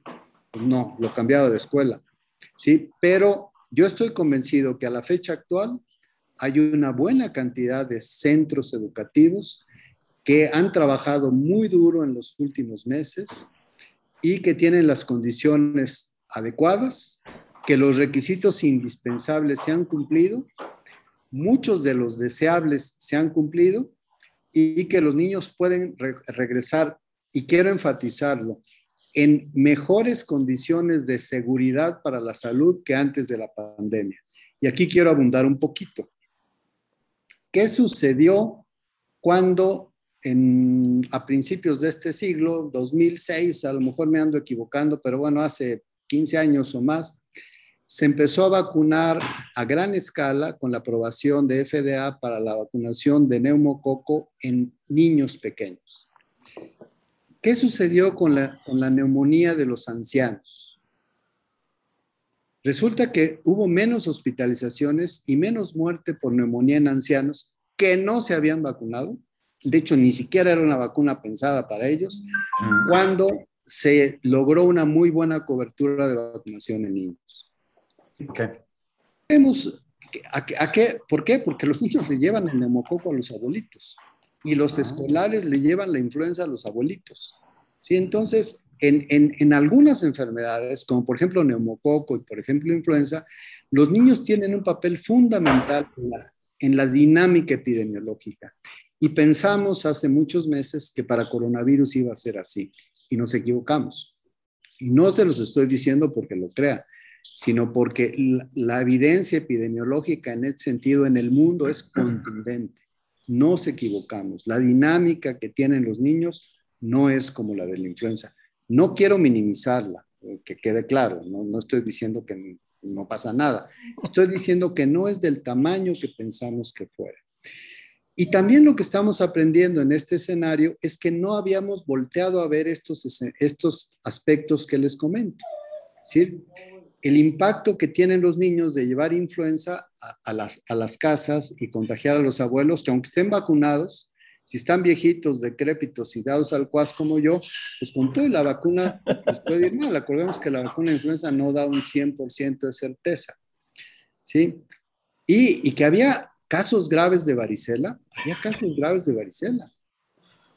pues no, lo cambiado de escuela. Sí, pero yo estoy convencido que a la fecha actual hay una buena cantidad de centros educativos que han trabajado muy duro en los últimos meses y que tienen las condiciones adecuadas, que los requisitos indispensables se han cumplido, muchos de los deseables se han cumplido y que los niños pueden regresar, y quiero enfatizarlo, en mejores condiciones de seguridad para la salud que antes de la pandemia. Y aquí quiero abundar un poquito. ¿Qué sucedió cuando a principios de este siglo, 2006, a lo mejor me ando equivocando, pero bueno, hace 15 años o más, se empezó a vacunar a gran escala con la aprobación de FDA para la vacunación de neumococo en niños pequeños. ¿Qué sucedió con la, con la neumonía de los ancianos? Resulta que hubo menos hospitalizaciones y menos muerte por neumonía en ancianos que no se habían vacunado de hecho ni siquiera era una vacuna pensada para ellos, cuando se logró una muy buena cobertura de vacunación en niños. a, qué? ¿Por qué? Porque los niños le llevan el neumococo a los abuelitos y los ah. escolares le llevan la influenza a los abuelitos. ¿sí? Entonces, en, en, algunas enfermedades, como por ejemplo neumococo y por ejemplo influenza, los niños tienen un papel fundamental en la, en la dinámica epidemiológica. Y pensamos hace muchos meses que para coronavirus iba a ser así y nos equivocamos. Y no se los estoy diciendo porque lo crea, sino porque la, evidencia epidemiológica en este sentido en el mundo es contundente. Nos equivocamos. La dinámica que tienen los niños no es como la de la influenza. No quiero minimizarla, que quede claro, no, no estoy diciendo que no pasa nada. Estoy diciendo que no es del tamaño que pensamos que fuera. Y también lo que estamos aprendiendo en este escenario es que no habíamos volteado a ver estos, estos aspectos que les comento. ¿sí? El impacto que tienen los niños de llevar influenza a, las, a las casas y contagiar a los abuelos, que aunque estén vacunados, si están viejitos, decrépitos y dados al cuas como yo, pues con toda la vacuna les puede ir mal. Acordemos que la vacuna de influenza no da un 100% de certeza. ¿Sí? Y, y que había casos graves de varicela, había casos graves de varicela.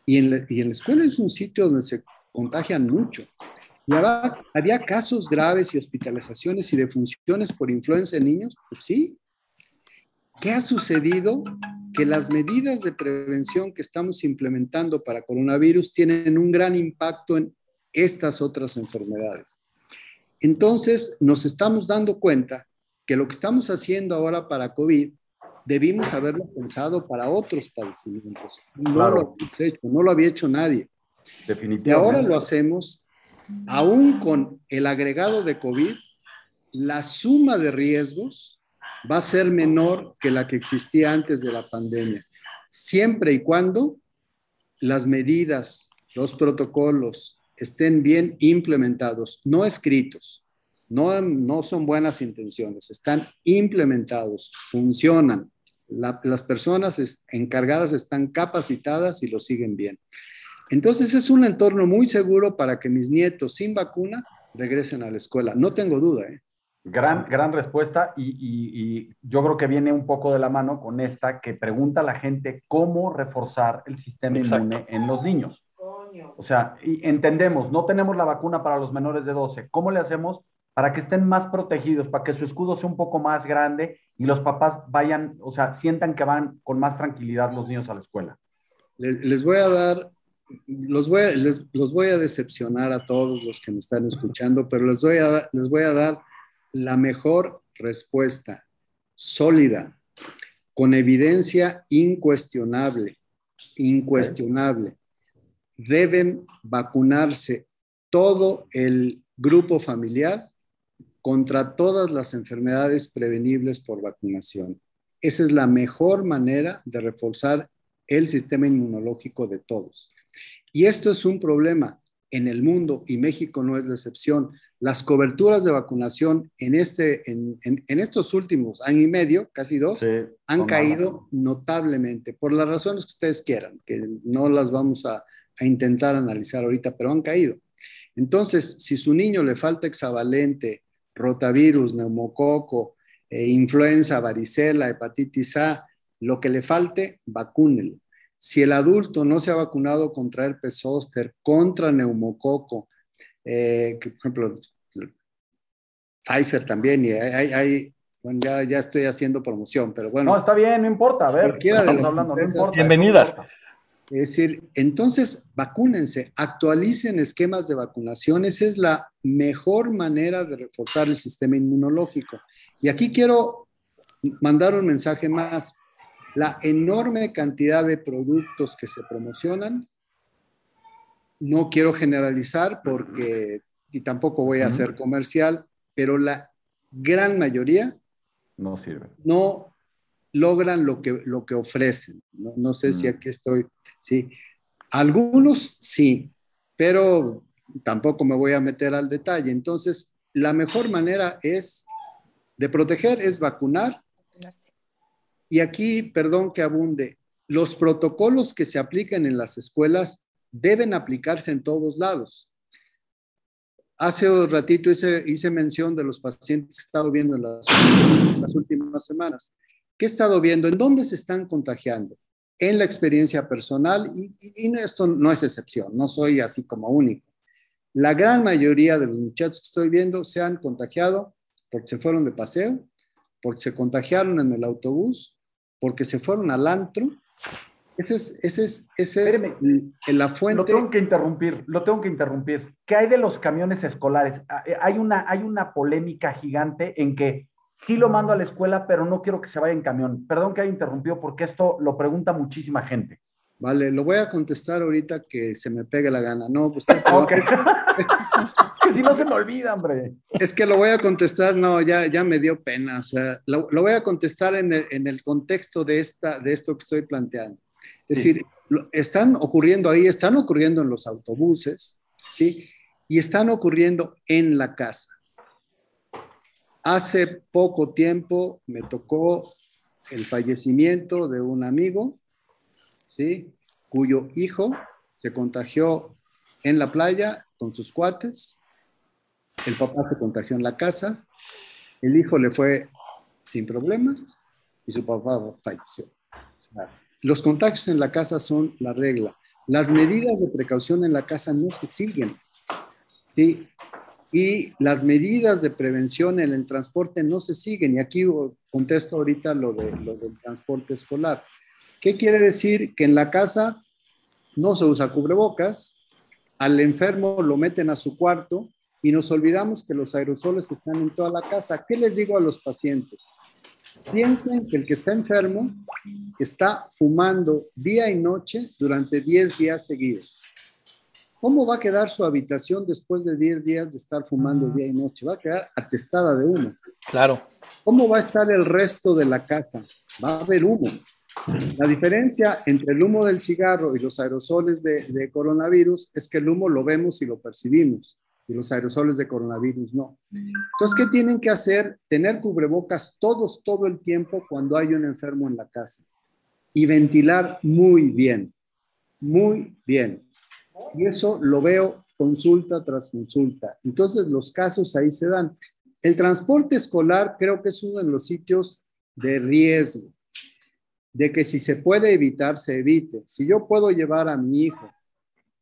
Y en, la, y en la escuela es un sitio donde se contagian mucho. Y había, había, casos graves y hospitalizaciones y defunciones por influenza en niños, pues sí. ¿Qué ha sucedido? Que las medidas de prevención que estamos implementando para coronavirus tienen un gran impacto en estas otras enfermedades. Entonces, nos estamos dando cuenta que lo que estamos haciendo ahora para COVID debimos haberlo pensado para otros padecimientos. No, lo, hecho, no lo había hecho nadie. Definitivamente. Y ahora lo hacemos, aún con el agregado de COVID, la suma de riesgos va a ser menor que la que existía antes de la pandemia, siempre y cuando las medidas, los protocolos estén bien implementados, no escritos. No, no son buenas intenciones, están implementados, funcionan, las personas encargadas están capacitadas y lo siguen bien. Entonces es un entorno muy seguro para que mis nietos sin vacuna regresen a la escuela. No tengo duda. ¿eh? Gran, gran respuesta y, yo creo que viene un poco de la mano con esta que pregunta a la gente cómo reforzar el sistema inmune en los niños. O sea, y entendemos, no tenemos la vacuna para los menores de 12. ¿Cómo le hacemos para que estén más protegidos, para que su escudo sea un poco más grande y los papás vayan, o sea, sientan que van con más tranquilidad los niños a la escuela. Les, voy a dar, los voy a, les, los voy a decepcionar a todos los que me están escuchando, pero les voy a, les voy a dar la mejor respuesta, sólida, con evidencia incuestionable, incuestionable. deben vacunarse todo el grupo familiar contra todas las enfermedades prevenibles por vacunación. Esa es la mejor manera de reforzar el sistema inmunológico de todos. Y esto es un problema en el mundo y México no es la excepción. Las coberturas de vacunación en, este, en, estos últimos año y medio, casi dos, han caído notablemente por las razones que ustedes quieran, que no las vamos a, a intentar analizar ahorita, pero han caído. Entonces, si su niño le falta hexavalente, rotavirus, neumococo, eh, influenza, varicela, hepatitis A, lo que le falte, vacúnelo. Si el adulto no se ha vacunado contra herpes zóster, contra neumococo, eh, por ejemplo, Pfizer también, y hay, bueno, ya, ya, estoy haciendo promoción, pero bueno. No, está bien, no importa, a ver, hablando, Bienvenidas. Es decir, entonces vacúnense, actualicen esquemas de vacunación, esa es la mejor manera de reforzar el sistema inmunológico. Y aquí quiero mandar un mensaje más. La enorme cantidad de productos que se promocionan, no quiero generalizar porque, y tampoco voy a hacer comercial, pero la gran mayoría no sirven. No logran lo que, lo que ofrecen. No, sé si mm. aquí estoy, sí. Algunos sí, pero tampoco me voy a meter al detalle. Entonces, la mejor manera es de proteger es vacunar. Y aquí, perdón que abunde, los protocolos que se aplican en las escuelas deben aplicarse en todos lados. Hace un ratito hice, hice mención de los pacientes que he estado viendo en las últimas semanas. ¿Qué he estado viendo? ¿En dónde se están contagiando? En la experiencia personal, y, esto no es excepción, no soy así como único. La gran mayoría de los muchachos que estoy viendo se han contagiado porque se fueron de paseo, porque se contagiaron en el autobús, porque se fueron al antro. Ese es, ese es, ese es la fuente. Lo tengo que interrumpir, lo tengo que interrumpir. ¿Qué hay de los camiones escolares? Ah, eh, hay una, hay una polémica gigante en que sí lo mando a la escuela, pero no quiero que se vaya en camión. Perdón que haya interrumpido porque esto lo pregunta muchísima gente. Vale, lo voy a contestar ahorita que se me pegue la gana. No, pues es, que si no se me olvida, hombre. Es que lo voy a contestar, no, ya, ya me dio pena. O sea, lo, voy a contestar en el, en el, contexto de, esta, de esto que estoy planteando. Es decir, están ocurriendo ahí, están ocurriendo en los autobuses, ¿sí? Y están ocurriendo en la casa. Hace poco tiempo me tocó el fallecimiento de un amigo, ¿sí? cuyo hijo se contagió en la playa con sus cuates, el papá se contagió en la casa, el hijo le fue sin problemas y su papá falleció. los contagios en la casa son la regla. Las medidas de precaución en la casa no se siguen. ¿sí? Y las medidas de prevención en el transporte no se siguen. Y aquí contesto ahorita lo, de, lo del transporte escolar. ¿Qué quiere decir? Que en la casa no se usa cubrebocas, al enfermo lo meten a su cuarto y nos olvidamos que los aerosoles están en toda la casa. ¿Qué les digo a los pacientes? Piensen que el que está enfermo está fumando día y noche durante 10 días seguidos. ¿Cómo va a quedar su habitación después de 10 días de estar fumando día y noche? Va a quedar atestada de humo. Claro. ¿Cómo va a estar el resto de la casa? Va a haber humo. La diferencia entre el humo del cigarro y los aerosoles de, coronavirus es que el humo lo vemos y lo percibimos y los aerosoles de coronavirus no. Entonces, ¿qué tienen que hacer? Tener cubrebocas todos, todo el tiempo cuando hay un enfermo en la casa y ventilar muy bien, muy bien. Y eso lo veo consulta tras consulta. Entonces los casos ahí se dan. El transporte escolar creo que es uno de los sitios de riesgo, de que si se puede evitar, se evite. Si yo puedo llevar a mi hijo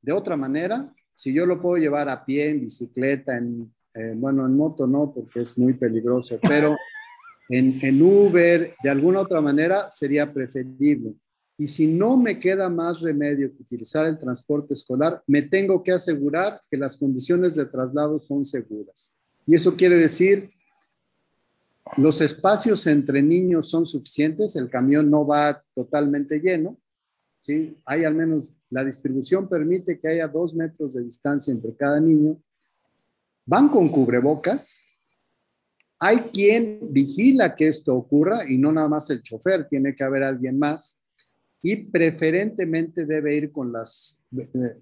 de otra manera, si yo lo puedo llevar a pie, en bicicleta, en, eh, bueno, en moto no, porque es muy peligroso, pero en, en Uber, de alguna otra manera, sería preferible. Y si no me queda más remedio que utilizar el transporte escolar, me tengo que asegurar que las condiciones de traslado son seguras. Y eso quiere decir, los espacios entre niños son suficientes, el camión no va totalmente lleno, ¿sí? Hay al menos la distribución permite que haya dos metros de distancia entre cada niño, van con cubrebocas, hay quien vigila que esto ocurra y no nada más el chofer, tiene que haber alguien más y preferentemente debe ir con las eh,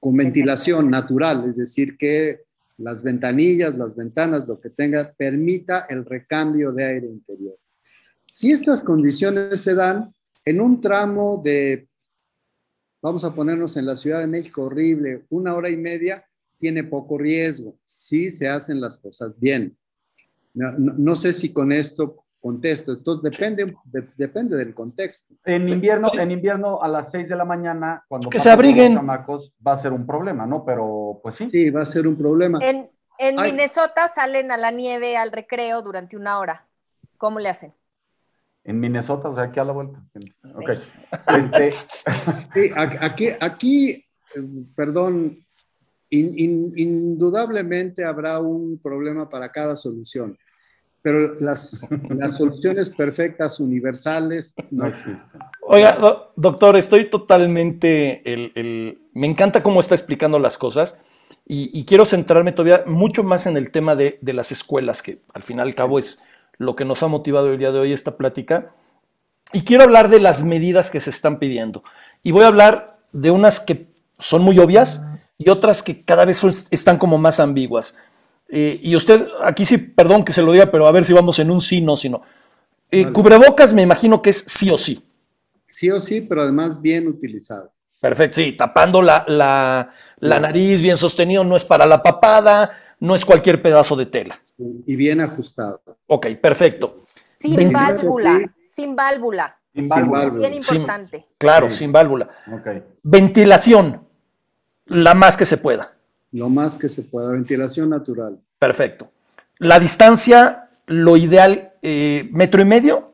con ventilación natural, es decir, que las ventanillas, las ventanas, lo que tenga, permita el recambio de aire interior. Si estas condiciones se dan en un tramo de, vamos a ponernos en la Ciudad de México, horrible, una hora y media, tiene poco riesgo, si se hacen las cosas bien. No, sé si con esto contesto, entonces depende, depende del contexto. En invierno, en invierno a las 6 de la mañana, cuando que se abriguen. Chamacos, va a ser un problema, ¿no? Pero pues sí. Sí, va a ser un problema. En, en Minnesota salen a la nieve al recreo durante una hora. ¿Cómo le hacen? En Minnesota, o sea, aquí a la vuelta. Ok. Este, sí, aquí, aquí, perdón, indudablemente habrá un problema para cada solución, pero las, las soluciones perfectas, universales, no existen. Oiga, doctor, estoy totalmente, el, me encanta cómo está explicando las cosas y, quiero centrarme todavía mucho más en el tema de, de las escuelas, que al final y al cabo es lo que nos ha motivado el día de hoy esta plática. Y quiero hablar de las medidas que se están pidiendo. Y voy a hablar de unas que son muy obvias y otras que cada vez están como más ambiguas. Eh, y usted, aquí sí, perdón que se lo diga, pero a ver si vamos en un sí, no, si no. Eh, cubrebocas me imagino que es sí o sí. Sí o sí, pero además bien utilizado. Perfecto, sí, tapando la, la, la nariz, bien sostenido, no es para la papada, no es cualquier pedazo de tela. y bien ajustado. Ok, perfecto. Sin válvula, sin válvula. Sin válvula. Bien importante. claro, sin válvula. Okay. Ventilación, la más que se pueda. Lo más que se pueda, ventilación natural. Perfecto. La distancia, lo ideal, eh, metro y medio.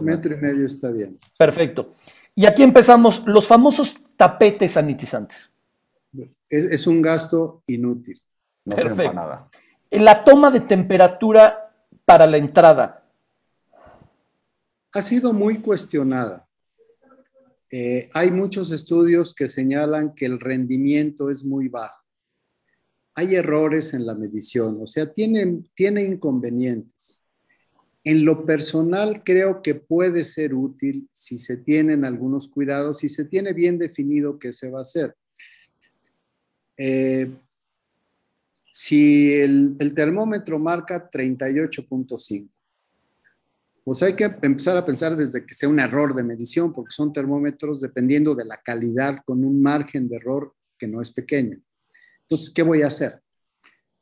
Metro y medio está bien. Perfecto. Y aquí empezamos los famosos tapetes sanitizantes. es un gasto inútil. No Perfecto. nada. La toma de temperatura para la entrada. Ha sido muy cuestionada. Eh, hay muchos estudios que señalan que el rendimiento es muy bajo. Hay errores en la medición, o sea, tiene, tiene inconvenientes. En lo personal, creo que puede ser útil si se tienen algunos cuidados, si se tiene bien definido qué se va a hacer. Eh, si el, termómetro marca 38.5, pues hay que empezar a pensar desde que sea un error de medición, porque son termómetros dependiendo de la calidad con un margen de error que no es pequeño. Entonces, ¿qué voy a hacer?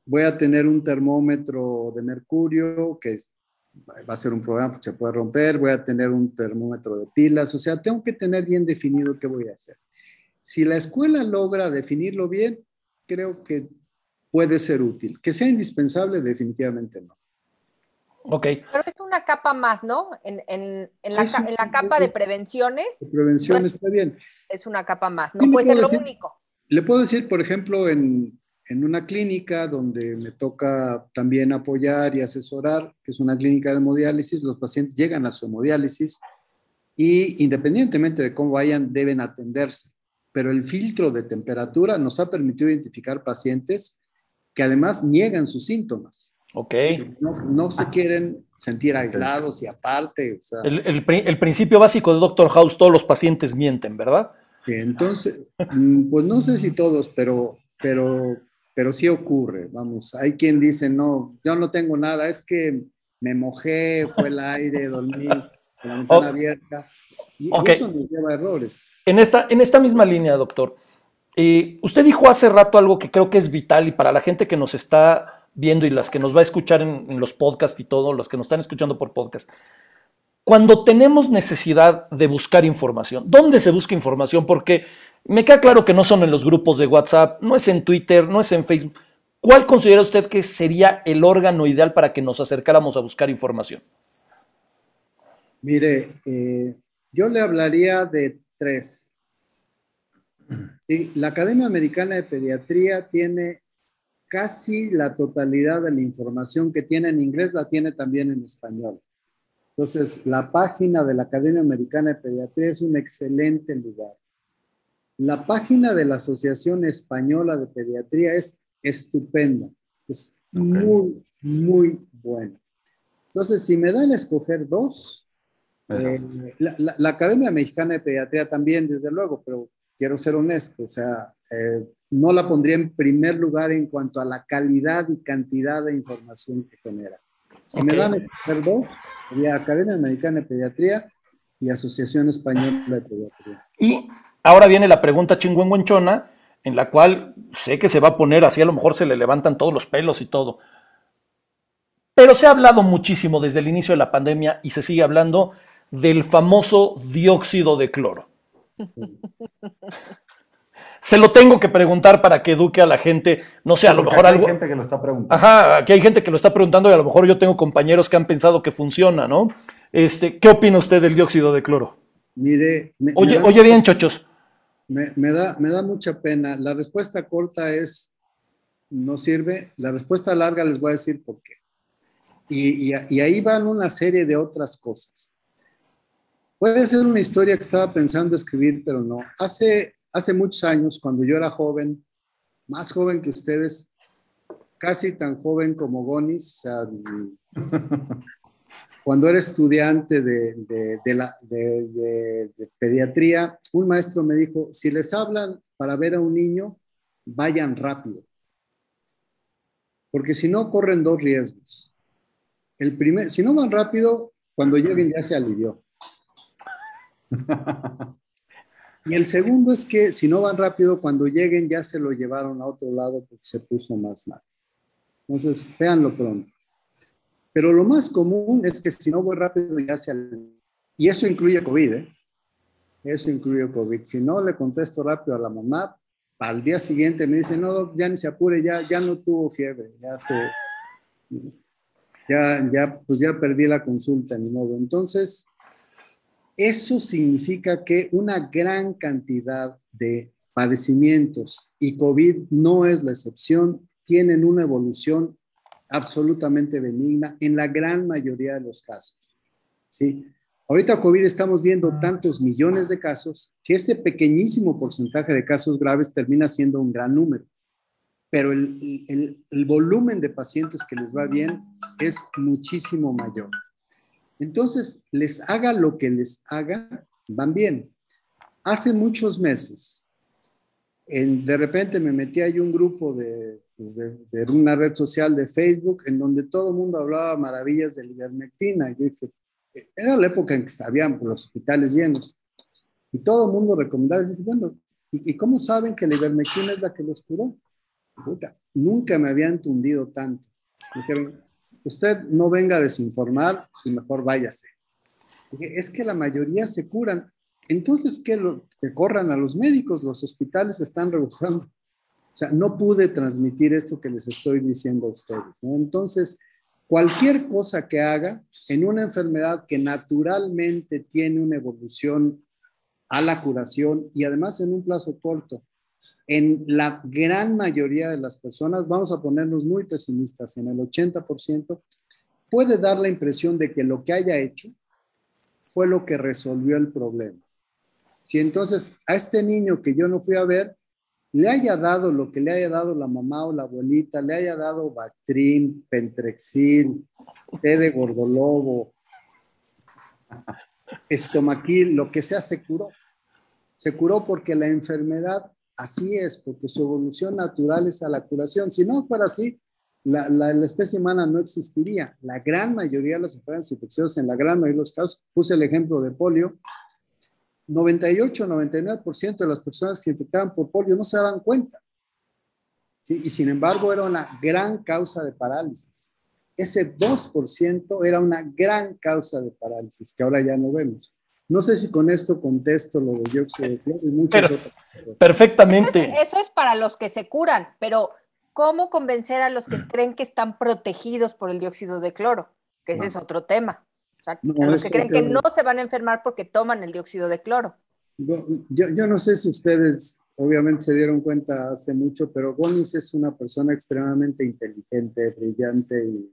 Voy a tener un termómetro de mercurio que va a ser un programa que se puede romper, voy a tener un termómetro de pilas, o sea, tengo que tener bien definido qué voy a hacer. Si la escuela logra definirlo bien, creo que puede ser útil. Que sea indispensable, definitivamente no. Ok. Pero es una capa más, ¿no? En, en, en, la, en la, capa de prevenciones. De prevención está bien. Es una capa más, no puede ser lo único. Le puedo decir, por ejemplo, en, en una clínica donde me toca también apoyar y asesorar, que es una clínica de hemodiálisis, los pacientes llegan a su hemodiálisis y independientemente de cómo vayan, deben atenderse. Pero el filtro de temperatura nos ha permitido identificar pacientes que además niegan sus síntomas. Ok. No, se quieren sentir aislados y aparte. el, principio básico de Doctor House, todos los pacientes mienten, ¿verdad? Entonces, mm, pues no sé si todos, pero, pero, pero sí ocurre. Vamos, hay quien dice, no, yo no tengo nada, es que me mojé, fue el aire, dormí la ventana abierta. Y eso nos lleva a errores. En esta, en esta misma línea, doctor, eh, usted dijo hace rato algo que creo que es vital y para la gente que nos está viendo y las que nos va a escuchar en, los podcasts y todo, los que nos están escuchando por podcast. Cuando tenemos necesidad de buscar información, ¿dónde se busca información? Porque me queda claro que no son en los grupos de WhatsApp, no es en Twitter, no es en Facebook. ¿Cuál considera usted que sería el órgano ideal para que nos acercáramos a buscar información? Mire, eh, yo le hablaría de tres. La Academia Americana de Pediatría tiene casi la totalidad de la información que tiene en inglés, la tiene también en español. Entonces, la página de la Academia Americana de Pediatría es un excelente lugar. La página de la Asociación Española de Pediatría es estupenda, es muy, muy buena. Entonces, si me dan a escoger dos, eh, la, Academia Mexicana de Pediatría también, desde luego, pero quiero ser honesto, o sea, eh, no la pondría en primer lugar en cuanto a la calidad y cantidad de información que genera. Si me dan a escoger dos, sería Academia Mexicana de Pediatría y Asociación Española de Pediatría. Y ahora viene la pregunta chingüengüenchona, en la cual sé que se va a poner así, a lo mejor se le levantan todos los pelos y todo. Pero se ha hablado muchísimo desde el inicio de la pandemia y se sigue hablando del famoso dióxido de cloro. Se lo tengo que preguntar para que eduque a la gente, no sé, a lo mejor algo. Hay gente que lo está preguntando. Ajá, aquí hay gente que lo está preguntando y a lo mejor yo tengo compañeros que han pensado que funciona, ¿no? Este, ¿qué opina usted del dióxido de cloro? Mire, oye, oye bien, chochos. Me, da, me da mucha pena. La respuesta corta es no sirve. La respuesta larga les voy a decir por qué. Y, y, ahí van una serie de otras cosas. Puede ser una historia que estaba pensando escribir, pero no. Hace, hace muchos años, cuando yo era joven, más joven que ustedes, casi tan joven como Gonis, o sea, cuando era estudiante de, de, la, de, pediatría, un maestro me dijo, si les hablan para ver a un niño, vayan rápido. Porque si no, corren dos riesgos. El primer, si no van rápido, cuando lleguen ya se alivió. Y el segundo es que si no van rápido, cuando lleguen ya se lo llevaron a otro lado porque se puso más mal. Entonces, véanlo pronto. Pero lo más común es que si no voy rápido ya se... Y eso incluye COVID, ¿eh? Eso incluye COVID. Si no le contesto rápido a la mamá, al día siguiente me dice, no, ya ni se apure, ya, ya no tuvo fiebre, ya se... Ya, ya, pues ya perdí la consulta, ni modo. Entonces, eso significa que una gran cantidad de padecimientos, y COVID no es la excepción, tienen una evolución absolutamente benigna en la gran mayoría de los casos. ¿sí? Ahorita COVID estamos viendo ah. tantos millones de casos que ese pequeñísimo porcentaje de casos graves termina siendo un gran número. Pero el, el, el volumen de pacientes que les va bien es muchísimo mayor. Entonces, les haga lo que les haga, van bien. Hace muchos meses, de repente me metí ahí un grupo de, pues, de, una red social de Facebook en donde todo el mundo hablaba maravillas de la ivermectina. yo era la época en que estaban los hospitales llenos. Y todo el mundo recomendaba, dice, bueno, ¿y, cómo saben que la ivermectina es la que los curó? nunca me habían tundido tanto. Dijeron, usted no venga a desinformar y mejor váyase. es que la mayoría se curan. Entonces, que corran a los médicos, los hospitales están rebosando. O sea, no pude transmitir esto que les estoy diciendo a ustedes. Entonces, cualquier cosa que haga en una enfermedad que naturalmente tiene una evolución a la curación y además en un plazo corto, en la gran mayoría de las personas, vamos a ponernos muy pesimistas, en el 80%, puede dar la impresión de que lo que haya hecho fue lo que resolvió el problema. Si entonces a este niño que yo no fui a ver, le haya dado lo que le haya dado la mamá o la abuelita, le haya dado Bactrim, Pentrexil, té de gordolobo, estomaquil, lo que sea, se curó. Se curó porque la enfermedad Así es, porque su evolución natural es a la curación. Si no fuera así, la, especie humana no existiría. La gran mayoría de las enfermedades infecciosas, en la gran mayoría de los casos, puse el ejemplo de polio, 98, 99% de las personas que se infectaban por polio no se daban cuenta. Y sin embargo era una gran causa de parálisis. Ese 2% era una gran causa de parálisis que ahora ya no vemos. No sé si con esto contesto lo de dióxido de cloro y muchas otras cosas. Perfectamente. Eso es, para los que se curan, pero ¿cómo convencer a los que creen que están protegidos por el dióxido de cloro? Que ese es otro tema. O sea, a los que creen que no se van a enfermar porque toman el dióxido de cloro. Yo, yo, no sé si ustedes obviamente se dieron cuenta hace mucho, pero Gonis es una persona extremadamente inteligente, brillante y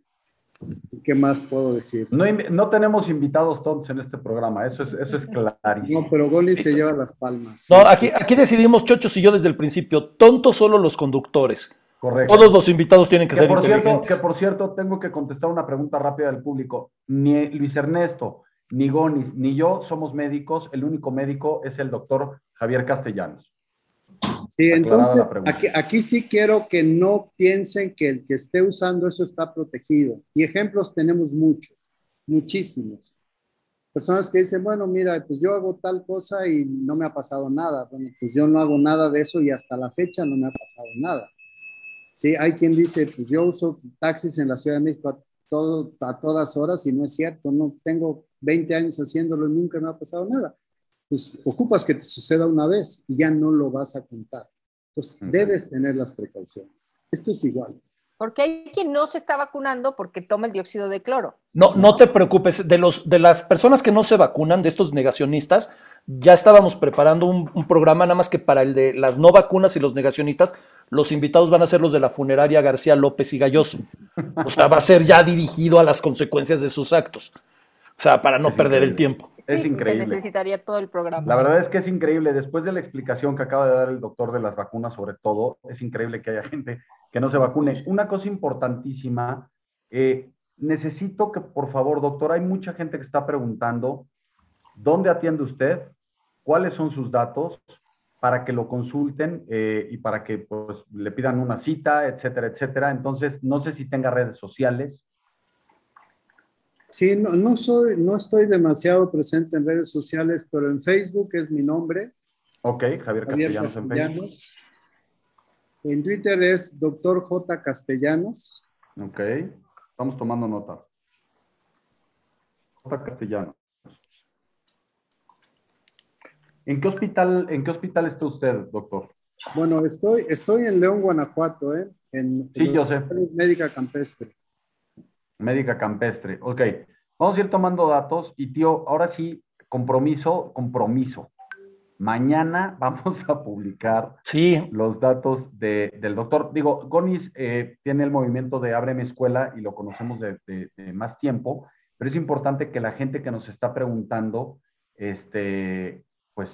¿Qué más puedo decir? No, no tenemos invitados tontos en este programa, eso es, eso es clarísimo. No, pero Goni se lleva las palmas. No, aquí, aquí decidimos, Chochos y yo desde el principio, tontos solo los conductores. Correcto. Todos los invitados tienen que, Que ser por, cierto, inteligentes. que por cierto, tengo que contestar una pregunta rápida del público. Ni Luis Ernesto, ni Gonis, ni yo somos médicos. El único médico es el doctor Javier Castellanos. Sí, entonces aquí, aquí sí quiero que no piensen que el que esté usando eso está protegido. Y ejemplos tenemos muchos, muchísimos. Personas que dicen, bueno, mira, pues yo hago tal cosa y no me ha pasado nada. Bueno, pues yo no hago nada de eso y hasta la fecha no me ha pasado nada. Sí, hay quien dice, pues yo uso taxis en la Ciudad de México a, todo, a todas horas y no es cierto, no tengo 20 años haciéndolo y nunca me ha pasado nada. Pues ocupas que te suceda una vez y ya no lo vas a contar. Entonces, debes tener las precauciones. Esto es igual. Porque hay quien no se está vacunando porque toma el dióxido de cloro. No, no te preocupes, de, los, de las personas que no se vacunan, de estos negacionistas, ya estábamos preparando un, un programa nada más que para el de las no vacunas y los negacionistas, los invitados van a ser los de la funeraria García López y Galloso. O sea, va a ser ya dirigido a las consecuencias de sus actos. O sea, para no perder el tiempo. Es increíble. Se necesitaría todo el programa. La verdad es que es increíble. Después de la explicación que acaba de dar el doctor de las vacunas, sobre todo, es increíble que haya gente que no se vacune. Una cosa importantísima, eh, necesito que, por favor, doctor, hay mucha gente que está preguntando, ¿dónde atiende usted? ¿Cuáles son sus datos? Para que lo consulten eh, y para que pues, le pidan una cita, etcétera, etcétera. Entonces, no sé si tenga redes sociales. Sí, no, no, soy, no estoy demasiado presente en redes sociales, pero en Facebook es mi nombre, Ok, Javier Javier Castellanos en Facebook. Castellanos. En Twitter es Dr. J. Castellanos. Ok, estamos tomando nota. J. Castellanos. ¿En qué hospital, en qué hospital está usted, doctor? Bueno, estoy, estoy en León, Guanajuato, ¿eh? En, Sí, en yo sé. Hospital Médica Campestre. Médica campestre. Ok, vamos a ir tomando datos y tío, ahora sí, compromiso, compromiso. Mañana vamos a publicar Sí, los datos de- del doctor. Digo, Gonis eh, tiene el movimiento de Abre mi escuela y lo conocemos de, de- de más tiempo, pero es importante que la gente que nos está preguntando, este, pues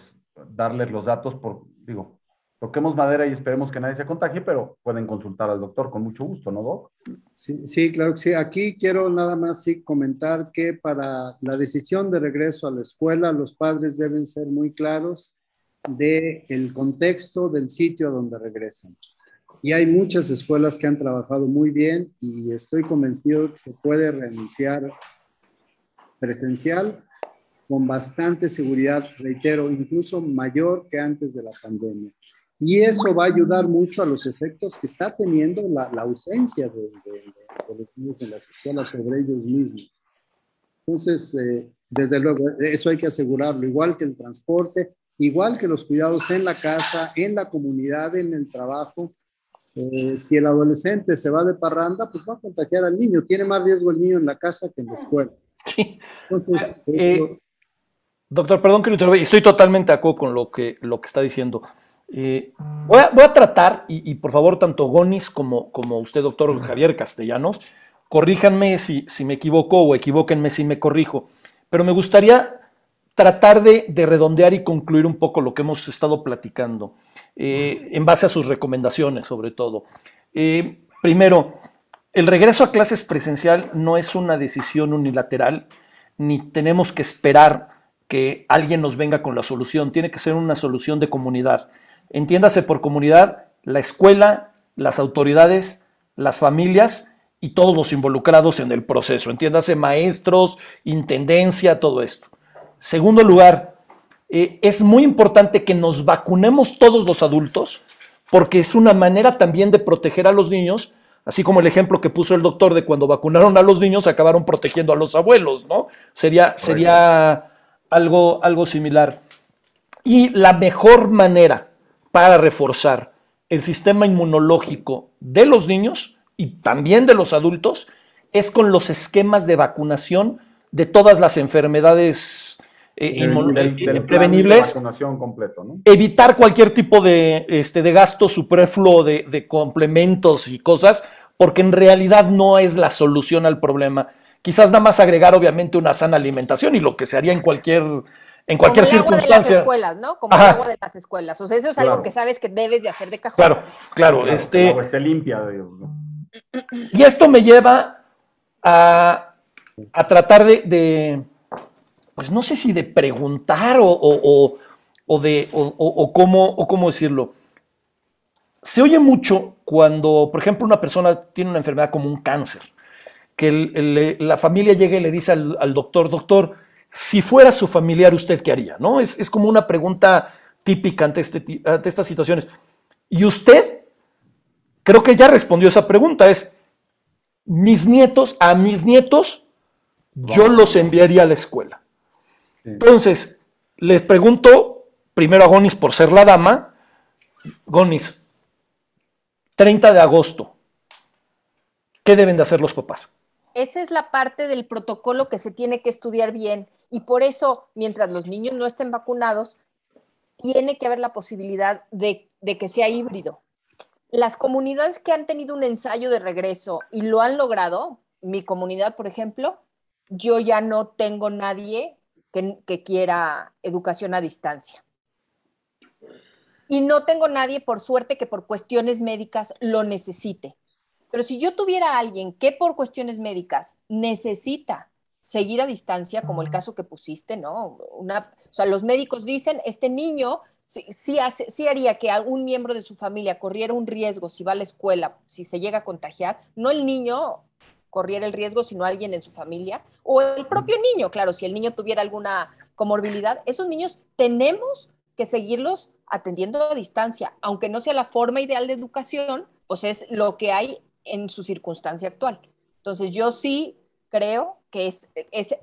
darles los datos por, digo, toquemos madera y esperemos que nadie se contagie, pero pueden consultar al doctor con mucho gusto, ¿no, Doc? Sí, sí, claro que sí. Aquí quiero nada más sí comentar que para la decisión de regreso a la escuela, los padres deben ser muy claros de el contexto del sitio a donde regresan. Y hay muchas escuelas que han trabajado muy bien y estoy convencido que se puede reiniciar presencial con bastante seguridad, reitero, incluso mayor que antes de la pandemia. Y eso va a ayudar mucho a los efectos que está teniendo la, la ausencia de, de- de- de los niños en las escuelas sobre ellos mismos. Entonces, eh, desde luego, eso hay que asegurarlo, igual que el transporte, igual que los cuidados en la casa, en la comunidad, en el trabajo. Eh, si el adolescente se va de parranda, pues va a contagiar al niño. Tiene más riesgo el niño en la casa que en la escuela. sí. Entonces, Eh, eso- Doctor, perdón que lo interrumpa, estoy totalmente de acuerdo con lo que, lo que está diciendo. Eh, voy, a, voy a tratar, y, y por favor, tanto Gonis como, como usted, doctor Javier Castellanos, corríjanme si, si me equivoco o equivóquenme si me corrijo, pero me gustaría tratar de, de redondear y concluir un poco lo que hemos estado platicando, eh, en base a sus recomendaciones, sobre todo. Eh, primero, el regreso a clases presencial no es una decisión unilateral, ni tenemos que esperar que alguien nos venga con la solución, tiene que ser una solución de comunidad. Entiéndase por comunidad la escuela, las autoridades, las familias y todos los involucrados en el proceso. Entiéndase maestros, intendencia, todo esto. Segundo lugar, eh, es muy importante que nos vacunemos todos los adultos porque es una manera también de proteger a los niños, así como el ejemplo que puso el doctor de cuando vacunaron a los niños acabaron protegiendo a los abuelos, ¿no? Sería, sería algo, algo similar. Y la mejor manera para reforzar el sistema inmunológico de los niños y también de los adultos es con los esquemas de vacunación de todas las enfermedades eh, inmun- Del- del- del plan de prevenibles vacunación completo, ¿no? evitar cualquier tipo de, este, de gasto superfluo de, de complementos y cosas, porque en realidad no es la solución al problema. Quizás nada más agregar obviamente una sana alimentación y lo que se haría en cualquier en cualquier Como el agua circunstancia. de las escuelas, ¿no? Como el agua de las escuelas. O sea, eso es Claro. algo que sabes que debes de hacer de cajón. Claro, claro, Claro, este agua esté limpia. digo, ¿no? Y esto me lleva a, a tratar de, de, pues no sé si de preguntar o, o- o- o de, o, o- o cómo, o cómo decirlo. Se oye mucho cuando, por ejemplo, una persona tiene una enfermedad como un cáncer, que el- el- la familia llega y le dice al, al doctor, doctor, si fuera su familiar, ¿usted qué haría? ¿No? Es, es como una pregunta típica ante, este, ante estas situaciones. Y usted, creo que ya respondió esa pregunta, es, mis nietos, a mis nietos, yo los enviaría a la escuela. Sí. Entonces, les pregunto primero a Gonis por ser la dama. Gonis, 30 de agosto, ¿qué deben de hacer los papás? Esa es la parte del protocolo que se tiene que estudiar bien y por eso, mientras los niños no estén vacunados, tiene que haber la posibilidad de, que sea híbrido. Las comunidades que han tenido un ensayo de regreso y lo han logrado, mi comunidad, por ejemplo, yo ya no tengo nadie que quiera educación a distancia. Y no tengo nadie, por suerte, que por cuestiones médicas lo necesite. Pero si yo tuviera a alguien que por cuestiones médicas necesita seguir a distancia, como el caso que pusiste, ¿no? Una, o sea, los médicos dicen, este niño sí, sí, hace, sí haría que algún miembro de su familia corriera un riesgo si va a la escuela, si se llega a contagiar, no el niño corriera el riesgo, sino alguien en su familia, o el propio niño, claro, si el niño tuviera alguna comorbilidad, esos niños tenemos que seguirlos atendiendo a distancia, aunque no sea la forma ideal de educación, pues es lo que hay en su circunstancia actual. Entonces yo sí creo que es, es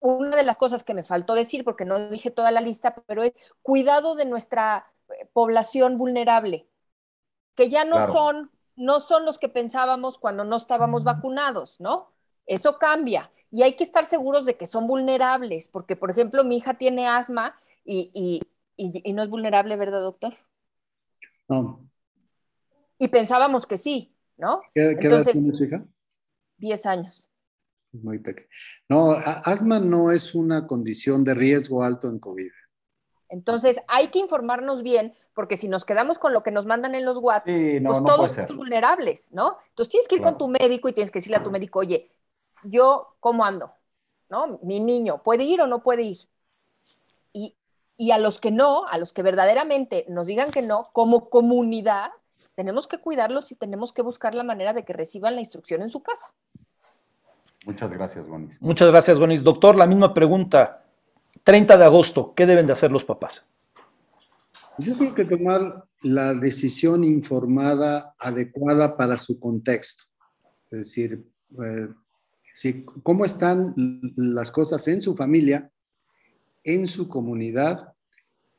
una de las cosas que me faltó decir, porque no dije toda la lista, pero es cuidado de nuestra eh, población vulnerable, que ya no Claro. son, no son los que pensábamos cuando no estábamos vacunados, ¿no? Eso cambia. Y hay que estar seguros de que son vulnerables, porque, por ejemplo, mi hija tiene asma y, y, y, y no es vulnerable, ¿verdad, doctor? No. Y pensábamos que sí, ¿no? ¿Qué, qué edad Entonces- tiene su hija? 10 años. Muy pequeña. No, asma no es una condición de riesgo alto en COVID. Entonces, hay que informarnos bien, porque si nos quedamos con lo que nos mandan en los WhatsApp, Sí, no, pues no todos somos vulnerables, ¿no? Entonces tienes que ir Claro. con tu médico y tienes que decirle a tu médico, oye, yo, ¿cómo ando? ¿No? Mi niño, ¿puede ir o no puede ir? Y, y a los que no, a los que verdaderamente nos digan que no, como comunidad, tenemos que cuidarlos y tenemos que buscar la manera de que reciban la instrucción en su casa. Muchas gracias, Gonis. Muchas gracias, Gonis. Doctor, la misma pregunta. 30 de agosto, ¿qué deben de hacer los papás? Yo creo que tomar la decisión informada, adecuada para su contexto. Es decir, eh, si- cómo están las cosas en su familia, en su comunidad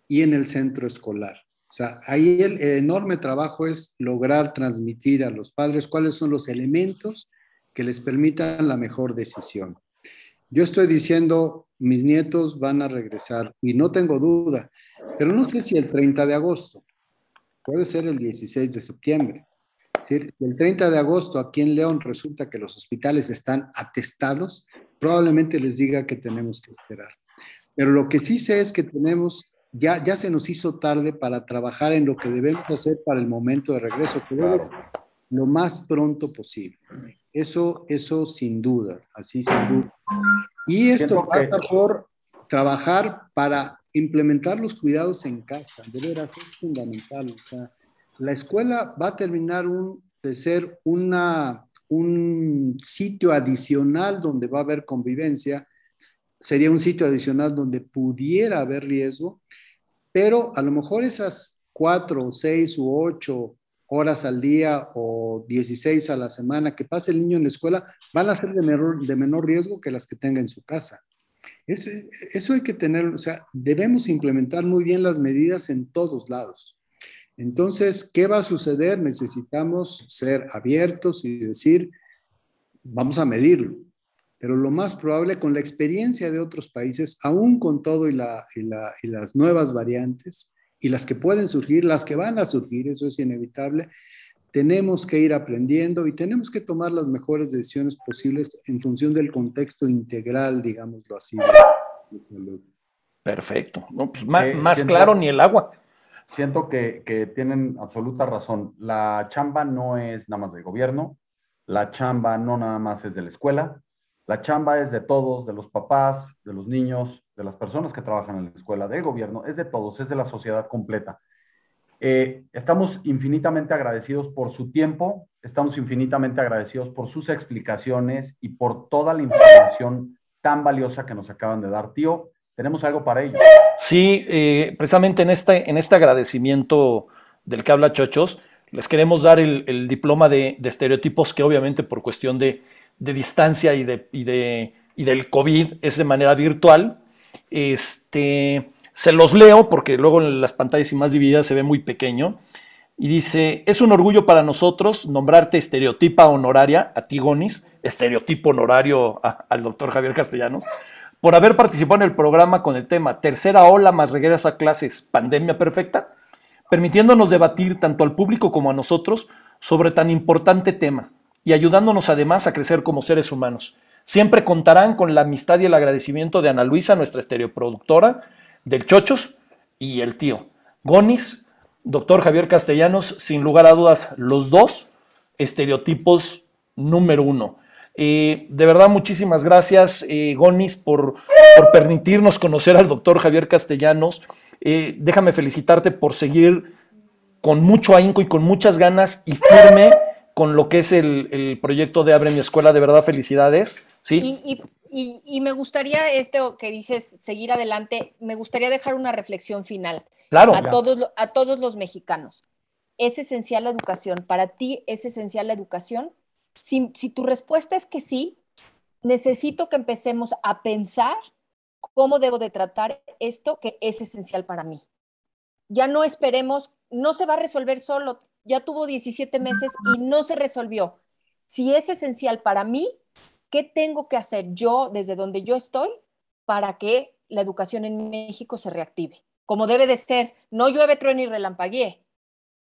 y en el centro escolar. O sea, ahí el enorme trabajo es lograr transmitir a los padres cuáles son los elementos que les permitan la mejor decisión. Yo estoy diciendo, mis nietos van a regresar y no tengo duda, pero no sé si el 30 de agosto, puede ser el 16 de septiembre. Decir, el 30 de agosto aquí en León resulta que los hospitales están atestados, probablemente les diga que tenemos que esperar. Pero lo que sí sé es que tenemos, ya, ya se nos hizo tarde para trabajar en lo que debemos hacer para el momento de regreso, que debe ser lo más pronto posible. Eso, eso sin duda, así sin duda. Y esto Siento que- pasa por trabajar para implementar los cuidados en casa, de veras, es fundamental. O sea, la escuela va a terminar un, de ser una, un sitio adicional donde va a haber convivencia, sería un sitio adicional donde pudiera haber riesgo, pero a lo mejor esas cuatro, seis u ocho horas al día o 16 a la semana que pase el niño en la escuela van a ser de menor, de menor riesgo que las que tenga en su casa. Eso, eso hay que tener, o sea, debemos implementar muy bien las medidas en todos lados. Entonces, ¿qué va a suceder? Necesitamos ser abiertos y decir, vamos a medirlo. Pero lo más probable, con la experiencia de otros países, aún con todo y, la, y, la, y las nuevas variantes, y las que pueden surgir, las que van a surgir, eso es inevitable, tenemos que ir aprendiendo y tenemos que tomar las mejores decisiones posibles en función del contexto integral, digámoslo así, de salud. Perfecto. Pues, más, claro ni el agua. Siento que, que, tienen absoluta razón. La chamba no es nada más del gobierno, la chamba no nada más es de la escuela, la chamba es de todos, de los papás, de los niños, de las personas que trabajan en la escuela, del gobierno, es de todos, es de la sociedad completa. Eh, estamos infinitamente agradecidos por su tiempo, estamos infinitamente agradecidos por sus explicaciones y por toda la información tan valiosa que nos acaban de dar. Tío, tenemos algo para ellos. Sí, eh, precisamente en este, en este agradecimiento del que habla Chochos, les queremos dar el, diploma de, estereotipos que obviamente por cuestión de, distancia y, de, y, de, y del COVID es de manera virtual. Este, se los leo porque luego en las pantallas y más divididas se ve muy pequeño. Y dice, es un orgullo para nosotros nombrarte estereotipa honoraria a Tigonis, estereotipo honorario al doctor Javier Castellanos, por haber participado en el programa con el tema Tercera ola más regreso a clases, pandemia perfecta, permitiéndonos debatir tanto al público como a nosotros sobre tan importante tema y ayudándonos además a crecer como seres humanos. Siempre contarán con la amistad y el agradecimiento de Ana Luisa, nuestra estereoproductora, del Chochos y el tío. Gonis, doctor Javier Castellanos, sin lugar a dudas, los dos estereotipos número uno. Eh, de verdad, muchísimas gracias, eh, Gonis, por, permitirnos conocer al doctor Javier Castellanos. Eh, déjame felicitarte por seguir con mucho ahínco y con muchas ganas y firme con lo que es el, proyecto de Abre mi Escuela. De verdad, felicidades. ¿sí? Y, me gustaría esto que dices, seguir adelante, me gustaría dejar una reflexión final claro, a, Todos, a todos los mexicanos. ¿Es esencial la educación? ¿Para ti es esencial la educación? Si, si tu respuesta es que sí, necesito que empecemos a pensar cómo debo de tratar esto que es esencial para mí. Ya no esperemos, no se va a resolver solo, ya tuvo 17 meses y no se resolvió. Si es esencial para mí, ¿Qué tengo que hacer yo desde donde yo estoy para que la educación en México se reactive? Como debe de ser, no llueve, trueno y relampaguee,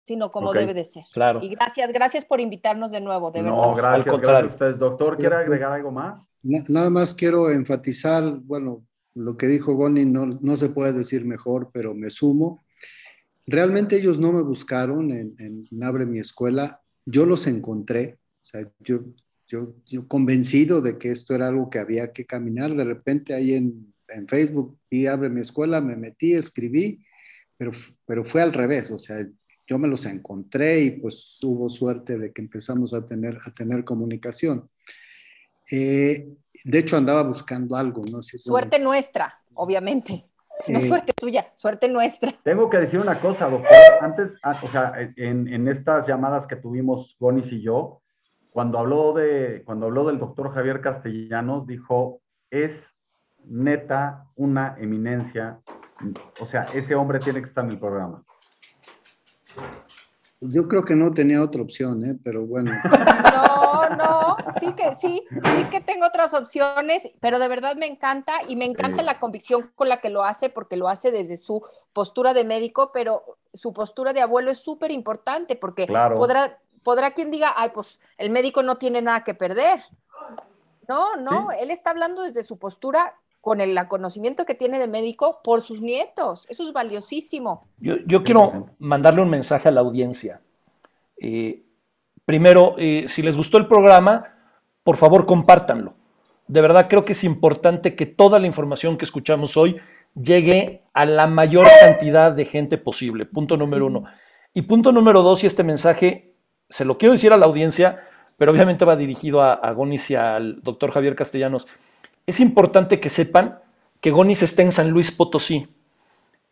sino como debe de ser. Claro. Y gracias, gracias por invitarnos de nuevo, de no, gracias, gracias a ustedes. Doctor, ¿quiere agregar algo más? Nada más quiero enfatizar, bueno, lo que dijo Goni no, no se puede decir mejor, pero me sumo. Realmente ellos no me buscaron en, en Abre mi escuela, yo los encontré. O sea, yo yo, yo convencido de que esto era algo que había que caminar, de repente ahí en, en Facebook y abre mi escuela, me metí, escribí, pero, pero fue al revés, o sea, yo me los encontré y pues hubo suerte de que empezamos a tener, a tener comunicación. Eh, de hecho, andaba buscando algo, ¿no? suerte nuestra, obviamente. No eh, suerte tuya, suerte nuestra. Tengo que decir una cosa, doctor. Antes, ah, o sea, en, en estas llamadas que tuvimos Gonis y yo, cuando habló, de, cuando habló del doctor Javier Castellanos, dijo, es neta una eminencia. O sea, ese hombre tiene que estar en el programa. Yo creo que no tenía otra opción, ¿eh? pero bueno. No, no, sí que sí, sí que tengo otras opciones, pero de verdad me encanta y me encanta la convicción con la que lo hace, porque lo hace desde su postura de médico, pero su postura de abuelo es súper importante, porque podrá, podrá quien diga, ay, pues el médico no tiene nada que perder. No, no, él está hablando desde su postura con el conocimiento que tiene de médico por sus nietos. Eso es valiosísimo. Yo, quiero mandarle un mensaje a la audiencia. Eh, primero, eh, si les gustó el programa, por favor compártanlo. De verdad creo que es importante que toda la información que escuchamos hoy llegue a la mayor cantidad de gente posible. Punto número uno. Y punto número dos, y este mensaje se lo quiero decir a la audiencia, pero obviamente va dirigido a, Gonis y al doctor Javier Castellanos. Es importante que sepan que Gonis está en San Luis Potosí.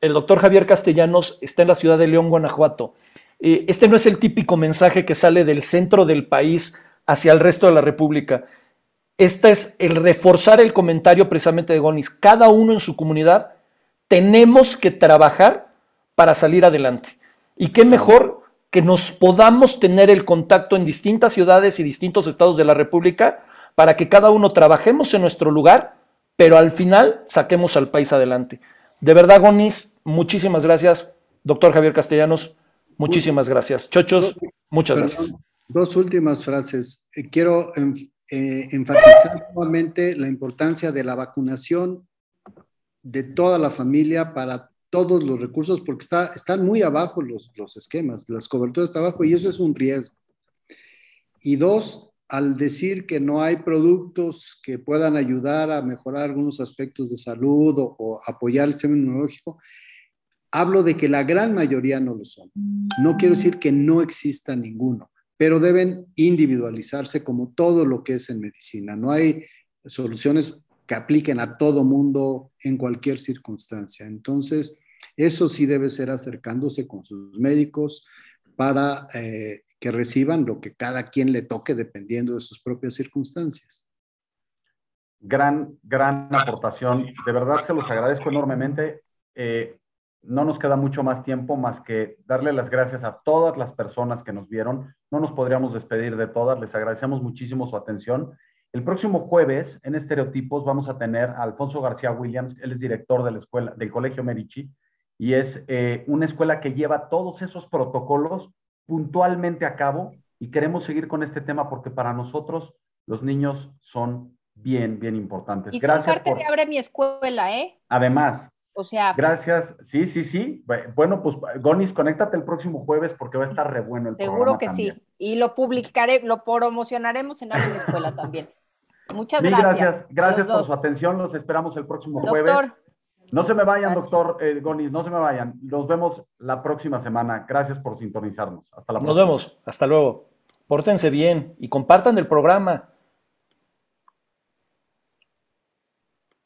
El doctor Javier Castellanos está en la ciudad de León, Guanajuato. Eh, este no es el típico mensaje que sale del centro del país hacia el resto de la República. Este es el reforzar el comentario precisamente de Gonis. Cada uno en su comunidad tenemos que trabajar para salir adelante. Y qué mejor que nos podamos tener el contacto en distintas ciudades y distintos estados de la República para que cada uno trabajemos en nuestro lugar, pero al final saquemos al país adelante. De verdad, Gonis, muchísimas gracias. Doctor Javier Castellanos, Muchísimas gracias. Chochos, muchas gracias. Dos últimas frases. Eh, quiero eh, enfatizar nuevamente la importancia de la vacunación de toda la familia para todos los recursos, porque está, están muy abajo los, los esquemas, las coberturas están abajo y eso es un riesgo. Y dos, al decir que no hay productos que puedan ayudar a mejorar algunos aspectos de salud o, o, apoyar el sistema inmunológico, hablo de que la gran mayoría no lo son. No quiero decir que no exista ninguno, pero deben individualizarse como todo lo que es en medicina. No hay soluciones que apliquen a todo mundo en cualquier circunstancia. Entonces, eso sí debe ser acercándose con sus médicos para eh, que reciban lo que cada quien le toque dependiendo de sus propias circunstancias. Gran, gran aportación. De verdad se los agradezco enormemente. Eh, no nos queda mucho más tiempo más que darle las gracias a todas las personas que nos vieron. No nos podríamos despedir de todas. Les agradecemos muchísimo su atención. El próximo jueves en Estereotipos vamos a tener a Alfonso García Williams. Él es director de la escuela, del Colegio Medici y es eh, una escuela que lleva todos esos protocolos puntualmente a cabo y queremos seguir con este tema porque para nosotros los niños son bien, bien importantes. Y Gracias son parte por... de Abre mi Escuela, ¿eh? Además, o sea. Gracias. Sí, sí, sí. Bueno, pues Gonis, conéctate el próximo jueves porque va a estar re bueno el Seguro que también. sí. Y lo publicaré, lo promocionaremos en Abre mi Escuela también. Muchas sí, gracias. Gracias, gracias por su atención. Los esperamos el próximo Doctor, jueves. No se me vayan, gracias. doctor eh, Gonis, no se me vayan. Nos vemos la próxima semana. Gracias por sintonizarnos. Hasta la próxima. Nos vemos. Hasta luego. Pórtense bien y compartan el programa.